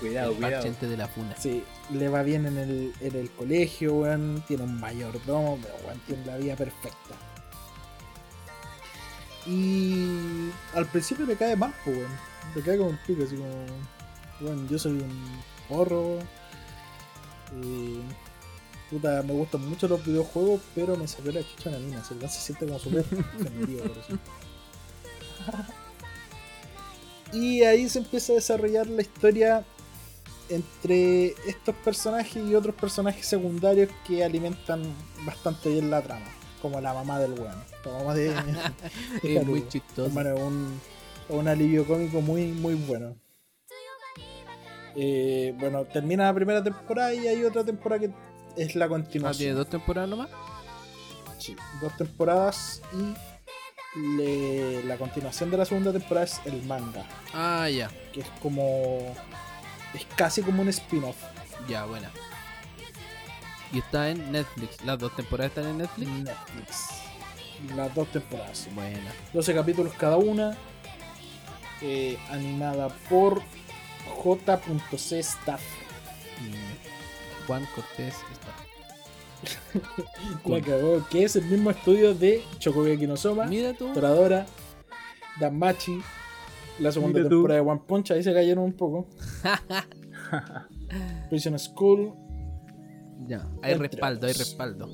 C: cuidado, el cuidado.
A: de la funa.
B: Sí, le va bien en el, en el colegio, weón. Tiene un mayordomo, pero weón, tiene la vida perfecta. Y al principio le cae más, pues, weón. Le cae como un pico, así como. Bueno, yo soy un porro. Y. Puta, me gustan mucho los videojuegos, pero me salió la chucha en la mina. Se, se siente como súper por eso. Y ahí se empieza a desarrollar la historia entre estos personajes y otros personajes secundarios que alimentan bastante bien la trama. Como la mamá del weón. La mamá de.
A: es muy chistoso.
B: un, un alivio cómico muy, muy bueno. Eh, bueno, termina la primera temporada y hay otra temporada que es la continuación.
A: ¿Tiene dos temporadas nomás?
B: Sí, dos temporadas y la continuación de la segunda temporada es el manga.
A: Ah, ya.
B: Que es como. Es casi como un spin-off.
A: Ya, buena. Y está en Netflix. ¿Las dos temporadas están en Netflix?
B: Netflix. Las dos temporadas.
A: Buena.
B: 12 capítulos cada una. Eh, animada por J.C. Staff.
A: Mm. Juan Cortés
B: la cagó, que es el mismo estudio de Chokugeki no Soma,
A: Mira tú.
B: Toradora, Danmachi, la segunda temporada de One Punch, ahí se cayeron un poco. Prison School.
A: Ya, hay respaldo, hay respaldo.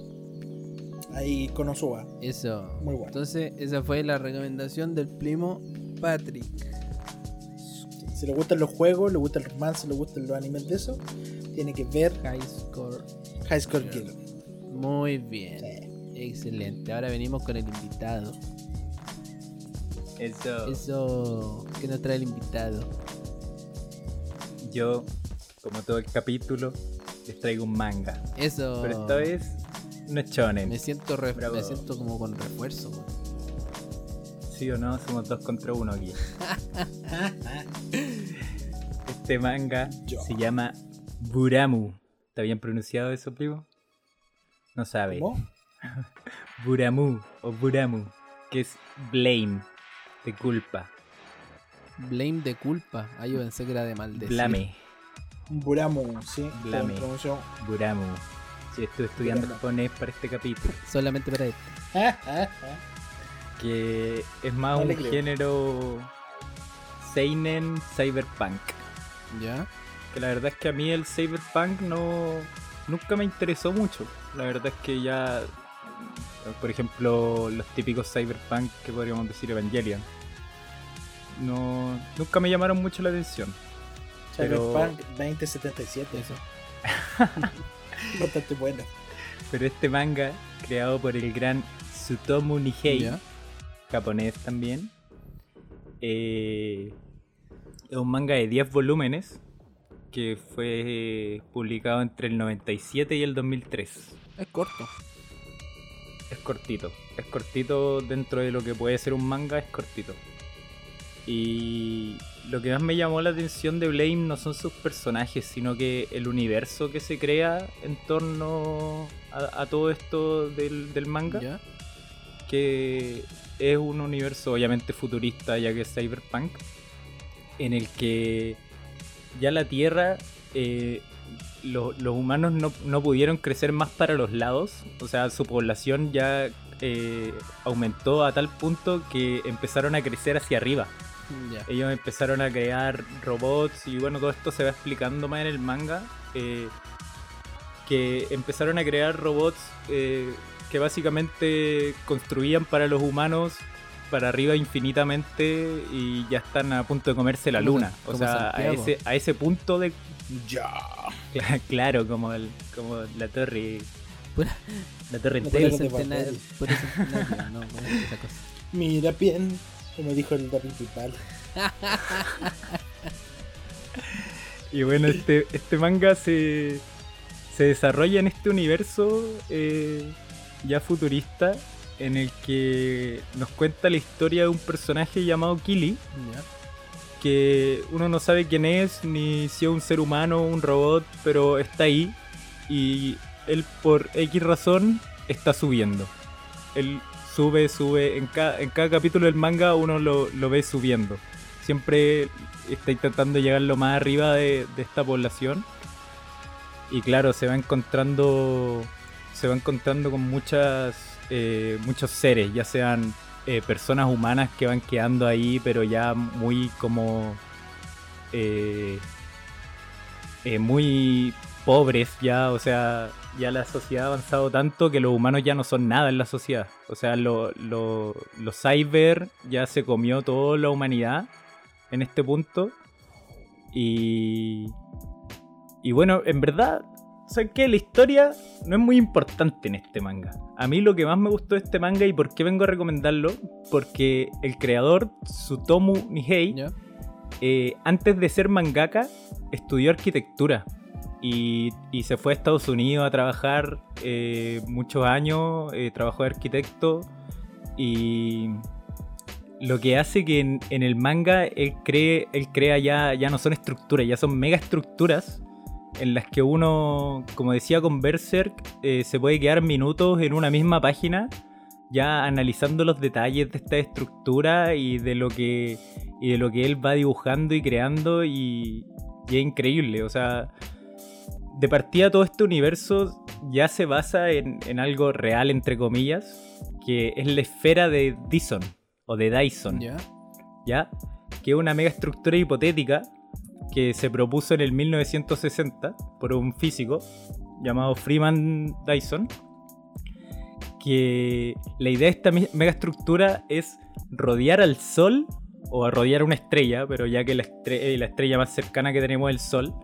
B: Ahí Konosuba.
A: Eso.
B: Muy bueno.
A: Entonces, esa fue la recomendación del primo Patrick.
B: Si le gustan los juegos, le gusta el romance, le gustan los animes de eso, tiene que ver
A: High Score.
B: High Score Killer.
A: Muy bien. Excelente. Ahora venimos con el invitado.
C: Eso.
A: Eso. ¿Qué nos trae el invitado?
C: Yo, como todo el capítulo, les traigo un manga.
A: Eso.
C: Pero esta vez no es shonen.
A: Me siento, me siento como con refuerzo.
C: Sí o no, somos dos contra uno aquí. este manga se llama Buramu. ¿Está bien pronunciado eso, primo? No sabe.
B: ¿Cómo?
C: Buramu o Buramu, que es blame, de culpa.
A: Blame de culpa. Ah, yo pensé que era de maldecir.
C: Blame.
B: Buramu, sí.
C: Blame. Buramu. Sí, estoy estudiando japonés para este capítulo.
A: Solamente para este.
C: que es más un género Seinen Cyberpunk.
A: ¿Ya?
C: Que la verdad es que a mí el Cyberpunk no nunca me interesó mucho. La verdad es que ya por ejemplo, los típicos cyberpunk que podríamos decir Evangelion. No, nunca me llamaron mucho la atención.
B: Cyberpunk 2077, eso. Bastante bueno.
C: Pero este manga, creado por el gran Tsutomu Nihei, japonés también, eh, es un manga de 10 volúmenes que fue publicado entre el 97 y el 2003.
A: Es corto
C: es cortito. Es cortito dentro de lo que puede ser un manga, es cortito. Y lo que más me llamó la atención de Blame no son sus personajes, sino que el universo que se crea en torno a, todo esto del, manga. Que es un universo obviamente futurista, ya que es cyberpunk, en el que ya la Tierra eh, los humanos no, pudieron crecer más para los lados, o sea, su población ya eh, aumentó a tal punto que empezaron a crecer hacia arriba. Ellos empezaron a crear robots y bueno, todo esto se va explicando más en el manga. Eh, que empezaron a crear robots eh, que básicamente construían para los humanos para arriba infinitamente y ya están a punto de comerse la luna. O sea, a ese, a ese punto de,
B: ya.
C: Claro, como, el, como la torre. la torre
A: eso no, esa cosa.
B: Mira bien, como dijo el principal.
C: y bueno, este, este manga se, se desarrolla en este universo eh, ya futurista en el que nos cuenta la historia de un personaje llamado Kili que uno no sabe quién es, ni si es un ser humano o un robot, pero está ahí y él por X razón está subiendo. Él sube, sube, en, cada, en cada capítulo del manga uno lo, ve subiendo. Siempre está intentando llegar lo más arriba de, esta población. Y claro, se va encontrando. Se va encontrando con muchas. Eh, muchos seres, ya sean eh, personas humanas que van quedando ahí, pero ya muy como... Eh, muy pobres ya, o sea, ya la sociedad ha avanzado tanto que los humanos ya no son nada en la sociedad. O sea, los cyber ya se comió toda la humanidad en este punto. Y, y bueno, en verdad ¿sabes qué? La historia no es muy importante en este manga. A mí lo que más me gustó de este manga y por qué vengo a recomendarlo, porque el creador, Tsutomu Nihei, eh, antes de ser mangaka, estudió arquitectura. Y, se fue a Estados Unidos a trabajar eh, muchos años, eh, trabajó de arquitecto y lo que hace que en, el manga él, cree, él crea ya, ya no son estructuras, ya son mega estructuras en las que uno, como decía con Berserk, eh, se puede quedar minutos en una misma página ya analizando los detalles de esta estructura y de lo que y de lo que él va dibujando y creando y, es increíble, o sea, de partida todo este universo ya se basa en, en, algo real entre comillas, que es la esfera de Dyson o de Dyson, ¿ya? Que es una mega estructura hipotética que se propuso en el 1960 por un físico llamado Freeman Dyson, que la idea de esta megaestructura es rodear al Sol o a rodear una estrella, pero ya que la, eh, la estrella más cercana que tenemos es el Sol,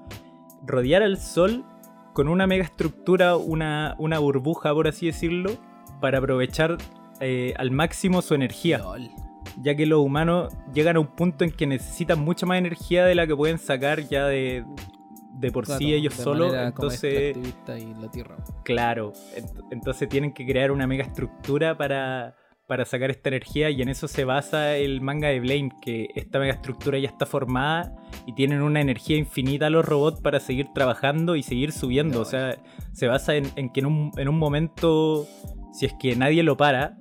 C: rodear al Sol con una megaestructura, una, una burbuja, por así decirlo, para aprovechar eh, al máximo su energía. Ya que los humanos llegan a un punto en que necesitan mucha más energía de la que pueden sacar ya de, de por sí ellos solos. Entonces,
A: y la tierra.
C: Claro, entonces tienen que crear una mega estructura para, para sacar esta energía y en eso se basa el manga de Blame, que esta mega estructura ya está formada y tienen una energía infinita los robots para seguir trabajando y seguir subiendo. O sea, se basa en, en que en un, en un momento si es que nadie lo para,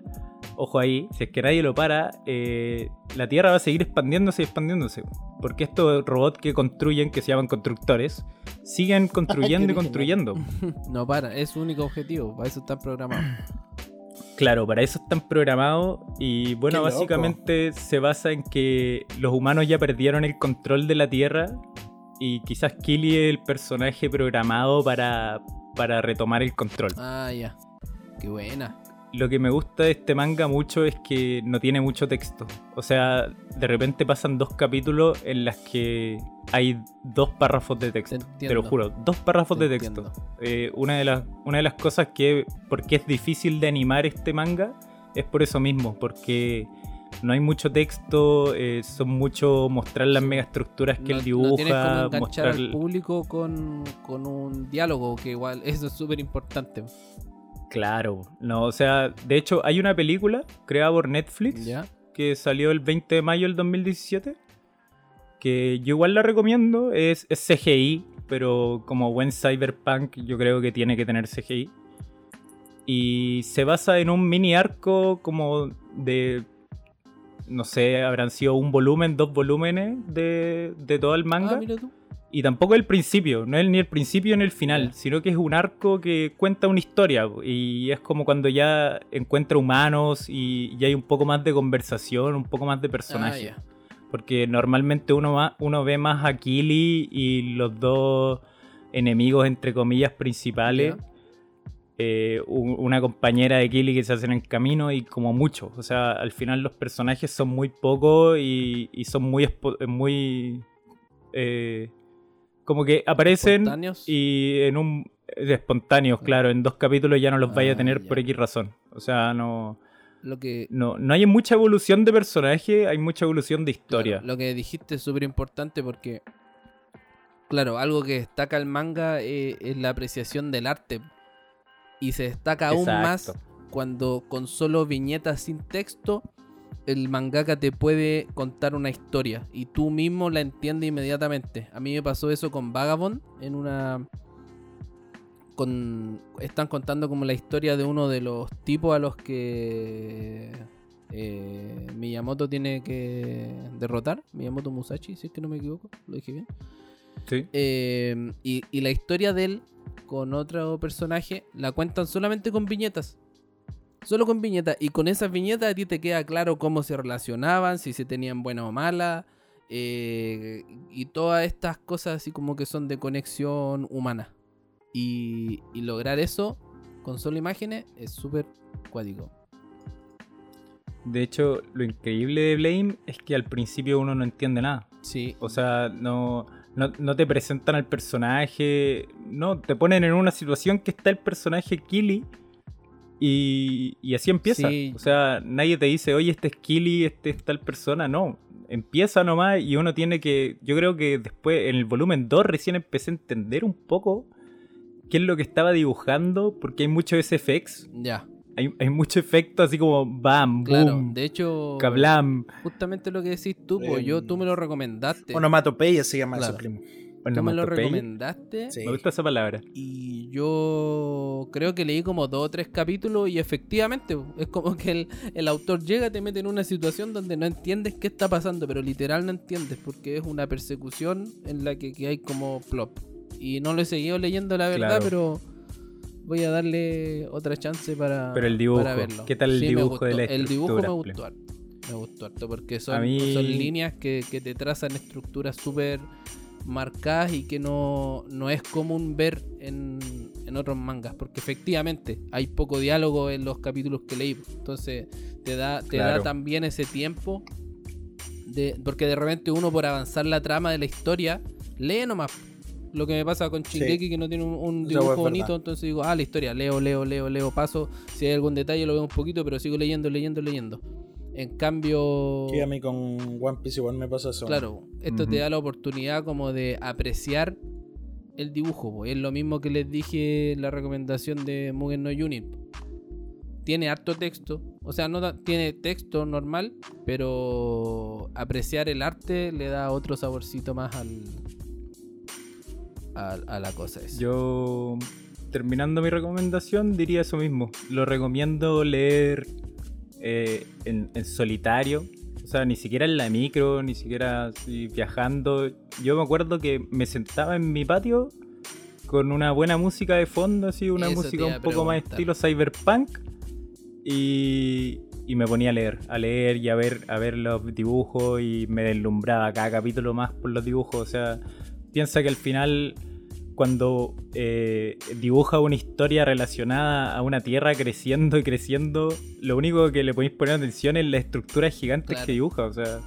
C: ojo ahí, si es que nadie lo para, eh, la Tierra va a seguir expandiéndose y expandiéndose. Porque estos robots que construyen, que se llaman constructores, siguen construyendo y construyendo.
A: No para, es su único objetivo, para eso están programados.
C: Claro, para eso están programados y bueno, básicamente se basa en que los humanos ya perdieron el control de la Tierra y quizás Killy es el personaje programado para, para retomar el control.
A: Ah, ya. Qué buena.
C: Lo que me gusta de este manga mucho es que no tiene mucho texto. O sea, de repente pasan dos capítulos en las que hay dos párrafos de texto. Te, lo juro, dos párrafos de texto. Eh, una, de las, una de las cosas que, porque es difícil de animar este manga, es por eso mismo, porque no hay mucho texto, eh, son mucho mostrar las megaestructuras que él dibuja,
A: no mostrar al público con, con un diálogo, que igual eso es súper importante.
C: Claro, no, o sea, de hecho hay una película creada por Netflix que salió el 20 de mayo del 2017, que yo igual la recomiendo, es, CGI, pero como buen cyberpunk yo creo que tiene que tener CGI. Y se basa en un mini arco como de, no sé, habrán sido un volumen, dos volúmenes de, de todo el manga. Ah, y tampoco el principio, no es ni el principio ni el final, sino que es un arco que cuenta una historia y es como cuando ya encuentra humanos y, ya hay un poco más de conversación, un poco más de personaje. Ah, Porque normalmente uno, uno ve más a Kili y los dos enemigos, entre comillas, principales. Eh, una compañera de Kili que se hacen en camino y como mucho. O sea, al final los personajes son muy pocos y, son muy, muy eh, como que aparecen y en un espontáneos, claro, en dos capítulos ya no los vaya a ah, tener por X razón. O sea, no
A: lo que
C: no, no hay mucha evolución de personaje, hay mucha evolución de historia.
A: lo que dijiste es súper importante porque claro, algo que destaca el manga eh, es, la apreciación del arte. Y se destaca aún más cuando con solo viñetas sin texto el mangaka te puede contar una historia y tú mismo la entiendes inmediatamente. A mí me pasó eso con Vagabond en una con están contando como la historia de uno de los tipos a los que eh, Miyamoto tiene que derrotar, Miyamoto Musashi, si es que no me equivoco, lo dije bien.
C: Sí.
A: Eh, y, y la historia de él con otro personaje la cuentan solamente con viñetas. Solo con viñetas. Y con esas viñetas a ti te queda claro cómo se relacionaban, si se tenían buena o mala. Eh, y todas estas cosas así como que son de conexión humana. Y, lograr eso con solo imágenes es súper cuático.
C: De hecho, lo increíble de Blame es que al principio uno no entiende nada.
A: Sí.
C: O sea, no, no, no, te presentan al personaje. No, te ponen en una situación que está el personaje Killy y, así empieza. O sea, nadie te dice, oye, este es Killy, este es tal persona. No, empieza nomás y uno tiene que. Yo creo que después, en el volumen 2, recién empecé a entender un poco qué es lo que estaba dibujando, porque hay mucho SFX.
A: Ya.
C: Hay, hay mucho efecto así como bam, boom,
A: de hecho,
C: kablam.
A: Justamente lo que decís tú, pues yo tú me lo recomendaste.
B: Onomatopeya se llama eso, primo.
A: Tú me lo recomendaste.
C: Me gusta esa palabra.
A: Y yo creo que leí como dos o tres capítulos y efectivamente es como que el, autor llega, te mete en una situación donde no entiendes qué está pasando, pero literal no entiendes porque es una persecución en la que, hay como plop. Y no lo he seguido leyendo la verdad, pero voy a darle otra chance para,
C: pero el dibujo, verlo. ¿Qué tal el dibujo de la
A: El dibujo me gustó Me gustó harto porque son, son líneas que, que te trazan estructuras súper marcadas y que no, no es común ver en, en, otros mangas, porque efectivamente hay poco diálogo en los capítulos que leí, entonces te da, te da también ese tiempo, de, porque de repente uno por avanzar la trama de la historia, lee nomás. Lo que me pasa con Shingeki que no tiene un, dibujo bonito, entonces digo, ah, la historia, leo, leo, leo, leo, paso, si hay algún detalle lo veo un poquito, pero sigo leyendo, leyendo, leyendo. En cambio.
B: Sí, a mí con One Piece igual me pasa eso.
A: Claro, esto te da la oportunidad como de apreciar el dibujo. Es lo mismo que les dije en la recomendación de Mugen no Unit. Tiene harto texto. O sea, no tiene texto normal, pero apreciar el arte le da otro saborcito más al. A, a la cosa esa.
C: Yo, terminando mi recomendación, diría eso mismo. Lo recomiendo leer eh, en, solitario. O sea, ni siquiera en la micro, ni siquiera viajando. Yo me acuerdo que me sentaba en mi patio con una buena música de fondo, así, una música un poco más estilo cyberpunk. Y, y, me ponía a leer, a leer y a ver, a ver los dibujos y me deslumbraba cada capítulo más por los dibujos. O sea, piensa que al final cuando eh, dibuja una historia relacionada a una tierra creciendo y creciendo, lo único que le podéis poner atención es la estructura gigante que dibuja. O sea,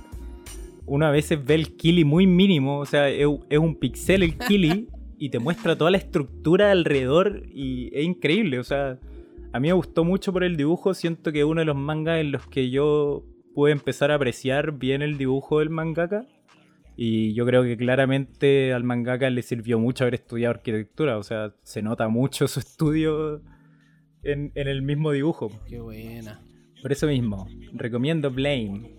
C: uno a veces ve el Kili muy mínimo, o sea, es, un pixel el Kili y te muestra toda la estructura alrededor y es increíble. O sea, a mí me gustó mucho por el dibujo, siento que es uno de los mangas en los que yo pude empezar a apreciar bien el dibujo del mangaka y yo creo que claramente al mangaka le sirvió mucho haber estudiado arquitectura, o sea, se nota mucho su estudio en, el mismo dibujo.
A: Qué buena.
C: Por eso mismo, recomiendo Blame.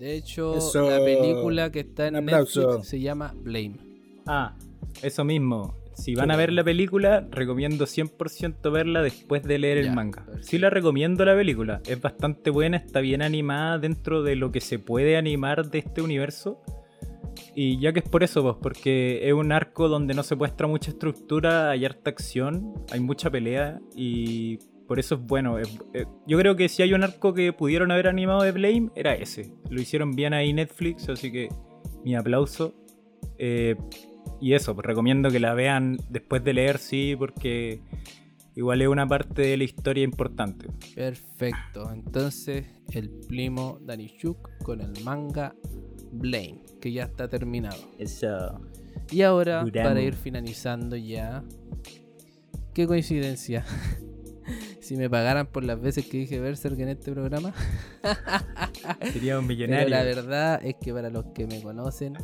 A: De hecho, la película que está en Netflix se llama Blame.
C: Ah, eso mismo. Si van a ver la película, recomiendo 100% verla después de leer el manga. Sí la recomiendo la película. Es bastante buena, está bien animada dentro de lo que se puede animar de este universo. Y ya que es por eso, pues, porque es un arco donde no se muestra mucha estructura, hay harta acción, hay mucha pelea y por eso es bueno. yo creo que si hay un arco que pudieron haber animado de Blame, era ese. Lo hicieron bien ahí Netflix, así que mi aplauso. Eh, y eso, pues recomiendo que la vean después de leer, sí, porque igual es una parte de la historia importante.
A: Perfecto, entonces el primo Danishuk con el manga Blame, que ya está terminado.
C: Eso.
A: Y ahora, para ir finalizando ya. Qué coincidencia. si me pagaran por las veces que dije Berserk en este programa.
C: Sería un millonario.
A: la verdad es que para los que me conocen,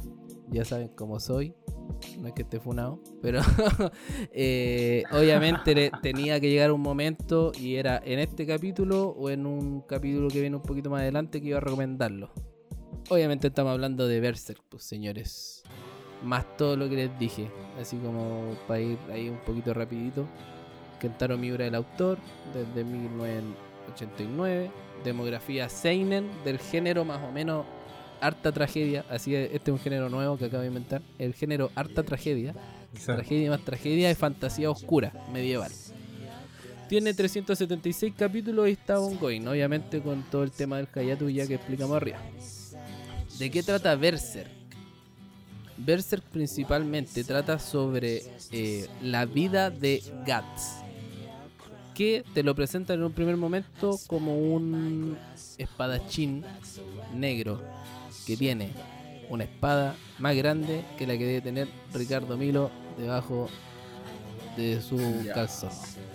A: ya saben cómo soy. No es que esté funado, pero eh, obviamente tenía que llegar un momento y era en este capítulo o en un capítulo que viene un poquito más adelante que iba a recomendarlo. Obviamente estamos hablando de Berserk, pues señores. Más todo lo que les dije. Así como para ir ahí un poquito rapidito. Kentaro Miura el autor, desde 1989. Demografía Seinen, del género más o menos harta tragedia. Así que este es un género nuevo que acabo de inventar. El género harta tragedia. Tragedia más tragedia y fantasía oscura, medieval. Tiene 376 capítulos y está ongoing, obviamente con todo el tema del Hayatu ya que explicamos arriba. ¿De qué trata Berserk? Berserk principalmente trata sobre eh, la vida de Guts, que te lo presentan en un primer momento como un espadachín negro que tiene una espada más grande que la que debe tener Ricardo Milo debajo de su calzón.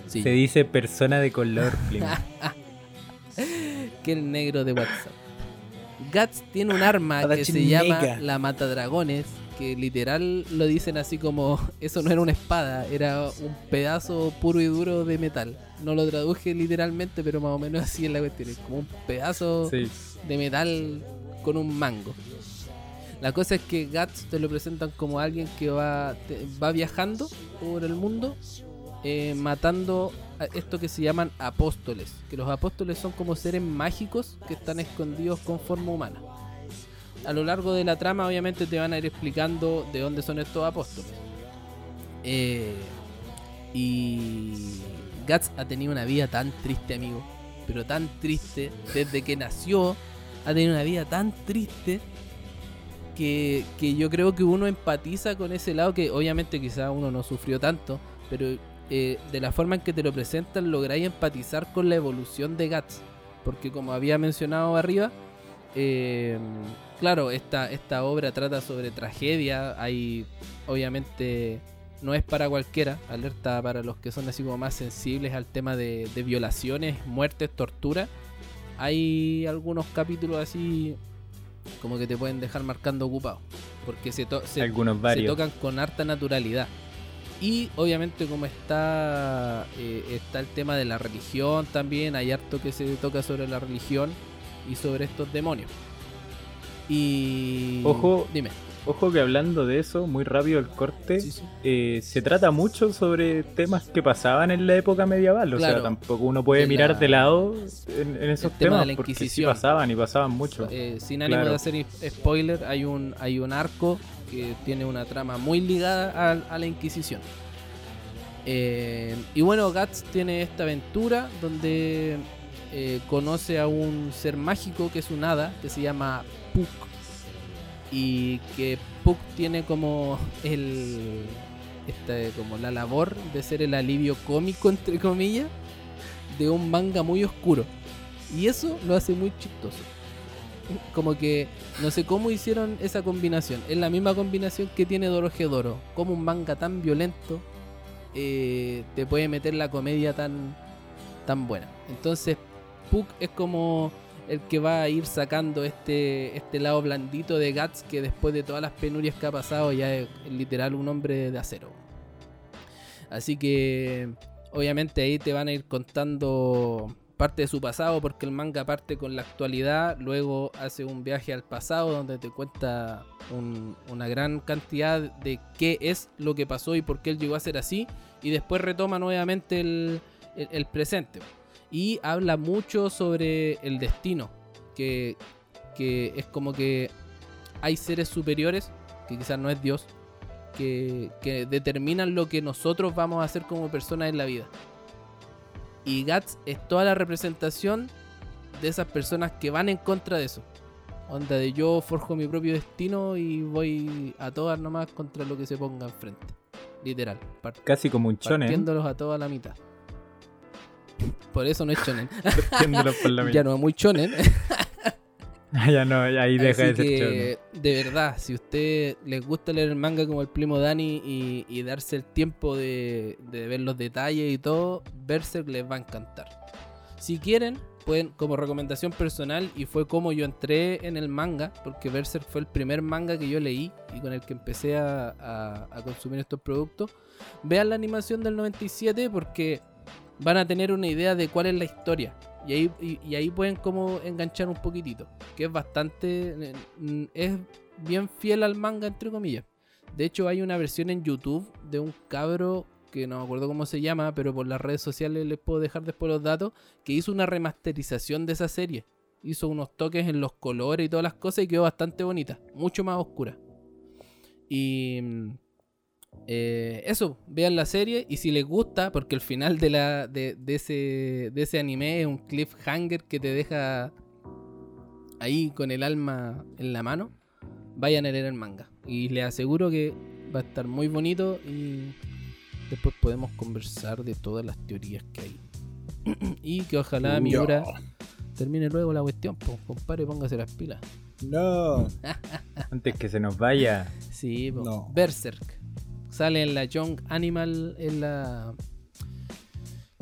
C: Se dice persona de color.
A: que el negro de WhatsApp. Guts tiene un arma que se llama la Mata Dragones, que literal lo dicen así como eso no era una espada, era un pedazo puro y duro de metal. No lo traduje literalmente, pero más o menos así es la cuestión, es como un pedazo de metal con un mango. La cosa es que Guts te lo presentan como alguien que va, va viajando por el mundo eh, matando esto que se llaman apóstoles. Que los apóstoles son como seres mágicos que están escondidos con forma humana. A lo largo de la trama, obviamente, te van a ir explicando de dónde son estos apóstoles. Eh, y Guts ha tenido una vida tan triste, amigo. Pero tan triste. Desde que nació, ha tenido una vida tan triste que, yo creo que uno empatiza con ese lado que obviamente quizá uno no sufrió tanto, pero eh, de la forma en que te lo presentan lográis empatizar con la evolución de Guts. Porque como había mencionado arriba, eh, claro, esta, esta obra trata sobre tragedia, hay obviamente no es para cualquiera, alerta para los que son así como más sensibles al tema de, de violaciones, muertes, tortura. Hay algunos capítulos así como que te pueden dejar marcando ocupado. Porque se, se, tocan con harta naturalidad. Y obviamente como está, eh, está el tema de la religión también, hay harto que se toca sobre la religión y sobre estos demonios. Y...
C: Ojo, dime. Ojo que hablando de eso, muy rápido el corte, eh, se trata mucho sobre temas que pasaban en la época medieval. O sea, tampoco uno puede mirar de lado en, esos temas porque sí pasaban y pasaban mucho.
A: Eh, sin ánimo de hacer spoiler, hay un, hay un arco que tiene una trama muy ligada a, la Inquisición. Eh, y bueno, Guts tiene esta aventura donde conoce a un ser mágico que es un hada que se llama Puck y que Puck tiene como el este, como la labor de ser el alivio cómico entre comillas de un manga muy oscuro y eso lo hace muy chistoso como que no sé cómo hicieron esa combinación. Es la misma combinación que tiene Dorohedoro como un manga tan violento eh, te puede meter la comedia tan tan buena. Entonces Puck es como el que va a ir sacando este, este lado blandito de Guts que después de todas las penurias que ha pasado ya es literal un hombre de acero. Así que obviamente ahí te van a ir contando parte de su pasado porque el manga parte con la actualidad, luego hace un viaje al pasado donde te cuenta una gran cantidad de qué es lo que pasó y por qué él llegó a ser así y después retoma nuevamente el presente y habla mucho sobre el destino, que, es como que hay seres superiores, que quizás no es Dios, que, determinan lo que nosotros vamos a hacer como personas en la vida. Y Guts es toda la representación de esas personas que van en contra de eso. Onda de yo forjo mi propio destino y voy a todas nomás contra lo que se ponga enfrente. Literal.
C: Casi como un chonen.
A: Partiéndolos a toda la mitad. Por eso no es chonen. ya no es muy chonen.
C: ya no, ahí deja de
A: ser De verdad, si a usted les gusta leer el manga como el primo Dani y, darse el tiempo de, ver los detalles y todo, Berserk les va a encantar. Si quieren, pueden, como recomendación personal, y fue como yo entré en el manga, porque Berserk fue el primer manga que yo leí y con el que empecé a, a consumir estos productos. Vean la animación del 97 porque van a tener una idea de cuál es la historia. Y ahí, pueden como enganchar un poquitito. Que es bastante... Eh, es bien fiel al manga, entre comillas. De hecho, hay una versión en YouTube de un cabro que no me acuerdo cómo se llama, pero por las redes sociales les puedo dejar después los datos, que hizo una remasterización de esa serie. Hizo unos toques en los colores y todas las cosas y quedó bastante bonita, mucho más oscura. Y mm, eh, eso, vean la serie y si les gusta, porque el final de, la, de, ese, de ese anime es un cliffhanger que te deja ahí con el alma en la mano, vayan a leer el manga. Y les aseguro que va a estar muy bonito y después podemos conversar de todas las teorías que hay. y que ojalá mi obra termine luego la cuestión, pues compadre, póngase las pilas.
B: No.
C: Antes que se nos vaya.
A: Sí, Berserk. Sale en la Young Animal, en la,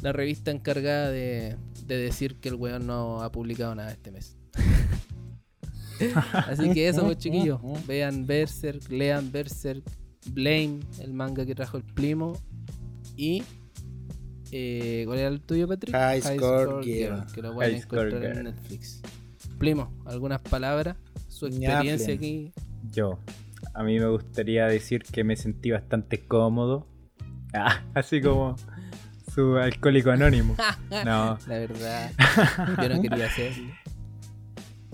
A: la revista encargada de, decir que el weón no ha publicado nada este mes. Así que eso, pues, chiquillos. Vean Berserk, lean Berserk, Blame, el manga que trajo el primo. Y. Eh, ¿Cuál era el tuyo, Patrick?
B: High, Score, Que
A: lo pueden encontrar en Netflix. Primo, ¿algunas palabras? Su experiencia aquí.
C: Yo. A mí me gustaría decir que me sentí bastante cómodo. Ah, así como su alcohólico anónimo. No.
A: La verdad, yo no quería hacerlo.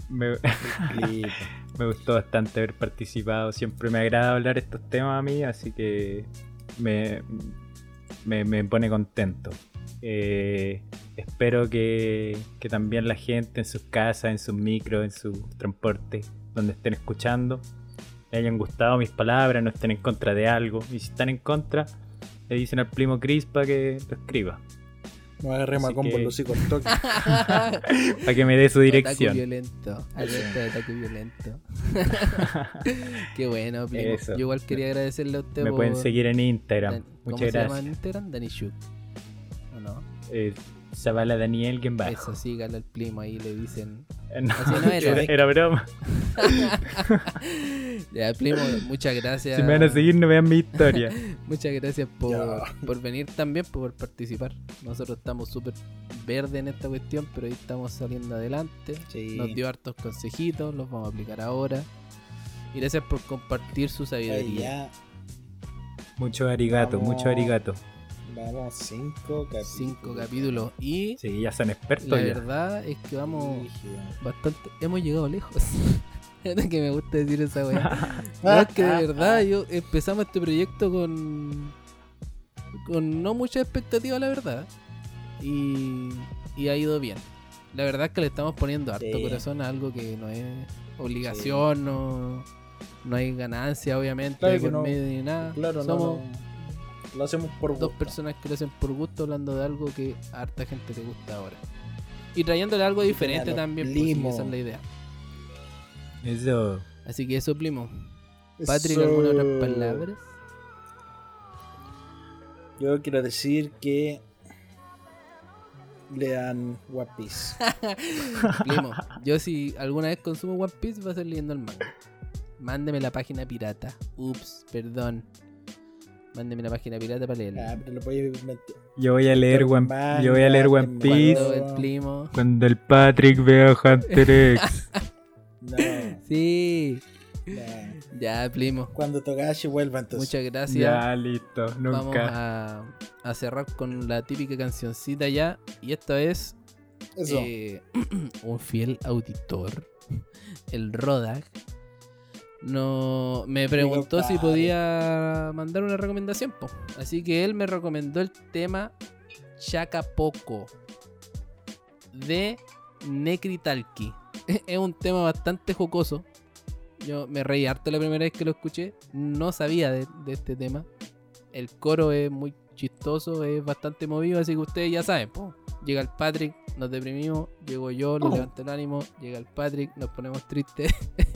C: Me, me gustó bastante haber participado. Siempre me agrada hablar estos temas a mí, así que me, me, pone contento. Eh, espero que, que, también la gente en sus casas, en sus micros, en su transporte, donde estén escuchando, le hayan gustado mis palabras, no estén en contra de algo. Y si están en contra, le dicen al primo Chris para que lo escriba.
B: No agarremos a combo los hijos toque.
C: para que me dé su dirección.
A: Ataque violento. Alerta de ataque violento. Qué bueno, primo. Yo igual quería agradecerle a usted.
C: Me pueden seguir en Instagram. Muchas gracias. ¿Cómo se llama en
A: Instagram? Dani Shuk.
C: ¿O no? Eh, Zavala Daniel Gemba.
A: Eso, sígalo al primo ahí le dicen.
C: No, Así no era. era, broma.
A: ya, primo, muchas gracias.
C: Si me van a seguir, no vean mi historia.
A: muchas gracias por, por, venir también, por participar. Nosotros estamos súper verdes en esta cuestión, pero ahí estamos saliendo adelante. Nos dio hartos consejitos, los vamos a aplicar ahora. Y gracias por compartir su sabiduría.
C: Mucho arigato, mucho arigato.
B: Vamos, cinco capítulos.
A: Cinco capítulos. Y.
C: Sí, ya son expertos.
A: La verdad es que vamos bastante. Hemos llegado lejos. Es que me gusta decir esa weá. no, es que de verdad, yo empezamos este proyecto con. con no mucha expectativa, la verdad. Y. y ha ido bien. La verdad es que le estamos poniendo harto corazón a algo que no es obligación, no, no hay ganancia, obviamente, por medio ni nada.
B: Claro, Somos lo hacemos por
A: Dos personas que lo hacen por gusto hablando de algo que a harta gente le gusta ahora. Y trayéndole algo diferente también, pues, esa es la idea.
C: Eso.
A: Así que eso, Plimo. Patrick, ¿alguna otra palabras?
B: Yo quiero decir que lean One Piece.
A: Primo, yo si alguna vez consumo One Piece va a ser leyendo el manga. Mándeme la página pirata. Ups, perdón. Mándeme la página pirata para leerla.
B: Ah,
C: yo voy a leer One, yo voy a leer One Piece cuando el, cuando el Patrick vea Hunter X.
A: no. Sí. Ya, primo.
B: Cuando Togashi vuelva entonces.
A: Muchas gracias.
C: Ya, listo. Nunca.
A: Vamos a, a cerrar con la típica cancioncita ya. Y esto es eh, un fiel auditor, el Rodak, no me preguntó si podía mandar una recomendación. Así que él me recomendó el tema Chacapoco de Nekritalki. Es un tema bastante jocoso. Yo me reí harto la primera vez que lo escuché. No sabía de, este tema. El coro es muy chistoso, es bastante movido, así que ustedes ya saben. Llega el Patrick, nos deprimimos. Llego yo, le levanto el ánimo. Llega el Patrick, nos ponemos tristes.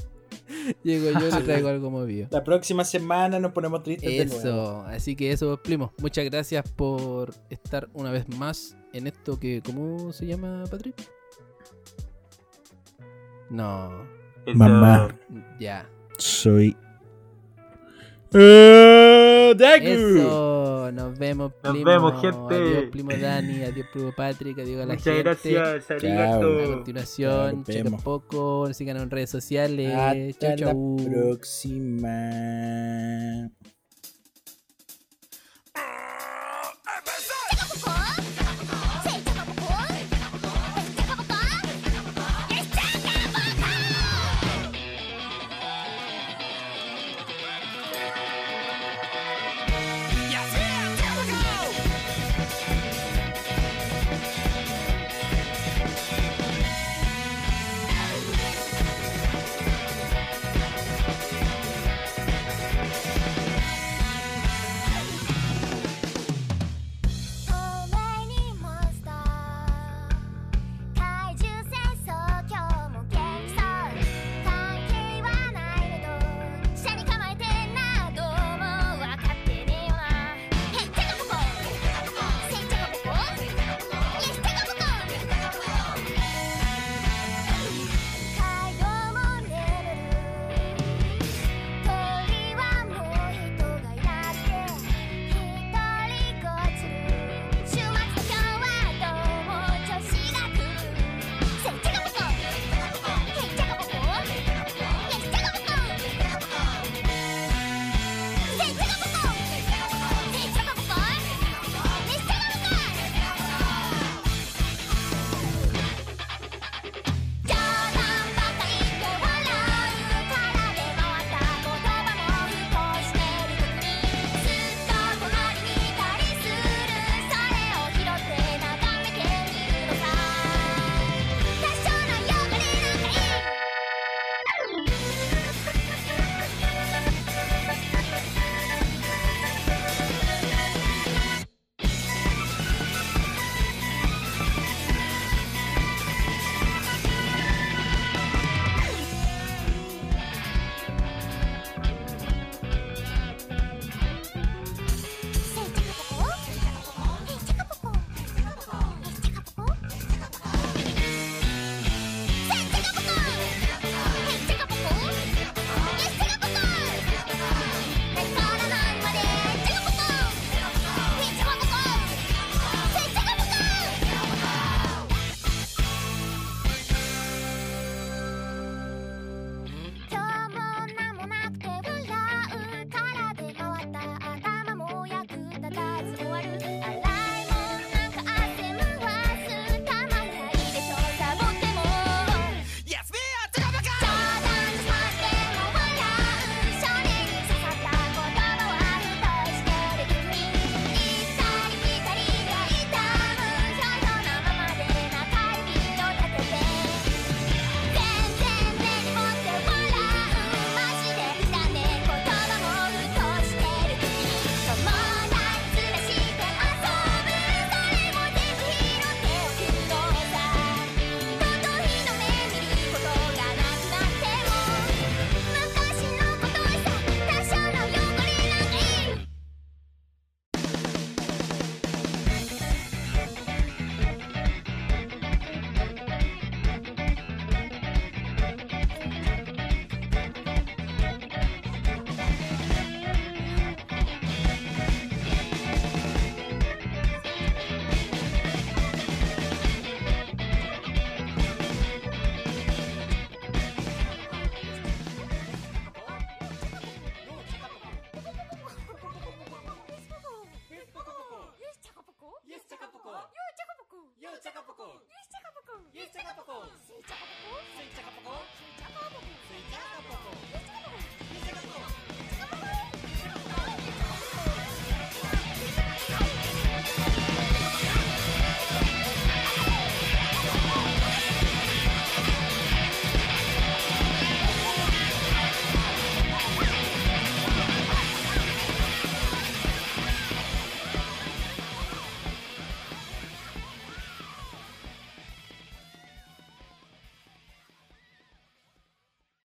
A: Llego yo y le traigo algo movido.
B: La próxima semana nos ponemos tristes
A: Eso, así que eso, primo. Muchas gracias por estar una vez más en esto que. ¿Cómo se llama, Patrick? No.
B: Mamá.
A: Ya.
B: Soy Uh,
A: Eso, nos vemos,
C: primo. Nos vemos, gente.
A: Adiós, primo Dani, adiós, primo Patrick, adiós a la
C: Muchas
A: gente.
C: gracias, arigato.
A: A continuación, chequen poco, síganos en redes sociales.
B: Hasta chau, chau. la próxima.